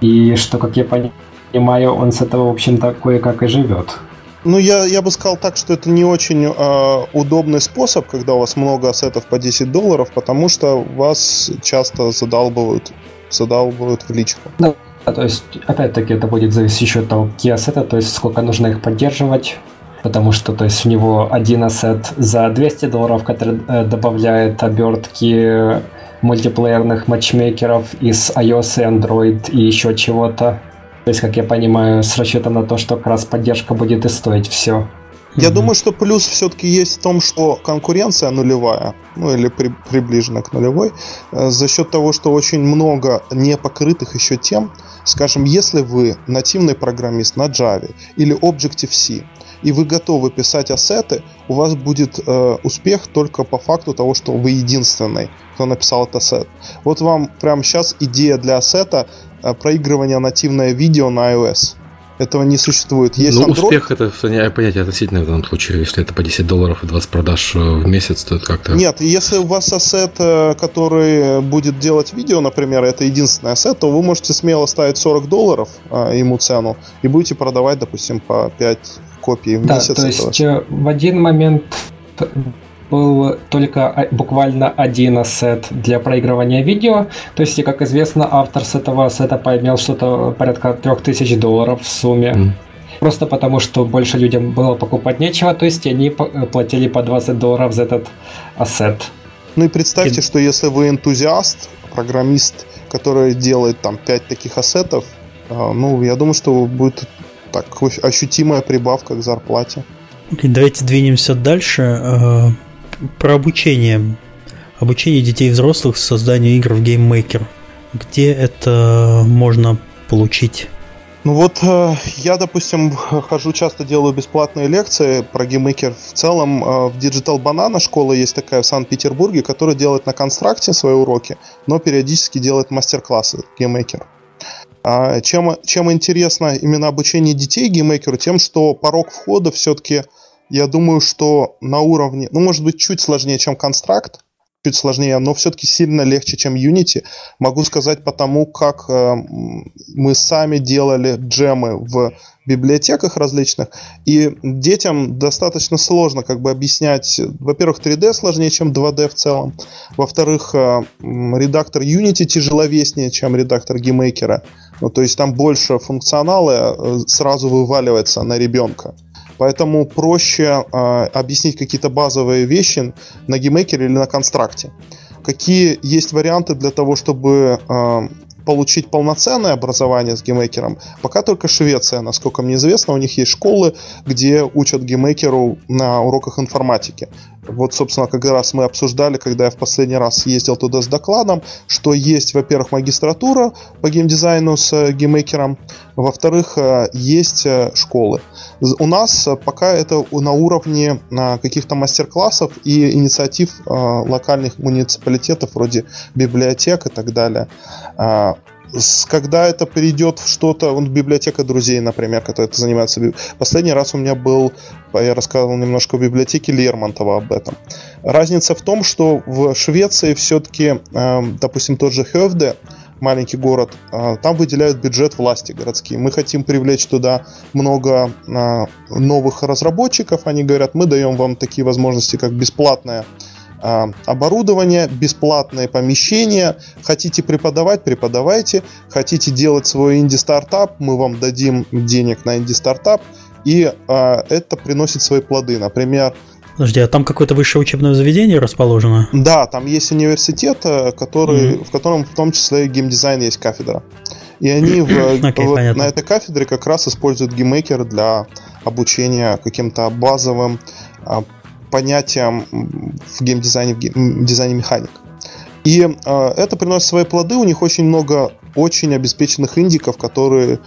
D: И что, как я понимаю, он с этого, в общем-то, кое-как и живет.
C: Ну, я, я бы сказал так, что это не очень э, удобный способ, когда у вас много ассетов по 10 долларов, потому что вас часто задалбывают, задалбывают в личку.
D: Да, то есть, опять-таки, это будет зависеть еще от того, какие ассеты, то есть, сколько нужно их поддерживать, потому что, то есть, у него один ассет за 200 долларов, который э, добавляет обертки мультиплеерных матчмейкеров из iOS и Android и еще чего-то. То есть, как я понимаю, с расчетом на то, что как раз поддержка будет и стоить все.
C: Я mm думаю, что плюс все-таки есть в том, что конкуренция нулевая, ну или при, приближена к нулевой, э, за счет того, что очень много непокрытых еще тем. Скажем, если вы нативный программист на Java или Objective-C, и вы готовы писать ассеты, у вас будет э, успех только по факту того, что вы единственный, кто написал этот ассет. Вот вам прямо сейчас идея для ассета э, проигрывания нативное видео на iOS. Этого не существует. Есть
B: ну, Android... успех это понятие относительно в данном случае. Если это по 10 долларов и 20 продаж э, в месяц, то это как-то...
C: Нет, если у вас ассет, э, который будет делать видео, например, это единственный ассет, то вы можете смело ставить 40 долларов а, ему цену и будете продавать, допустим, по 5 копий в
D: да,
C: месяц.
D: То есть этого. в один момент был только буквально один ассет для проигрывания видео. То есть, как известно, автор с этого ассета поимел что-то порядка 3000 долларов в сумме. Mm. Просто потому, что больше людям было покупать нечего, то есть они э, платили по 20 долларов за этот ассет.
C: Ну и представьте, и... что если вы энтузиаст, программист, который делает там 5 таких ассетов, э, ну, я думаю, что будет так ощутимая прибавка к зарплате.
A: Okay, давайте двинемся дальше. Э, про обучение. Обучение детей и взрослых созданию игр в GameMaker. Где это можно получить?
C: Ну вот э, я, допустим, хожу часто делаю бесплатные лекции про GameMaker в целом. Э, в Digital Banana школа есть такая в Санкт-Петербурге, которая делает на Construct е свои уроки, но периодически делает мастер-классы GameMaker. А чем, чем интересно именно обучение детей GameMaker у? Тем, что порог входа все-таки я думаю, что на уровне, ну, может быть, чуть сложнее, чем Construct, чуть сложнее, но все-таки сильно легче, чем Unity. Могу сказать потому, как э, мы сами делали джемы в библиотеках различных, и детям достаточно сложно как бы объяснять, во-первых, 3D сложнее, чем 2D в целом, во-вторых, э, редактор Unity тяжеловеснее, чем редактор GameMaker, ну, то есть там больше функционала э, сразу вываливается на ребенка. Поэтому проще э, объяснить какие-то базовые вещи на GameMaker е или на Construct е. Какие есть варианты для того, чтобы э, получить полноценное образование с GameMaker ом, пока только Швеция, насколько мне известно, у них есть школы, где учат GameMaker у на уроках информатики. Вот, собственно, как раз мы обсуждали, когда я в последний раз ездил туда с докладом, что есть, во-первых, магистратура по геймдизайну с э, геймейкером, во-вторых, э, есть э, школы. У нас пока это на уровне каких-то мастер-классов и инициатив локальных муниципалитетов, вроде библиотек и так далее когда это перейдет в что-то, вот библиотека друзей, например, которая это занимается. Последний раз у меня был, я рассказывал немножко в библиотеке Лермонтова об этом. Разница в том, что в Швеции все-таки, эм, допустим, тот же Хевде, маленький город, э, там выделяют бюджет власти городские. Мы хотим привлечь туда много э, новых разработчиков. Они говорят, мы даем вам такие возможности, как бесплатная оборудование, бесплатное помещение. Хотите преподавать, преподавайте. Хотите делать свой инди-стартап, мы вам дадим денег на инди-стартап. И а, это приносит свои плоды. Например,
A: Подожди, а там какое-то высшее учебное заведение расположено?
C: Да, там есть университет, э, который, mm-hmm. в котором в том числе и геймдизайн есть кафедра. И они в, okay, вот на этой кафедре как раз используют GameMaker для обучения каким-то базовым а, понятиям в геймдизайне, в геймдизайне механик. И э, это приносит свои плоды. У них очень много очень обеспеченных индиков, которые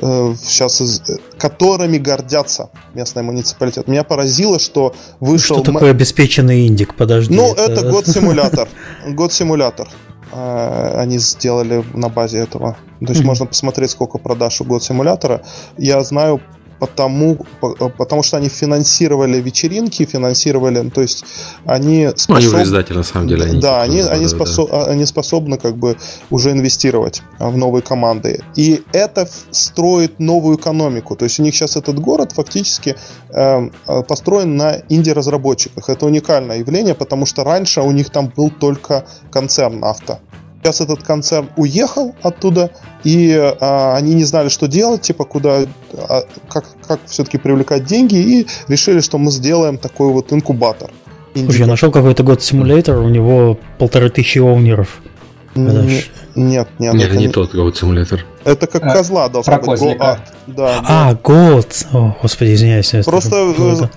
C: э, сейчас из, которыми гордятся местный муниципалитет. Меня поразило, что вышел.
A: Что такое обеспеченный индик? Подожди.
C: Ну, это, это год симулятор. Год симулятор. Э, они сделали на базе этого. То есть mm-hmm. можно посмотреть, сколько продаж у год симулятора. Я знаю потому, потому что они финансировали вечеринки, финансировали, то есть они
B: способны... Ну, они издатели, на самом деле.
C: Они да, они, они, да, способ, да. они способны как бы уже инвестировать а, в новые команды. И это строит новую экономику. То есть у них сейчас этот город фактически э, построен на инди-разработчиках. Это уникальное явление, потому что раньше у них там был только концерн авто. Сейчас этот концерн уехал оттуда, и а, они не знали, что делать, типа куда, а, как, как все-таки привлекать деньги, и решили, что мы сделаем такой вот инкубатор.
A: Слушай, я нашел какой-то год симулятор, у него полторы тысячи оунеров.
C: Нет, нет, нет.
B: Нет, это не тот год симулятор.
C: Это как а, козла должна быть. Go
A: Да, а, год. О, господи, извиняюсь.
C: Просто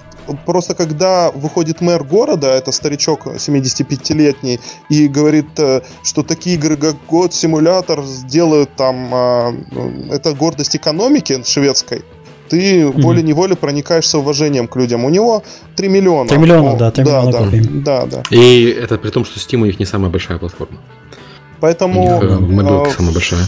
C: просто когда выходит мэр города, это старичок 75-летний, и говорит, э, что такие игры, как год симулятор сделают там, а, это гордость экономики шведской, ты mm-hmm. волей-неволей проникаешься уважением к людям. У него 3 миллиона.
A: 3 миллиона, О, да, 3
C: да,
A: миллиона
C: да, да, да.
B: И это при том, что Steam у них не самая большая платформа.
C: Поэтому...
B: У них э, мобилка э, самая большая.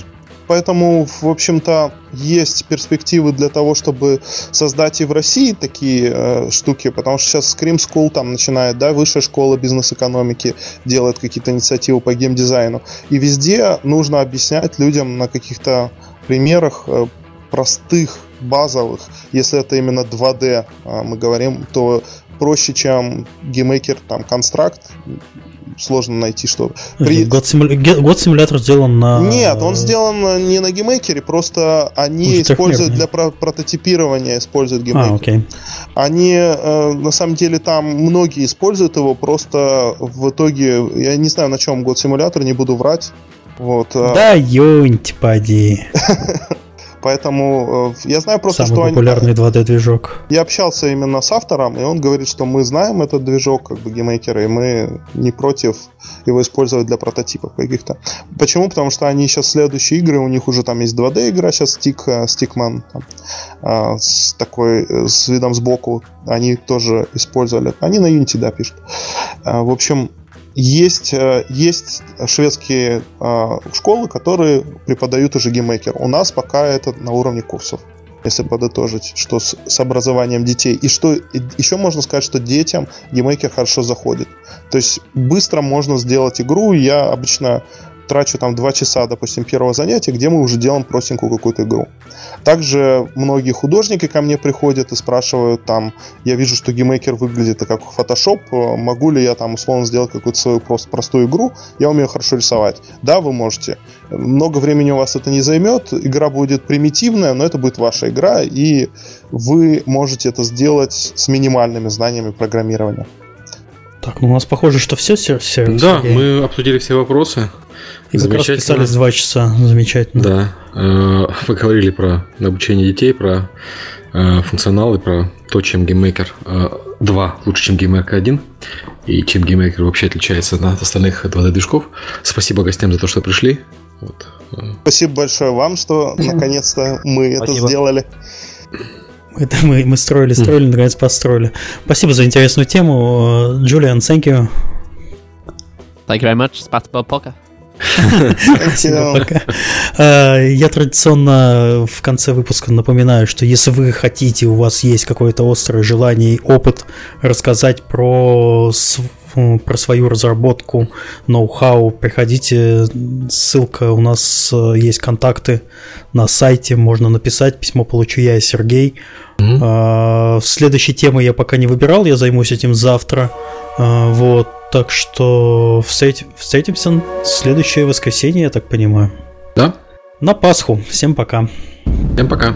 C: Поэтому, в общем-то, есть перспективы для того, чтобы создать и в России такие э, штуки, потому что сейчас Scream School там начинает, да, высшая школа бизнес-экономики делает какие-то инициативы по геймдизайну. И везде нужно объяснять людям на каких-то примерах э, простых, базовых, если это именно 2D э, мы говорим, то проще, чем GameMaker, там, Construct, сложно найти что.
A: При... Goat Simula... Goat Simulator сделан на...
C: Нет, он сделан не на GameMaker е, просто они Уже используют для про- прототипирования, используют GameMaker. А, окей. Они, э, на самом деле, там многие используют его, просто в итоге, я не знаю, на чем Goat Simulator, не буду врать. Вот.
A: Э. Да, юнь, поди.
C: Поэтому э, я знаю просто,
A: Самый
C: что
A: популярный они... 2D-движок.
C: Я общался именно с автором, и он говорит, что мы знаем этот движок, как бы геймейкеры, и мы не против его использовать для прототипов каких-то. Почему? Потому что они сейчас следующие игры, у них уже там есть 2D игра, сейчас Stick, э, Stickman, там, а, с такой, э, с видом сбоку, они тоже использовали. Они на Unity, да, пишут. В общем, есть, э, есть шведские э, школы, которые преподают уже GameMaker. У нас пока это на уровне курсов, если подытожить, что с, с образованием детей. И что еще можно сказать, что детям GameMaker хорошо заходит. То есть быстро можно сделать игру. Я обычно трачу там 2 часа, допустим, первого занятия, где мы уже делаем простенькую какую-то игру. Также многие художники ко мне приходят и спрашивают там, я вижу, что GameMaker выглядит как Photoshop, могу ли я там условно сделать какую-то свою просто простую игру, я умею хорошо рисовать. Да, вы можете. Много времени у вас это не займет, игра будет примитивная, но это будет ваша игра, и вы можете это сделать с минимальными знаниями программирования.
A: Так, ну у нас похоже, что все, Сергей.
B: Да, мы обсудили все вопросы.
A: И как раз писались два часа. Замечательно.
B: Да. Э, вы говорили про обучение детей, про э, функционал и про то, чем GameMaker 2 э, лучше, чем GameMaker 1 и чем GameMaker вообще отличается от остальных 2D-движков. Спасибо гостям за то, что пришли. Вот.
C: Спасибо большое вам, что наконец-то мы Спасибо. это сделали.
A: Это мы, мы строили, строили, наконец построили. Спасибо за интересную тему. Джулиан, thank you.
F: Thank you very much. Спасибо, пока.
A: А, я традиционно в конце выпуска напоминаю, что если вы хотите, у вас есть какое-то острое желание и опыт рассказать про про свою разработку, ноу-хау, приходите, ссылка у нас э, есть контакты на сайте, можно написать, письмо получу я и Сергей. Mm-hmm. Следующей темы я пока не выбирал, я займусь этим завтра. А, вот, так что встретим, встретимся в следующее воскресенье, я так понимаю.
B: Да.
A: На Пасху. Всем пока.
B: Всем пока.